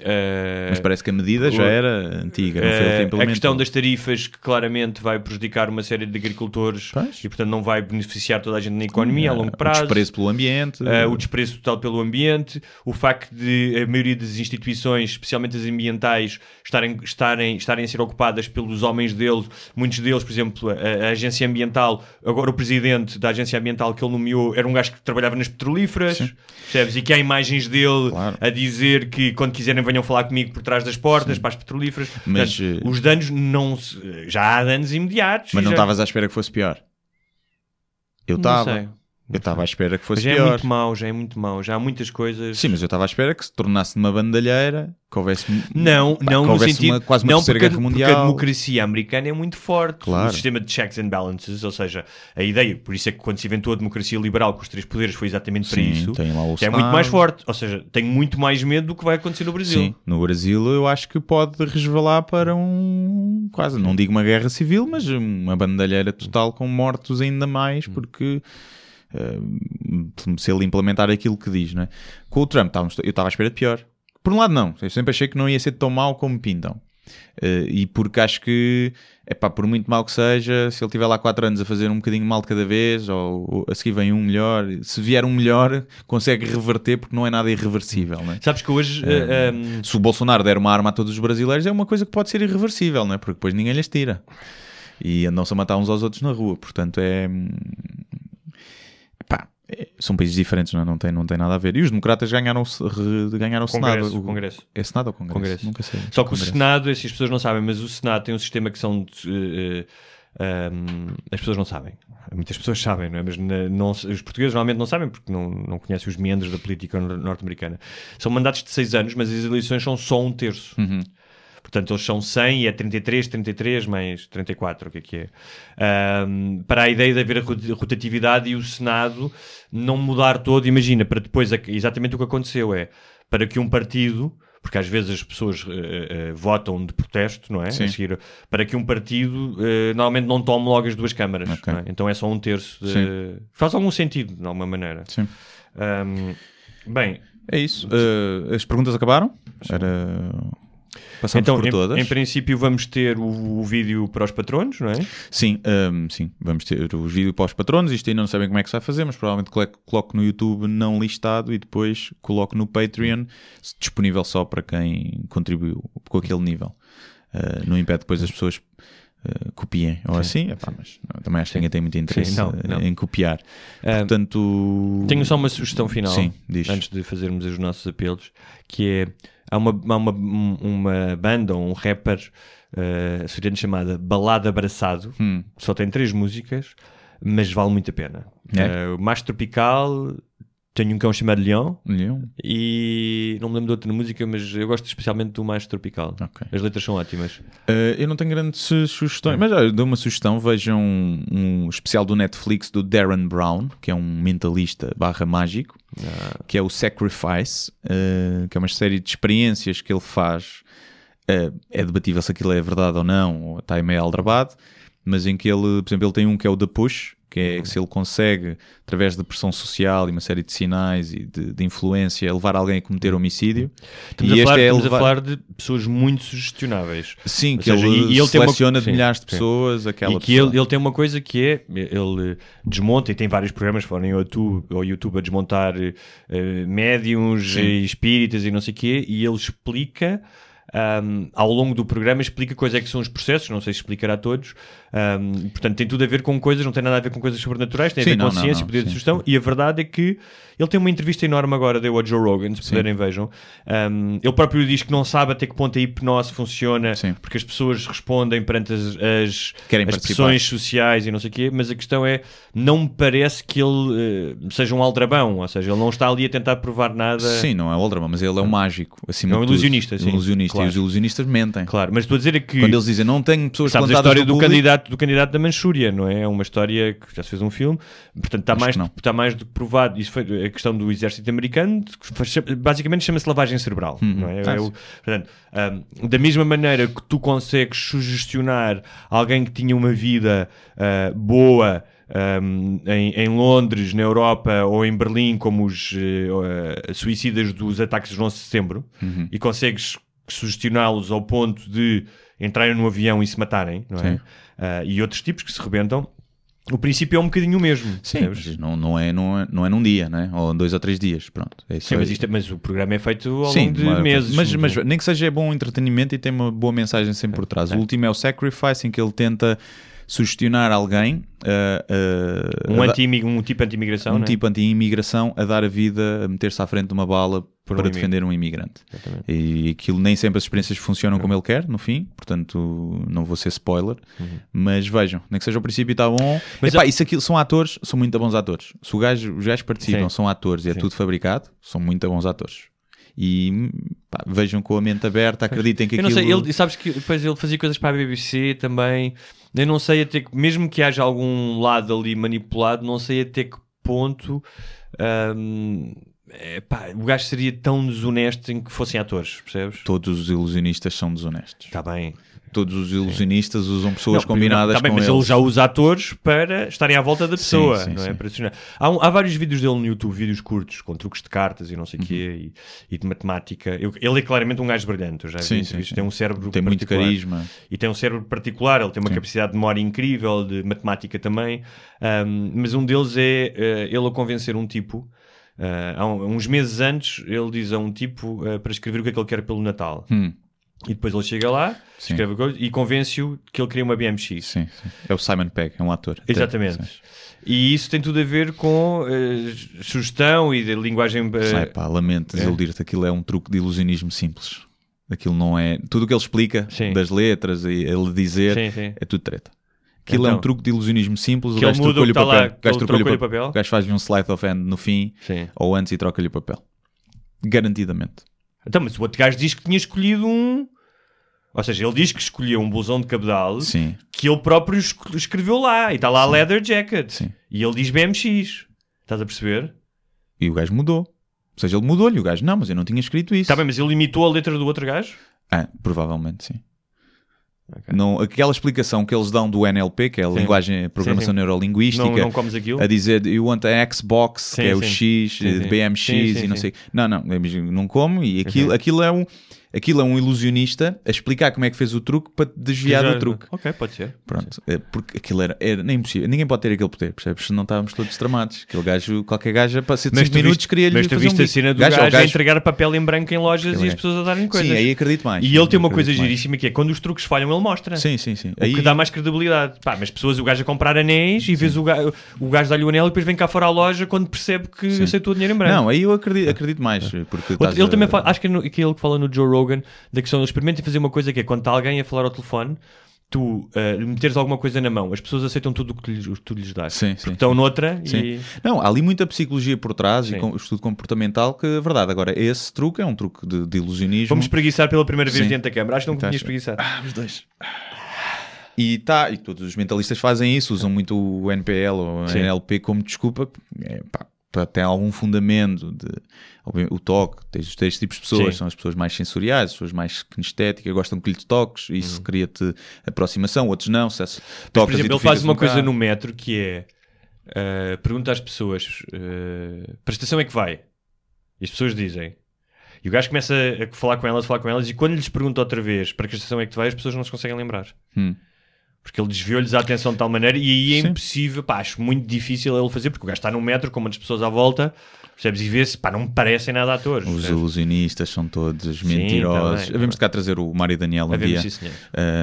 eh, Mas parece que a medida já o- era antiga, não foi ele que Eh, a questão das tarifas que claramente vai prejudicar uma série de agricultores Pois. e portanto não vai beneficiar toda a gente na economia a longo O prazo. desprezo pelo ambiente. Uh, o desprezo total pelo ambiente, o facto de a maioria das instituições, especialmente as ambientais, estarem, estarem, estarem a ser ocupadas pelos homens deles, muitos deles, por exemplo, a, a agência ambiental, agora o presidente da agência ambiental que ele nomeou era um gajo que trabalhava nas petrolíferas, percebes? E que há imagens dele Claro. a dizer que quando quiserem venham falar comigo por trás das portas, para as petrolíferas. Mas, Portanto, eh, os danos não se- já há danos imediatos. Mas não já- estavas à espera que fosse pior. Eu Não estava. Eu estava à espera que fosse Já é pior. muito mau, já é muito mau. Já há muitas coisas. Sim, mas eu estava à espera que se tornasse numa bandalheira, que houvesse. Não, pá, não que no houvesse sentido. uma, quase uma não, terceira porque, guerra porque a mundial. democracia americana é muito forte. Claro. O sistema de checks and balances, ou seja, a ideia, por isso é que quando se inventou a democracia liberal com os três poderes foi exatamente para Sim, isso. tem lá o é muito mais forte. Ou seja, tenho muito mais medo do que vai acontecer no Brasil. Sim, no Brasil eu acho que pode resvalar para um. Quase, não digo uma guerra civil, mas uma bandalheira total com mortos ainda Hum. mais, porque. Eh, se ele implementar aquilo que diz, não é? Com o Trump, estávamos- eu estava à espera de pior. Por um lado, não. Eu sempre achei que não ia ser tão mau como pintam. Eh, e porque acho que, é pá, por muito mal que seja, se ele tiver lá 4 anos a fazer um bocadinho mal de cada vez, ou, ou a seguir vem um melhor, se vier um melhor, consegue reverter porque não é nada irreversível, não é? Sabes que hoje. É. eh, um, Se o Bolsonaro der uma arma a todos os brasileiros, é uma coisa que pode ser irreversível, não é? Porque depois ninguém lhes tira. E andam-se a matar uns aos outros na rua. Portanto, é. É- são países diferentes, não, é? não, tem, não tem nada a ver. E os democratas ganharam, o ganharam o Congresso, Senado. O- Congresso. É Senado ou Congresso? Congresso. Nunca sei. Só que o Congresso. Senado, assim, as pessoas não sabem, mas o Senado tem um sistema que são. um, as pessoas não sabem. Muitas pessoas sabem, não é? Mas na- não os portugueses normalmente não sabem porque não, não conhecem os meandros da política nor- norte-americana. São mandatos de seis anos, mas as eleições são só um terço. Uhum. Portanto, eles são 100 e é 33, 33 mais 34, o que é que é? Ahm, para a ideia de haver rotatividade e o Senado não mudar todo, imagina, para depois, exatamente o que aconteceu é, para que um partido, porque às vezes as pessoas eh, eh, votam de protesto, não é? Sim. A seguir, para que um partido eh, normalmente não tome logo as duas câmaras, Ok. não é? então é só um terço. De... Sim. Faz algum sentido, de alguma maneira. Sim. Ahm, bem, É isso. Uh, as perguntas acabaram? Era. Passamos então, por em, todas. em princípio vamos ter o, o vídeo para os patronos, não é? Sim, hum, sim, vamos ter os vídeos para os patronos. Isto ainda não sabem como é que se vai fazer, mas provavelmente coloco no YouTube não listado e depois coloco no Patreon, disponível só para quem contribuiu com aquele nível. Uh, não impede depois as pessoas uh, copiem ou assim, Epá, mas não, também acho que ninguém tem muito interesse Sim, não, uh, não. em copiar. Ah, Portanto, Tenho só uma sugestão final Sim, antes de fazermos os nossos apelos, que é há uma, há uma, uma banda ou um rapper uh, chamada Balada Abraçado, Hum. só tem três músicas, mas vale muito a pena. É? Uh, mais tropical, tenho um cão chamado Leão Leão. e não me lembro de outra música, mas eu gosto especialmente do mais tropical. Ok. As letras são ótimas. Uh, eu não tenho grandes su- sugestões, mas olha, dou uma sugestão. Vejam um, um especial do Netflix do Darren Brown, que é um mentalista barra mágico, que é o Sacrifice, uh, que é uma série de experiências que ele faz eh, é debatível se aquilo é verdade ou não, ou está meio aldrabado, mas em que ele, por exemplo, ele tem um que é o The Push, que é se ele consegue, através de pressão social e uma série de sinais e de, de influência, levar alguém a cometer homicídio. Estamos, e a, falar, é estamos a levar- falar de pessoas muito sugestionáveis. Sim, Ou que seja, ele, ele tem uma- seleciona de sim, milhares de sim. pessoas aquela e que pessoa. ele, ele tem uma coisa que é, ele desmonta, e tem vários programas fora no YouTube, ao YouTube a desmontar eh, médiums, Sim. e espíritas e não sei o quê, e ele explica, ahm, ao longo do programa, explica quais é que são os processos, não sei se explicará a todos, ahm, portanto tem tudo a ver com coisas, não tem nada a ver com coisas sobrenaturais, tem Sim, a ver não, com não, ciência, não, poder de sim, sugestão, e a verdade é que ele tem uma entrevista enorme agora, deu a Joe Rogan, se puderem vejam, Ahm, ele próprio diz que não sabe até que ponto a hipnose funciona, Sim. porque as pessoas respondem perante as, as, as pressões sociais e não sei o quê, mas a questão é, não me parece que ele eh, seja um aldrabão, ou seja, ele não está ali a tentar provar nada. Sim, não é Oldrama, mas ele é um mágico. Acima É um de ilusionista, sim, ilusionista. Claro. E os ilusionistas mentem. Claro, mas estou a dizer é que Quando eles dizem não tenho pessoas sabes a história do público", candidato, do candidato da Manchúria, não é? É uma história que já se fez um filme, portanto está Acho mais, está mais do que provado. Isso foi a questão do exército americano, basicamente chama-se lavagem cerebral, não é? Ah, É o- portanto, ahm, da mesma maneira que tu consegues sugestionar alguém que tinha uma vida ah, boa ahm, em, em Londres, na Europa ou em Berlim, como os eh, suicidas dos ataques de 11 de setembro, Uhum. e consegues sugestioná-los ao ponto de entrarem no avião e se matarem, não é? Ah, e outros tipos que se rebentam. O princípio é um bocadinho o mesmo. Sim, não, não, é, não, é, não é num dia, né? ou em dois ou três dias. Pronto. É isso Sim, mas, isto é- mas o programa é feito ao Sim, longo de mas- meses. Mas, mas é? nem que seja bom entretenimento e tem uma boa mensagem sempre por trás. O último é o Sacrifice, em que ele tenta sugestionar alguém, ah, ah, um, anti um tipo anti-imigração, um não é? tipo anti-imigração a dar a vida, a meter-se à frente de uma bala um para imi- defender um imigrante. Exatamente. E aquilo nem sempre as experiências funcionam como ele quer, no fim, portanto não vou ser spoiler, mas vejam, nem que seja o princípio está bom. Uhum. Mas Epá, a- isso aquilo, são atores, são muito bons atores. Se o gajo, os gajos participam, Sim. são atores e é Sim. tudo fabricado, são muito bons atores. E pá, vejam com a mente aberta, acreditem que Eu não aquilo... sei, ele, sabes que depois ele fazia coisas para a BBC também. Eu não sei até que, mesmo que haja algum lado ali manipulado, não sei até que ponto hum, o gajo seria tão desonesto em que fossem atores, percebes? Todos os ilusionistas são desonestos. Está bem. Todos os ilusionistas usam pessoas Não, combinadas não, tá bem, com mas eles. ele já usa atores para estarem à volta da pessoa, sim, não é? sim. Para há, um- há vários vídeos dele no YouTube, vídeos curtos, com truques de cartas e não sei o quê, Uhum. e, e de matemática. Eu- ele é claramente um gajo brilhante, eu já vi Sim, sim, sim. Tem um cérebro Tem muito carisma. E tem um cérebro particular, ele tem uma capacidade de memória incrível, de matemática também. Ahm, mas um deles é eh, ele a convencer um tipo. ah, há um- uns meses antes, ele diz a um tipo ah, para escrever o que é que ele quer pelo Natal. Hum, E depois ele chega lá, Sim. escreve coisa e convence-o que ele queria uma BMX. sim, sim. É o Simon Pegg, é um ator. Exatamente. Sim. E isso tem tudo a ver com eh, sugestão e de linguagem. Ai, pá, lamento desiludir-te, aquilo é um truque de ilusionismo simples. Aquilo não é. Tudo o que ele explica, das letras e ele dizer, é tudo treta. Aquilo é Então. um truque de ilusionismo simples. Que o ele gajo o trocou-lhe o papel. lá, o o o papel. O gajo faz-lhe um slide of hand no fim, Sim. ou antes e troca-lhe o papel. Garantidamente. Então, mas o outro gajo diz que tinha escolhido um. Ou seja, ele diz que escolheu um blusão de cabedal Sim. que ele próprio escreveu lá. E está lá a leather jacket. Sim. E ele diz BMX. Estás a perceber? E o gajo mudou. Ou seja, ele mudou-lhe. O gajo, não, mas eu não tinha escrito isso. Está bem, mas ele imitou a letra do outro gajo? Ah, provavelmente sim. Ok. Não, aquela explicação que eles dão do NLP, que é a Sim. linguagem, programação Sim, sim. neurolinguística, Não, não comes aquilo? a dizer you want a Xbox, que é o. X. BMX e não sei. Não, não, não como e aquilo, aquilo, é um, aquilo é um ilusionista a explicar como é que fez o truque para desviar Já- do truque. Ok, pode ser. Pronto, é porque aquilo era, era nem impossível. Ninguém pode ter aquele poder, percebes? Senão estávamos todos tramados. Aquele gajo, qualquer gajo, para ser de Mas 5 tu minutos, viste, queria-lhe fazer viste um a cena do gajo, gajo, ao a entregar papel em branco em lojas Aquele e as é. pessoas a darem coisas. Sim, aí acredito mais. E ele tem uma coisa mais. giríssima que é quando os truques falham, ele mostra. Sim, sim, sim. O que dá mais credibilidade. Pá, mas pessoas, o gajo a comprar anéis e vês o gajo, o gajo dá-lhe o anel e depois vem cá fora à loja quando percebe que Sim. aceitou o dinheiro em branco. Não, aí eu acredito, acredito mais. Porque Outro- ele a- também fala, acho que é, no, que é ele que fala no Joe Rogan da questão, ele experimenta fazer uma coisa que é quando está alguém a falar ao telefone, tu eh, meteres alguma coisa na mão, as pessoas aceitam tudo o que tu lhes, tu lhes dás. Sim, Porque sim, estão noutra Sim. e. Não, há ali muita psicologia por trás Sim. e com, estudo comportamental que é verdade. Agora, esse truque é um truque de, de ilusionismo. Vamos espreguiçar pela primeira vez Sim. diante da câmara. Acho que não Então, podia acho- espreguiçar. Ah, os dois. E, tá, e todos os mentalistas fazem isso, usam muito o NPL ou. NLP como desculpa. É, pá, para ter algum fundamento de o toque, tens os três tipos de pessoas, Sim. são as pessoas mais sensoriais, as pessoas mais kinestéticas, gostam que lhe toques, Uhum. isso cria-te aproximação, outros não, se Por tocas e exemplo, tu ele faz uma um coisa bocado- no metro que é uh, pergunta às pessoas uh, para a estação é que vai? E as pessoas dizem. E o gajo começa a falar com elas, a falar com elas, e quando lhes pergunta outra vez para que estação é que tu vai, as pessoas não se conseguem lembrar. Hum. Porque ele desviou-lhes a atenção de tal maneira e aí é Sim. impossível, pá, acho muito difícil ele fazer, porque o gajo está num metro com muitas pessoas à volta, percebes? E vê-se, pá, não me parecem nada atores. Os percebes? ilusionistas são todos mentirosos. Devemos de cá trazer o Mário Daniel um Havemos, dia. senhor.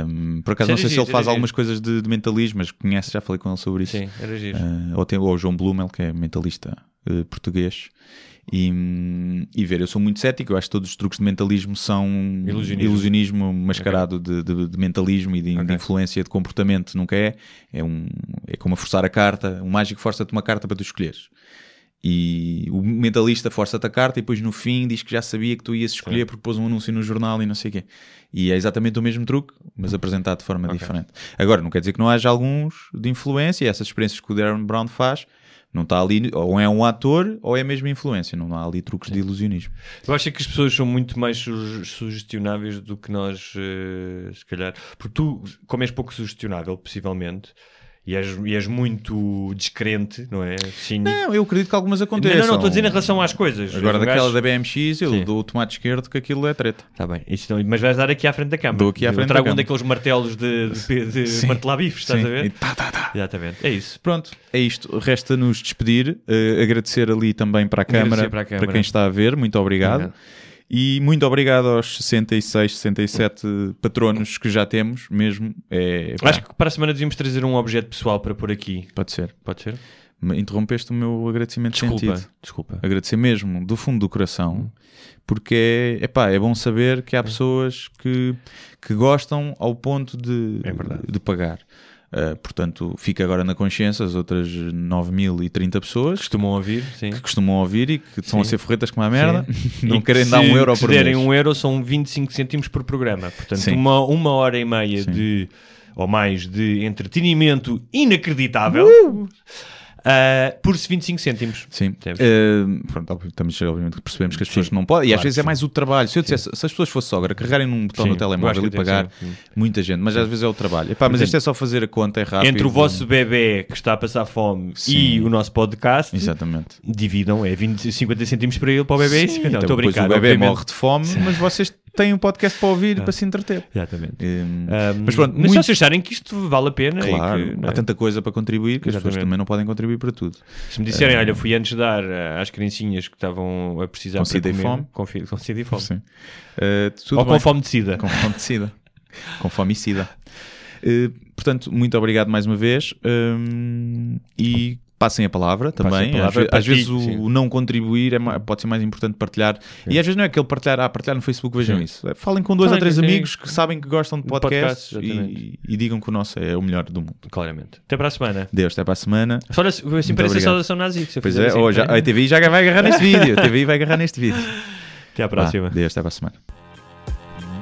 Um, por acaso Isso não sei se ele faz algumas coisas de, de mentalismo, mas conhece, já falei com ele sobre isso. Sim, era giro. Uh, ou, tem, ou o João Blumel, que é mentalista uh, português. E, e ver, eu sou muito cético, eu acho que todos os truques de mentalismo são Ilusionismo. ilusionismo mascarado de, de- de mentalismo e de, de Ok. influência de comportamento, nunca é. É, um, é como a forçar a carta, um mágico força-te uma carta para tu escolheres. E o mentalista força-te a carta e depois no fim diz que já sabia que tu ias escolher porque pôs um anúncio no jornal e não sei o quê. E é exatamente o mesmo truque, mas apresentado de forma diferente. Agora, não quer dizer que não haja alguns de influência, essas experiências que o Darren Brown faz, não está ali, ou é um ator ou é mesmo influência, não há ali truques de ilusionismo. Eu acho que as pessoas são muito mais su- sugestionáveis do que nós, eh, se calhar. Porque tu, como és pouco sugestionável, possivelmente, e és, e és muito descrente, não é? Cínico. Não, eu acredito que algumas Não, aconteçam. não, não, estou a dizer em relação às coisas. Agora, Um daquela gajo- da BMX, eu Sim. dou o tomate esquerdo que aquilo é treta. Tá bem, isso não- mas vais dar aqui à frente da câmara. Dou aqui à Eu frente da trago um câmara. daqueles martelos de, de, de martelar bifes, estás Sim. a ver? E tá, tá, tá. Exatamente, é isso. Pronto, é isto. Resta-nos despedir, eh, agradecer ali também para a, câmara, para a para, câmara. quem está a ver, muito obrigado. Obrigado. E muito obrigado aos 66, 67 patronos que já temos, mesmo. É, pá, Acho que para a semana devíamos trazer um objeto pessoal para pôr aqui. Pode ser. Pode ser? Interrompeste o meu agradecimento Desculpa, sentido. desculpa. Agradecer mesmo, do fundo do coração, porque é, epá, é bom saber que há pessoas que, que gostam ao ponto de, É de pagar. Uh, portanto, fica agora na consciência as outras 9.030 pessoas Costumam ouvir, sim. que costumam ouvir e que estão a Sim. ser forretas como a merda, não E querem que dar se- um euro que se por derem mês. um euro são 25 cêntimos por programa. Portanto, uma, uma hora e meia de ou mais de entretenimento inacreditável ah, por 25 cêntimos. Sim? Uh, pronto, estamos, obviamente percebemos que as pessoas Sim. não podem, e às Claro vezes é sim. mais o trabalho. Se eu dissesse, se as pessoas fossem sogra, carregarem num botão no telemóvel e pagar, muita gente, mas às vezes é o trabalho. Epá, mas isto é só fazer a conta, é rápido. Entre o vosso bebê que está a passar fome Sim. e o nosso podcast, Exatamente. dividam, é 20, 50 cêntimos para ele, para o bebê. Sim, 50. Não, então estou a brincar. o bebê obviamente. morre de fome, mas vocês têm um podcast para ouvir e para se entreter. Exatamente. Hum, Ahm, mas pronto, mas muito- se acharem que isto vale a pena. Claro, que, há é? tanta coisa para contribuir que as pessoas Exatamente. também não podem contribuir para tudo. Se me disserem, olha, fui antes dar ah, às criancinhas que estavam a precisar Com sida e fome. Com, com sida e fome. Sim. Uh, Ou com bem. fome de sida. Com fome de sida. com fome e sida. Uh, portanto, muito obrigado mais uma vez um, e passem a palavra também. a palavra, às, às vezes o sim. não contribuir é pode ser mais importante partilhar. E às vezes não é aquele partilhar, ah, partilhar no Facebook, vejam Sim. isso. É, Falem com dois Falem ou três sim. amigos que sabem que gostam de podcasts, podcasts, e, e digam que o nosso é o melhor do mundo. Claramente. Até para a semana. Deus, até para a semana. Só assim parece a saudação nazi. se Pois é, assim, oh, já, a TVI já vai agarrar neste vídeo. A TVI vai agarrar neste vídeo. Até à próxima. Deus, até para a semana.